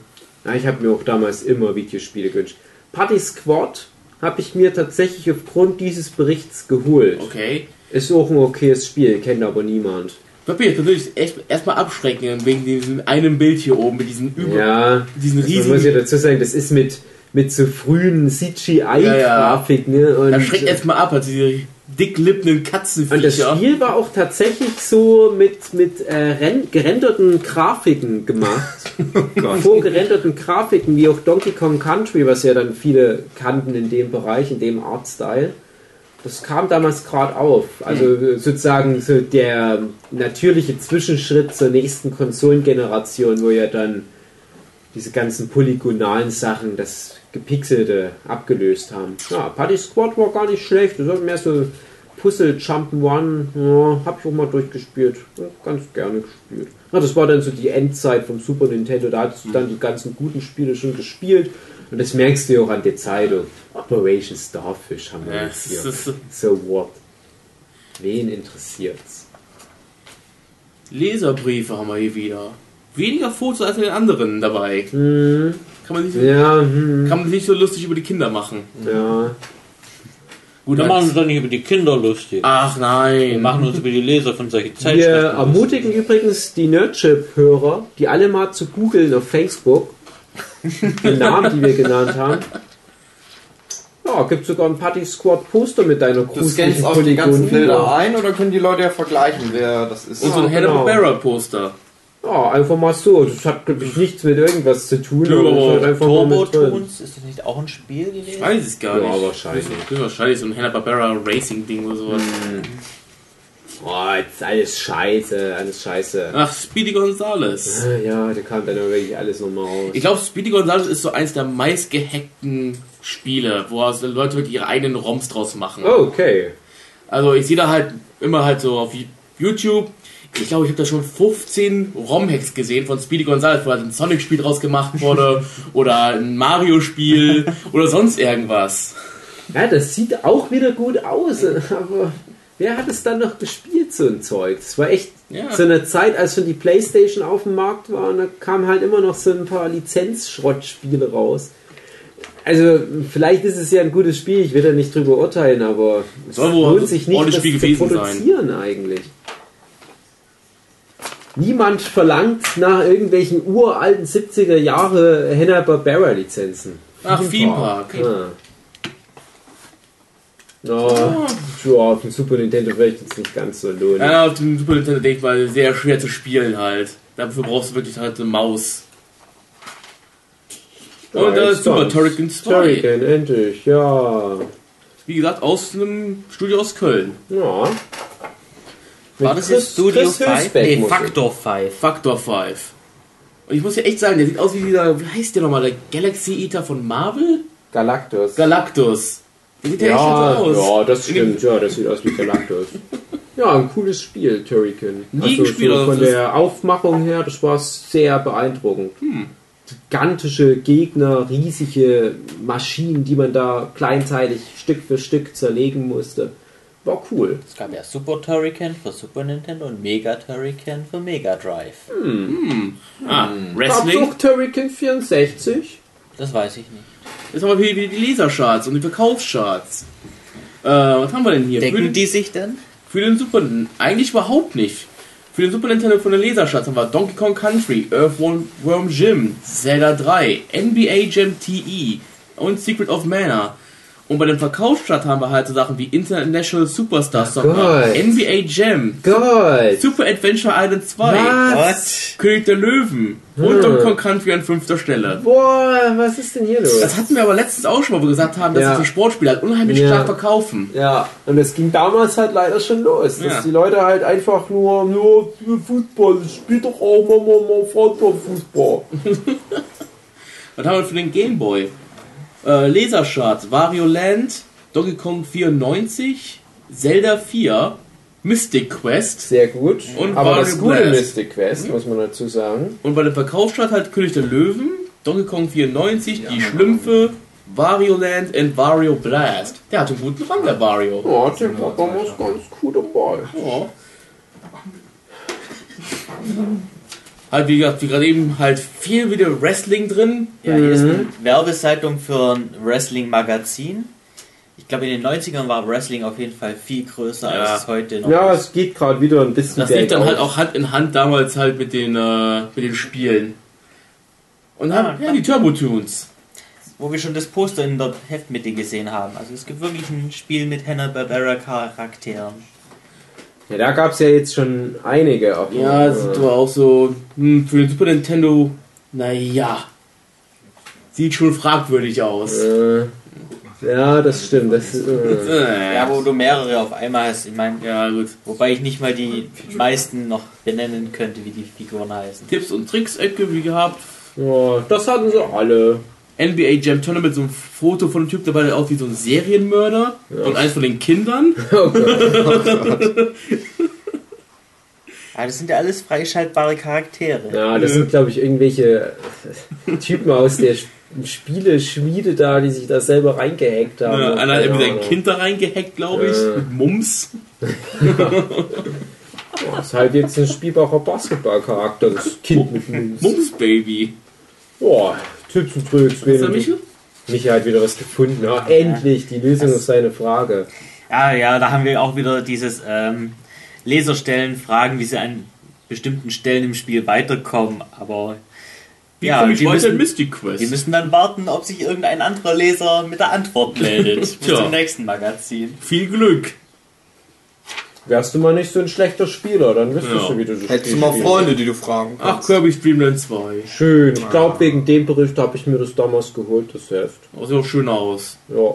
Ja, ich habe mir auch damals immer Videospiele gewünscht. Party Squad habe ich mir tatsächlich aufgrund dieses Berichts geholt. Okay. Ist auch ein okayes Spiel, kennt aber niemand. Papier, das würde ich erst- erstmal abschrecken wegen diesem einen Bild hier oben mit diesen über Ja, diesen also man riesigen. muss ja dazu sagen, das ist mit, mit so frühen CGI-Grafik. Ne? Und, Das schreckt erstmal ab, also diese dicklippenden Katzenviecher. und das Spiel war auch tatsächlich so mit, mit äh, ren- gerenderten Grafiken gemacht. Vorgerenderten Grafiken, wie auch Donkey Kong Country, was ja dann viele kannten in dem Bereich, in dem Artstyle. Das kam damals gerade auf. Also sozusagen so der natürliche Zwischenschritt zur nächsten Konsolengeneration, wo ja dann diese ganzen polygonalen Sachen, das Gepixelte abgelöst haben. Ja, Party Squad war gar nicht schlecht. Das war mehr so Puzzle Jump'n'One. Ja, hab ich auch mal durchgespielt. Ja, ganz gerne gespielt. Ja, das war dann so die Endzeit vom Super Nintendo. Da hattest du dann die ganzen guten Spiele schon gespielt. Und das merkst du ja auch an der Zeitung. Operation Starfish haben wir Ja, jetzt hier. So what? Wen interessiert's? Leserbriefe haben wir hier wieder. weniger Fotos als in den anderen dabei. Hm, Kann man, sich, ja, hm, kann man sich nicht so lustig über die Kinder machen. ja. Gut, Wir dann- machen uns doch nicht über die Kinder lustig. Ach Wir nein. machen uns über die Leser von solchen Wir Zeitschriften. ermutigen übrigens die Nerdship-Hörer, die alle mal zu googeln auf Facebook, die Namen, die wir genannt haben. Ja, gibt sogar ein Party Squad Poster mit deiner Du gruseligen scannst auch die ganzen Bilder ein oder können die Leute ja vergleichen, wer das ist? Und so ein Ja, genau. Hanna-Barbera-Poster. Ja, einfach mal so. Das hat, glaube ich, nichts mit irgendwas zu tun. Ja, aber das ist halt einfach Turbo. Toons, ist das nicht auch ein Spiel gewesen? Ich weiß es gar Ja, nicht. wahrscheinlich. Das ist wahrscheinlich so ein Hanna-Barbera Racing-Ding oder sowas. Oh, jetzt alles scheiße, alles scheiße. Ach, Speedy Gonzales. Ah, Ja, da kam dann wirklich alles nochmal raus. Ich glaube, Speedy Gonzales ist so eins der meistgehackten Spiele, wo also Leute wirklich ihre eigenen ROMs draus machen. Oh, okay. Also ich sehe da halt immer halt so auf YouTube. Ich glaube, ich habe da schon 15 ROM-Hacks gesehen von Speedy Gonzales, wo halt ein Sonic-Spiel draus gemacht wurde oder ein Mario-Spiel oder sonst irgendwas. Ja, das sieht auch wieder gut aus, aber wer hat es dann noch gespielt, so ein Zeug? Es war echt Ja. so eine Zeit, als schon die Playstation auf dem Markt war und da kamen halt immer noch so ein paar Lizenzschrottspiele raus. Also, vielleicht ist es ja ein gutes Spiel, ich will da nicht drüber urteilen, aber es Soll wohl lohnt sich nicht, das Spiel zu produzieren eigentlich. Niemand verlangt nach irgendwelchen uralten 70er Jahre Hanna-Barbera-Lizenzen. Ach, Theme Park. Ah. Ja, ja, auf dem Super Nintendo vielleicht jetzt nicht ganz so lohnen. Ja, auf dem Super Nintendo denke ich mal sehr schwer zu spielen halt. Dafür brauchst du wirklich halt eine Maus. Und da ist Super. Turrican 2. Turrican, endlich, ja. Wie gesagt, aus einem Studio aus Köln. Ja. War das Chris- jetzt Studio Chris 5? Hülsbeck Nee. Factor 5. Factor 5. Und ich muss ja echt sagen, der sieht aus wie dieser, wie heißt der nochmal, der Galaxy Eater von Marvel? Galactus. Galactus. Der sieht ja, aus. ja, das stimmt. Ja, das sieht aus wie Galactus. ja, ein cooles Spiel, Turrican. Nie Also gespielt, so von der Aufmachung her, das war sehr beeindruckend. Hm. Gigantische Gegner, riesige Maschinen, die man da kleinteilig Stück für Stück zerlegen musste. War cool. Es gab ja Super Turrican für Super Nintendo und Mega Turrican für Mega Drive. Ah, Gab's Wrestling. auch Turrican 64? Das weiß ich nicht. Das haben wir wieder die Lesercharts und die Verkaufscharts. Äh, was haben wir denn hier? Decken den, die sich denn? für den Super Eigentlich überhaupt nicht. Für den Super Nintendo von den Lesercharts haben wir Donkey Kong Country, Earthworm Jim, Zelda 3, NBA Jam TE und Secret of Mana. Und bei den Verkaufscharts haben wir halt so Sachen wie International Superstar Soccer, Gott. NBA Jam, Gott! Super Adventure Island 2, Was? König der Löwen und Hm. Donkey Kong Country an fünfter Stelle. Boah, was ist denn hier los? Das hatten wir aber letztens auch schon mal, wo wir gesagt haben, dass Ja. sich die Sportspiele halt unheimlich Ja. stark verkaufen. Ja, und es ging damals halt leider schon los, dass Ja. die Leute halt einfach nur, nur für Fußball, ich spiel doch auch mal, mal, mal Fußball. Was haben wir für den Gameboy? Äh, Lasercharts, Wario Land, Donkey Kong 94, Zelda 4, Mystic Quest Sehr gut. Und Aber Mario das gute Blast. Mystic Quest, muss man dazu sagen. und bei den Verkaufscharts halt König der Löwen, Donkey Kong 94, die Schlümpfe, Wario Land und Wario Blast. Der hat einen guten Rang, der Wario. Ja, der war damals ganz cool dabei. Ja. Halt, wie gesagt, wie gerade eben, halt viel wieder Wrestling drin. Ja, hier ist eine Werbeseitung für ein Wrestling-Magazin. Ich glaube, in den 90ern war Wrestling auf jeden Fall viel größer, Ja. als es heute noch Ja, ist. es geht gerade wieder ein bisschen Das lief dann halt auch Hand in Hand damals halt mit den, äh, mit den Spielen. Und Ah, dann, ja, die Turbo-Tunes. Wo wir schon das Poster in der Heftmitte gesehen haben. Also es gibt wirklich ein Spiel mit Hanna-Barbera-Charakteren. Ja, da gab es ja jetzt schon einige. Auch Ja, das sieht aber auch so, hm, für den Super Nintendo, naja. Sieht schon fragwürdig aus. Äh, ja, das stimmt. Das, äh, Äh, Ja, wo du mehrere auf einmal hast. Ich meine, ja, gut. wobei ich nicht mal die meisten noch benennen könnte, wie die Figuren heißen. Tipps und Tricks-Ecke, wie gehabt. ja, das hatten sie alle. NBA Jam Tournament, so ein Foto von einem Typ dabei, der aussieht wie so ein Serienmörder. Und eins von den Kindern. Oh Gott. Aber das sind ja alles freischaltbare Charaktere. Ja, das sind, glaube ich, irgendwelche Typen aus der Sp- Spieleschmiede da, die sich da selber reingehackt haben. Ja, einer hat irgendwie sein. Kind da reingehackt, glaube ich, Ja. mit Mums. Das ist halt jetzt ein spielbarer Basketballcharakter, das Kind mit Mums. Mums Baby. Boah, Tipps und Tricks. Was ist da, Michel? Michi hat wieder was gefunden. Ja, endlich die Lösung auf seine Frage. Ja, ja, da haben wir auch wieder dieses ähm, Leserstellen fragen, wie sie an bestimmten Stellen im Spiel weiterkommen, aber Wie ja, komme ich wir weiter in müssen, Mystic Quest? wir müssen dann warten, ob sich irgendein anderer Leser mit der Antwort meldet bis zum nächsten Magazin. Viel Glück. Wärst du mal nicht so ein schlechter Spieler, dann wüsstest Ja. du, wie du so Hättest du mal spielst. Freunde, die du fragen Ach, kannst. Kirby Dreamland 2. Schön. Ich glaube, wegen dem Bericht habe ich mir das damals geholt, das Heft. Oh, sieht auch schön aus. Ja.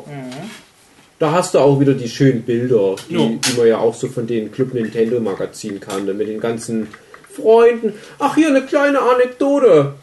Da hast du auch wieder die schönen Bilder, die, Ja. die man ja auch so von den Club Nintendo Magazinen kannte, mit den ganzen Freunden. Ach, hier eine kleine Anekdote.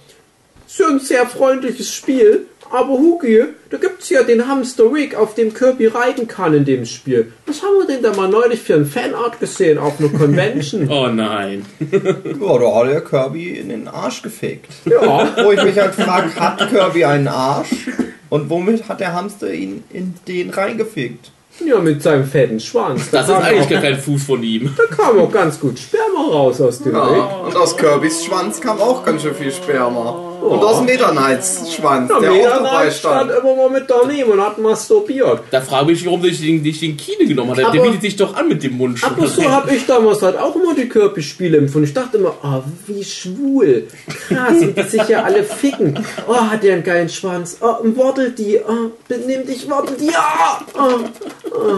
So ein sehr freundliches Spiel, aber Hugi, da gibt's ja den Hamster Rick, auf dem Kirby reiten kann in dem Spiel. Was haben wir denn da mal neulich für ein Fanart gesehen auf einer Convention? Oh nein. Ja, da hat der Kirby in den Arsch gefickt. ja, Wo ich mich halt frage, hat Kirby einen Arsch? Und womit hat der Hamster ihn in den reingefickt? ja, mit seinem fetten Schwanz. Das ist kam eigentlich gar kein Fuß von ihm. da kam auch ganz gut Sperma raus aus dem. Ja, und aus Kirbys Schwanz kam auch ganz schön viel Sperma. Und aus Meta Knights Schwanz, Ja, der auch dabei stand stand. immer mal mit daneben und hat masturbiert. Da frage ich mich, warum sich den, dich den Kine genommen hat. Der bietet sich doch an mit dem Mund. Aber so habe ich damals halt auch immer die Kirby-Spiele empfunden. Ich dachte immer, oh, wie schwul. Krass, wie die sich ja alle ficken. Oh, hat der einen geilen Schwanz. Oh, Wortel die. Oh, benimm dich, Wortel die. Ja! Oh, oh.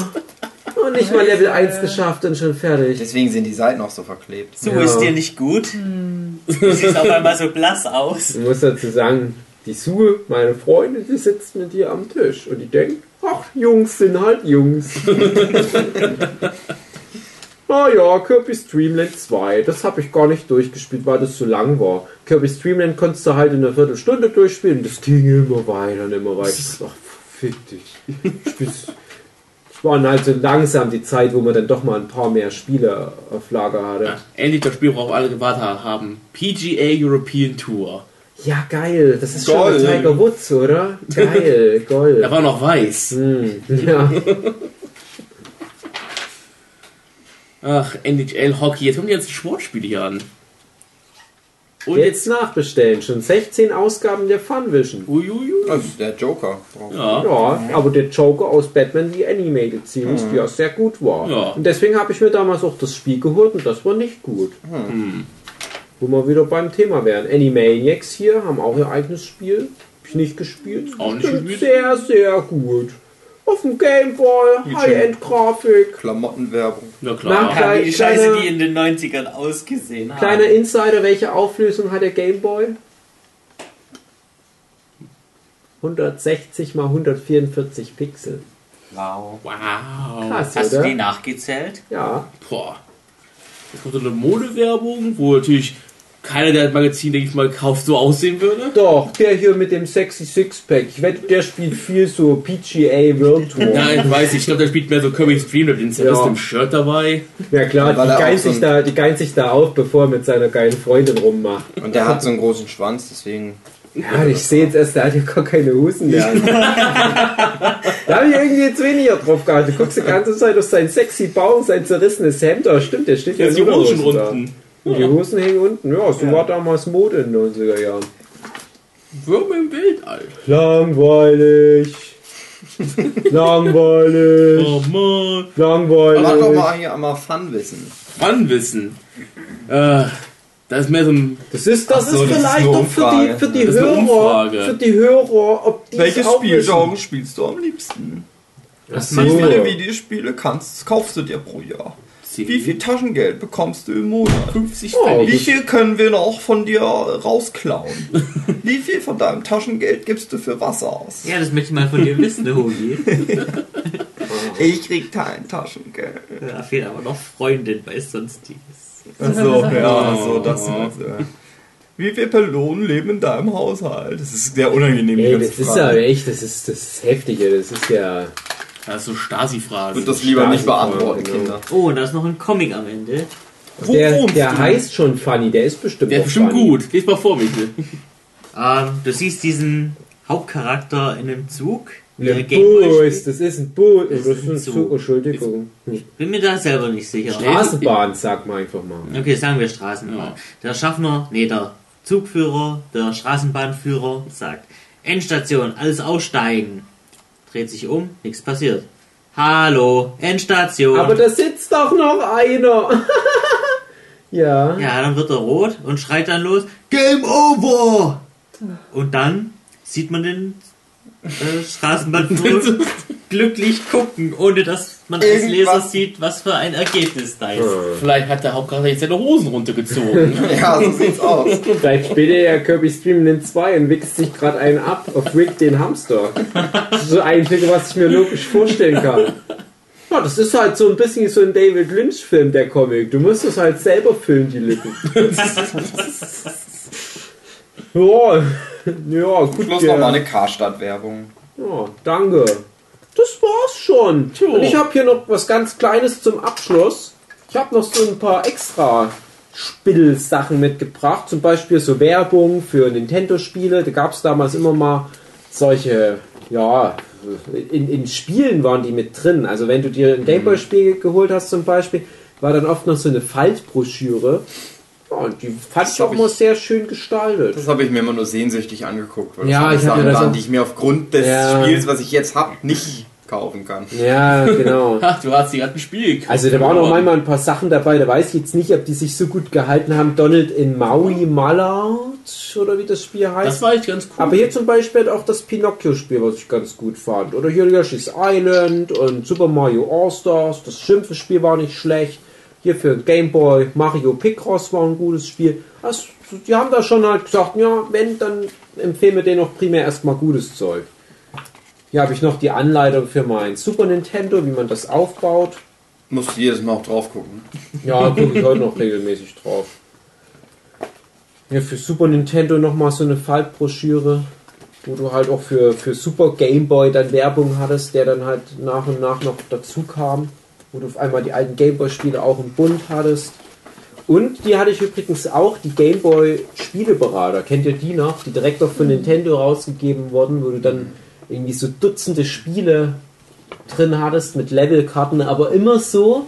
Oh, nicht mal Level 1 geschafft und schon fertig. Deswegen sind die Seiten auch so verklebt. So Ja. ist dir nicht gut. Du siehst auf einmal so blass aus. Ich muss dazu sagen, die Sue, meine Freundin, die sitzt mit dir am Tisch und die denkt, ach, Jungs sind halt Jungs. Naja, Kirby's Dreamland 2, das habe ich gar nicht durchgespielt, weil das so lang war. Kirby's Dreamland konntest du halt in einer Viertelstunde durchspielen, das ging immer weiter und immer weiter. Ach, fick dich. Spielst- Es war halt so langsam die Zeit, wo man dann doch mal ein paar mehr Spiele auf Lager hatte. Ja, endlich das Spiel, worauf alle gewartet haben. PGA European Tour. Ja, geil, das ist Gold. schon Tiger Woods, oder? Geil, Gold. Da war noch weiß. Hm, ja. Ach, NHL Hockey. Jetzt kommen die ganzen Sportspiele hier an. Und Jetzt nachbestellen. Schon 16 Ausgaben der Funvision. Uiuiui. Also der Joker. drauf. Ja. Ja, aber der Joker aus Batman die Animated Series, die ja sehr gut war. Ja. Und deswegen habe ich mir damals auch das Spiel geholt und das war nicht gut. Wo wir wieder beim Thema wären. Animaniacs hier haben auch ihr eigenes Spiel. Hab ich nicht gespielt. Auch nicht gespielt? Sehr, sehr gut. Auf dem Gameboy, High-End-Grafik. Klamottenwerbung. Ja klar. Nach- Ja, wie Kleine- scheiße die in den 90ern ausgesehen haben. Kleiner Insider, welche Auflösung hat der Gameboy? 160 mal 144 Pixel. Wow. Wow. Krass, Hast du oder? die nachgezählt? Ja. Boah. Jetzt kommt so eine Modewerbung, wo natürlich keiner der Magazin, denke ich mal, kauft, so aussehen würde. Doch, der hier mit dem sexy Sixpack. Ich wette, der spielt viel so PGA World Tour. Nein, weiß ich. Ich glaube, der spielt mehr so Kirby's Dream mit dem Ja. im Shirt dabei. Ja klar, die geilt, so sich da, die geilt sich da auf, bevor er mit seiner geilen Freundin rummacht. Und der hat so einen großen Schwanz, deswegen. Ja, ich sehe jetzt erst, der hat ja gar keine Hosen mehr. da habe ich irgendwie jetzt weniger drauf gehabt. Du guckst die ganze Zeit auf seinen sexy Bauch, sein zerrissenes Hemd. Da stimmt, der steht ja Jetzt die Hosen Unterhosen da. Und die Hosen hängen unten. Ja, so war damals Mode in den 90er Jahren. Würmer im Weltall. Langweilig. Langweilig. Oh Mann. Langweilig. Mach doch mal hier einmal Fun-Wissen. Fun-Wissen. Äh, das ist mehr so ein. Das ist, das so, ist das vielleicht doch für die, für die Hörer, für die Hörer, ob die Welches. Spielgenre spielst du am liebsten? Ach so. Wie viele Videospiele kannst, kaufst du dir pro Jahr? CD. Wie viel Taschengeld bekommst du im Monat? 50 Oh. Wie viel können wir noch von dir rausklauen? Wie viel von deinem Taschengeld gibst du für Wasser aus? Ja, das möchte ich mal von dir wissen, Hogi. Ich krieg kein Taschengeld. Da fehlt aber noch Freundin bei sonstiges. Achso, ja, so das. Also. Wie viele Personen leben in deinem Haushalt? Das ist sehr unangenehm. Ey, das ist ja echt, das ist, das ist heftig, das ist ja... Das ist so Stasi-Fragen. Und das lieber nicht Stasi-Fragen, beantworten. Kinder. Oh, und da ist noch ein Comic am Ende. Wo Der, der du? heißt schon Funny, der ist bestimmt Der ist bestimmt funny. gut. Lies mal vor, bitte. Ähm, du siehst diesen Hauptcharakter in einem Zug Gameboy Bus, das ist ein Bus. Das ist ein Zug. Zug, Entschuldigung. Bin mir da selber nicht sicher. Straßenbahn, sag mal einfach mal. Okay, sagen wir Straßenbahn. Der Schaffner, nee, der Zugführer, der Straßenbahnführer sagt, Endstation, alles aussteigen. Dreht sich um, nichts passiert. Hallo, Endstation. Aber da sitzt doch noch einer. ja. ja, dann wird er rot und schreit dann los, Game Over! Und dann sieht man den äh, Straßenbahnführer glücklich gucken, ohne dass man als Leser Irgendwas- sieht, was für ein Ergebnis da ist. Vielleicht hat der Hauptcharakter jetzt seine Hosen runtergezogen. Ja, so sieht's aus. Vielleicht spielt er ja Kirby Stream den 2 und wichst sich gerade einen ab auf Rick den Hamster. Das ist so das Einzige, was ich mir logisch vorstellen kann. Ja, das ist halt so ein bisschen so ein David Lynch-Film, der Comic. Du musst es halt selber füllen, die Lippen. ja, ja, gut. Schluss ja. nochmal eine Karstadt-Werbung. Ja, danke. Das war's schon. Und ich habe hier noch was ganz Kleines zum Abschluss. Ich habe noch so ein paar extra Spielsachen mitgebracht. Zum Beispiel so Werbung für Nintendo-Spiele. Da gab es damals immer mal solche, ja, in, in Spielen waren die mit drin. Also wenn du dir ein Gameboy-Spiel geholt hast zum Beispiel, war dann oft noch so eine Faltbroschüre. Ja, und die fand ich auch mal sehr schön gestaltet. Das habe ich mir immer nur sehnsüchtig angeguckt, weil Ja, das ich Sachen mir das waren, die ich mir aufgrund des Ja. Spiels, was ich jetzt habe, nicht kaufen kann. Ja, genau. Ach, du hast die gerade ein Spiel gekauft. Also da waren auch manchmal ein paar Sachen dabei, da weiß ich jetzt nicht, ob die sich so gut gehalten haben. Donald in Maui Mallard oder wie das Spiel heißt. Das war echt ganz cool. Aber hier zum Beispiel hat auch das Pinocchio-Spiel, was ich ganz gut fand. Oder hier Yoshi's Island und Super Mario All-Stars. Das Schimpfe-Spiel war nicht schlecht. Hier für Game Boy Mario Picross war ein gutes Spiel. Also, die haben da schon halt gesagt, ja, wenn, dann empfehlen wir denen auch primär erstmal gutes Zeug. Hier habe ich noch die Anleitung für mein Super Nintendo, wie man das aufbaut. Musst du jedes Mal auch drauf gucken. Ja, gucke ich heute noch regelmäßig drauf. Ja, für Super Nintendo nochmal so eine Faltbroschüre, wo du halt auch für, für Super Game Boy dann Werbung hattest, der dann halt nach und nach noch dazu kam, wo du auf einmal die alten Game Boy Spiele auch im Bund hattest. Und die hatte ich übrigens auch, die Game Boy Spieleberater. Kennt ihr die noch? Die direkt auch von Nintendo rausgegeben wurden, wo du dann irgendwie so Dutzende Spiele drin hattest mit Levelkarten, aber immer so,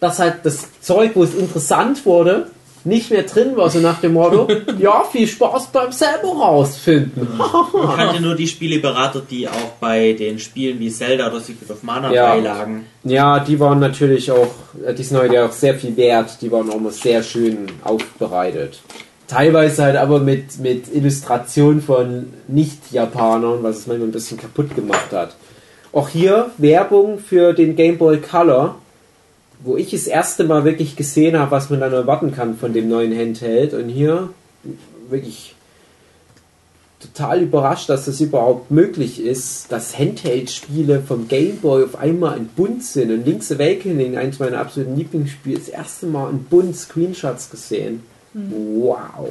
dass halt das Zeug, wo es interessant wurde, nicht mehr drin war, so nach dem Motto, ja, viel Spaß beim selber rausfinden. Ich kannte nur die Spieleberater, die auch bei den Spielen wie Zelda oder Secret of Mana Ja. beilagen. Ja, die waren natürlich auch, äh, die sind heute ja auch sehr viel wert, die waren auch mal sehr schön aufbereitet. Teilweise halt aber mit, mit Illustration von Nicht-Japanern, was es manchmal ein bisschen kaputt gemacht hat. Auch hier Werbung für den Game Boy Color, wo ich das erste Mal wirklich gesehen habe, was man dann erwarten kann von dem neuen Handheld. Und hier wirklich total überrascht, dass das überhaupt möglich ist, dass Handheld-Spiele vom Game Boy auf einmal in bunt sind. Und Link's Awakening, eins meiner absoluten Lieblingsspiele, das erste Mal in bunt Screenshots gesehen. Wow.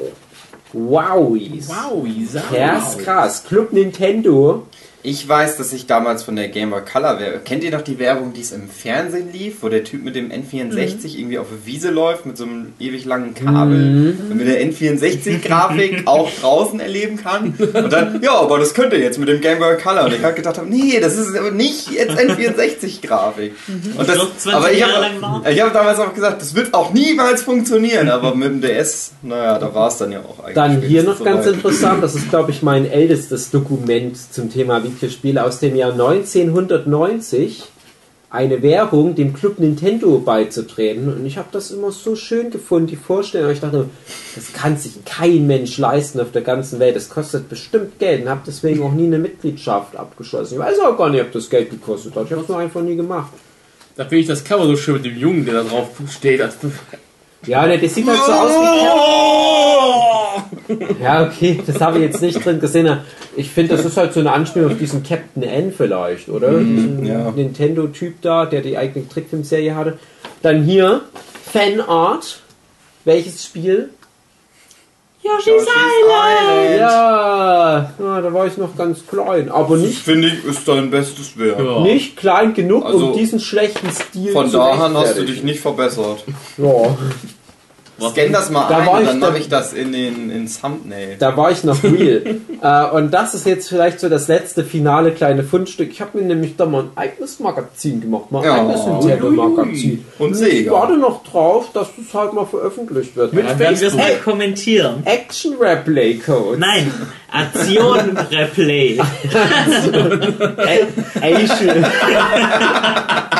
Wowies. Wow, Isa. Ja, ist krass. Club Nintendo. Ich weiß, dass ich damals von der Game Boy Color Werbung. Kennt ihr noch die Werbung, die es im Fernsehen lief, wo der Typ mit dem N64 irgendwie auf der Wiese läuft mit so einem ewig langen Kabel und mit der N64-Grafik auch draußen erleben kann? Und dann, ja, aber das könnt ihr jetzt mit dem Game Boy Color. Und ich halt gedacht habe, nee, das ist aber nicht jetzt N64-Grafik. Und das, Doch 20 aber ich habe hab damals auch gesagt, das wird auch niemals funktionieren. Aber mit dem DS, naja, da war es dann ja auch eigentlich. Dann hier noch spätestens ganz soweit. interessant, das ist glaube ich mein ältestes Dokument zum Thema Videospiele aus dem Jahr 1990. Eine Werbung dem Club Nintendo beizutreten. Und ich habe das immer so schön gefunden, die Vorstellung. Ich dachte, das kann sich kein Mensch leisten auf der ganzen Welt. Das kostet bestimmt Geld und habe deswegen auch nie eine Mitgliedschaft abgeschlossen. Ich weiß auch gar nicht, ob das Geld gekostet hat. Ich habe es nur einfach nie gemacht. Da finde ich das Cover so schön mit dem Jungen, der da drauf steht. Ja, ne, das sieht halt so aus wie Ja, okay, das habe ich jetzt nicht drin gesehen. Ich finde, das ist halt so eine Anspielung auf diesen Captain N vielleicht, oder? diesen ja. Nintendo-Typ da, der die eigene Trickfilmserie hatte. Dann hier Fanart. Welches Spiel? Yoshi's Island. Ja, ja, da war ich noch ganz klein. Aber nicht, Finde ich, ist dein bestes Werk. Ja. nicht klein genug, Also, um diesen schlechten Stil Von zu da an hast du dich nicht verbessert. Ja. Scan das mal Da ein war und ich dann da- mache ich das in den ins Thumbnail. Da war ich noch real. äh, und das ist jetzt vielleicht so das letzte finale kleine Fundstück. Ich habe mir nämlich da mal ein eigenes Magazin gemacht. Mal Ja. ein eigenes Nintendo-Magazin. Und ich Sega. warte noch drauf, dass es halt mal veröffentlicht wird. Werden wir es mal kommentieren. Action Replay Code. Nein, Aktion Replay. Asian.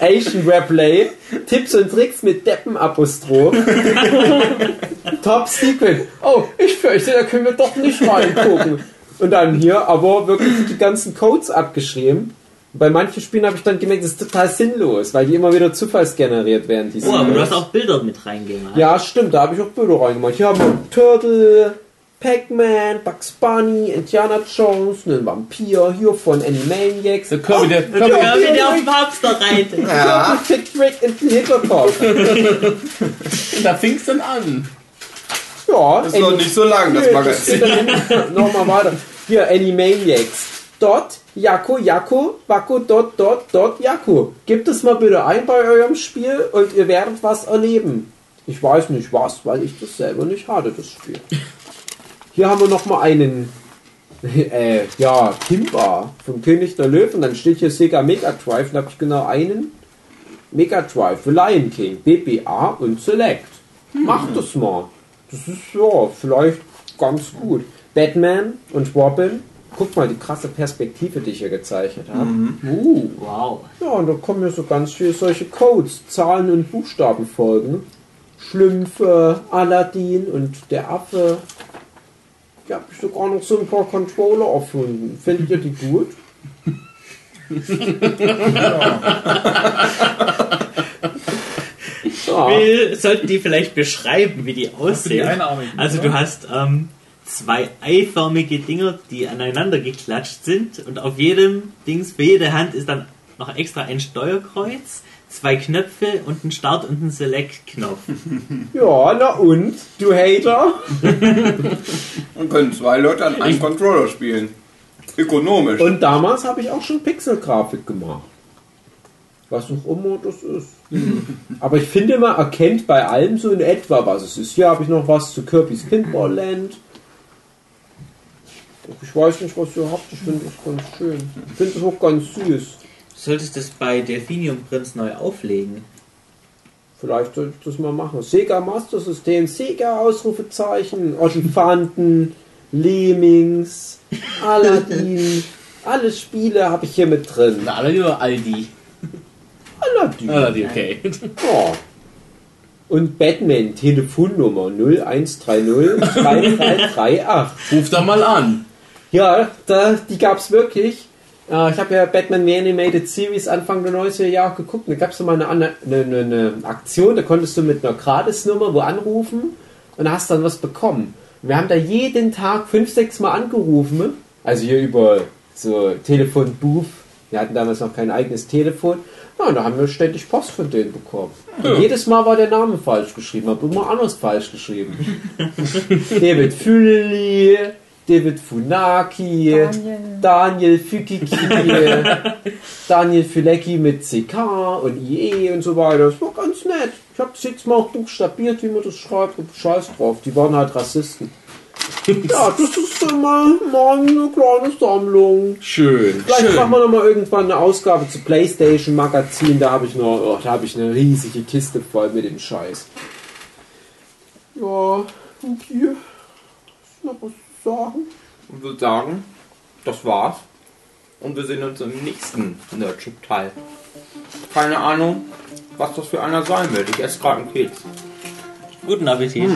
Asian Replay. Tipps und Tricks mit Deppen-Apostroph. Top Secret. Oh, ich fürchte, da können wir doch nicht reingucken. Und dann hier aber wirklich die ganzen Codes abgeschrieben. Bei manchen Spielen habe ich dann gemerkt, das ist total sinnlos, weil die immer wieder zufallsgeneriert werden. Die Oh, aber du hast auch Bilder mit reingemacht. Ja, stimmt, da habe ich auch Bilder reingemacht. Hier haben wir Turtle, Pac-Man, Bugs Bunny, Indiana Jones, einen Vampir, hier von Animaniacs. Der Kirby, der, Und Kirby, da wird der auf dem Hamster reiten. Ja. Fit Rick in den Hinterkopf. da fing's dann an. Ja, Das ist noch nicht so lang, das Magazin. Nochmal weiter. Hier, Animaniacs. Dot, Jakko, Jakko, Wacko, dot, dot, dot, Jakko. Gebt es mal bitte ein bei eurem Spiel und ihr werdet was erleben. Ich weiß nicht was, weil ich das selber nicht hatte, das Spiel. Hier haben wir nochmal einen, äh, ja, Kimba vom König der Löwen. Dann steht hier Sega Mega Drive. Da habe ich genau einen. Mega Drive für Lion King, BBA und Select. Macht das mal. Das ist ja vielleicht ganz gut. Batman und Robin. Guck mal, die krasse Perspektive, die ich hier gezeichnet habe. Uh, wow. Ja, und da kommen hier so ganz viele solche Codes, Zahlen und Buchstabenfolgen. Schlümpfe, Aladdin und der Affe. Hier habe ich sogar noch so ein paar Controller erfunden. Findet ihr die gut? Ja. Wir sollten die vielleicht beschreiben, wie die aussehen. Einarmigen, also oder? du hast ähm, zwei eiförmige Dinger, die aneinander geklatscht sind und auf jedem Dings, für jede Hand ist dann noch extra ein Steuerkreuz, zwei Knöpfe und ein Start- und ein Select-Knopf. ja, na und? Du Hater? Und können zwei Leute an einem Controller spielen. Ökonomisch. Und damals habe ich auch schon Pixelgrafik gemacht. Was auch immer das ist. Aber ich finde, man erkennt bei allem so in etwa, was es ist. Hier habe ich noch was zu Kirby's Pinball Land. Ich weiß nicht, was ihr habt. Ich finde das ganz schön. Ich finde es auch ganz süß. Du solltest das bei Delphinium Prinz neu auflegen. Vielleicht sollte ich das mal machen. Sega Master System, Sega Ausrufezeichen, Olifanten, Lemmings, Aladdin. Alle Spiele habe ich hier mit drin. Na, alle über Aldi. Aladdin. Aldi, okay. Ja. Und Batman, Telefonnummer 0130 3338. Ruf da mal an. Ja, da, die gab's wirklich. Äh, ich habe ja Batman The Animated Series Anfang der 90er Jahre geguckt. Da gab's so mal eine, eine, eine, eine Aktion, da konntest du mit einer Gratisnummer wo anrufen und hast dann was bekommen. Wir haben da jeden Tag fünf, sechs Mal angerufen. Also hier über so Telefonbooth. Wir hatten damals noch kein eigenes Telefon. Ja, und da haben wir ständig Post von denen bekommen. Und jedes Mal war der Name falsch geschrieben, habe immer anders falsch geschrieben. David Fülli, David Funaki, Daniel. Daniel Fükiki, Daniel Fülecki mit CK und IE und so weiter. Das war ganz nett. Ich habe das jetzt mal auch buchstabiert, wie man das schreibt. Und Scheiß drauf, die waren halt Rassisten. Ja, das ist immer mal eine kleine Sammlung. Schön. Vielleicht schön. machen wir noch mal irgendwann eine Ausgabe zu PlayStation Magazin. Da habe ich noch, oh, da habe ich eine riesige Kiste voll mit dem Scheiß. Ja, und hier ist noch was sagen. Und würde sagen, das war's. Und wir sehen uns im nächsten Nerdship-Teil. Keine Ahnung, was das für einer sein wird. Ich esse gerade einen Keks. Guten Appetit.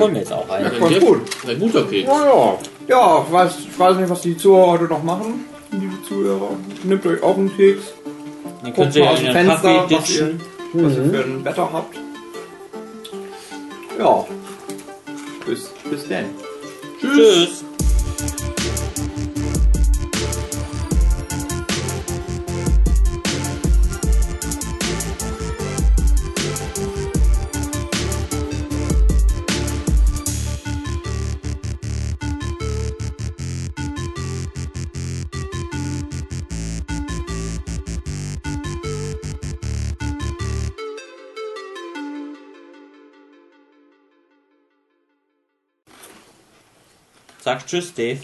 Hol mir jetzt auch einen. Ganz gut. Ein guter Keks. Naja, Ja, ich weiß, ich weiß nicht, was die Zuhörer heute noch machen. Liebe Zuhörer, nehmt euch auch einen Keks. Dann Guckt könnt ihr mal aus in dem den Fenster, was ihr, ditchen. was ihr für ein Wetter habt. Ja. Bis, bis dann. Tschüss. Sagst Tschüss, Dave.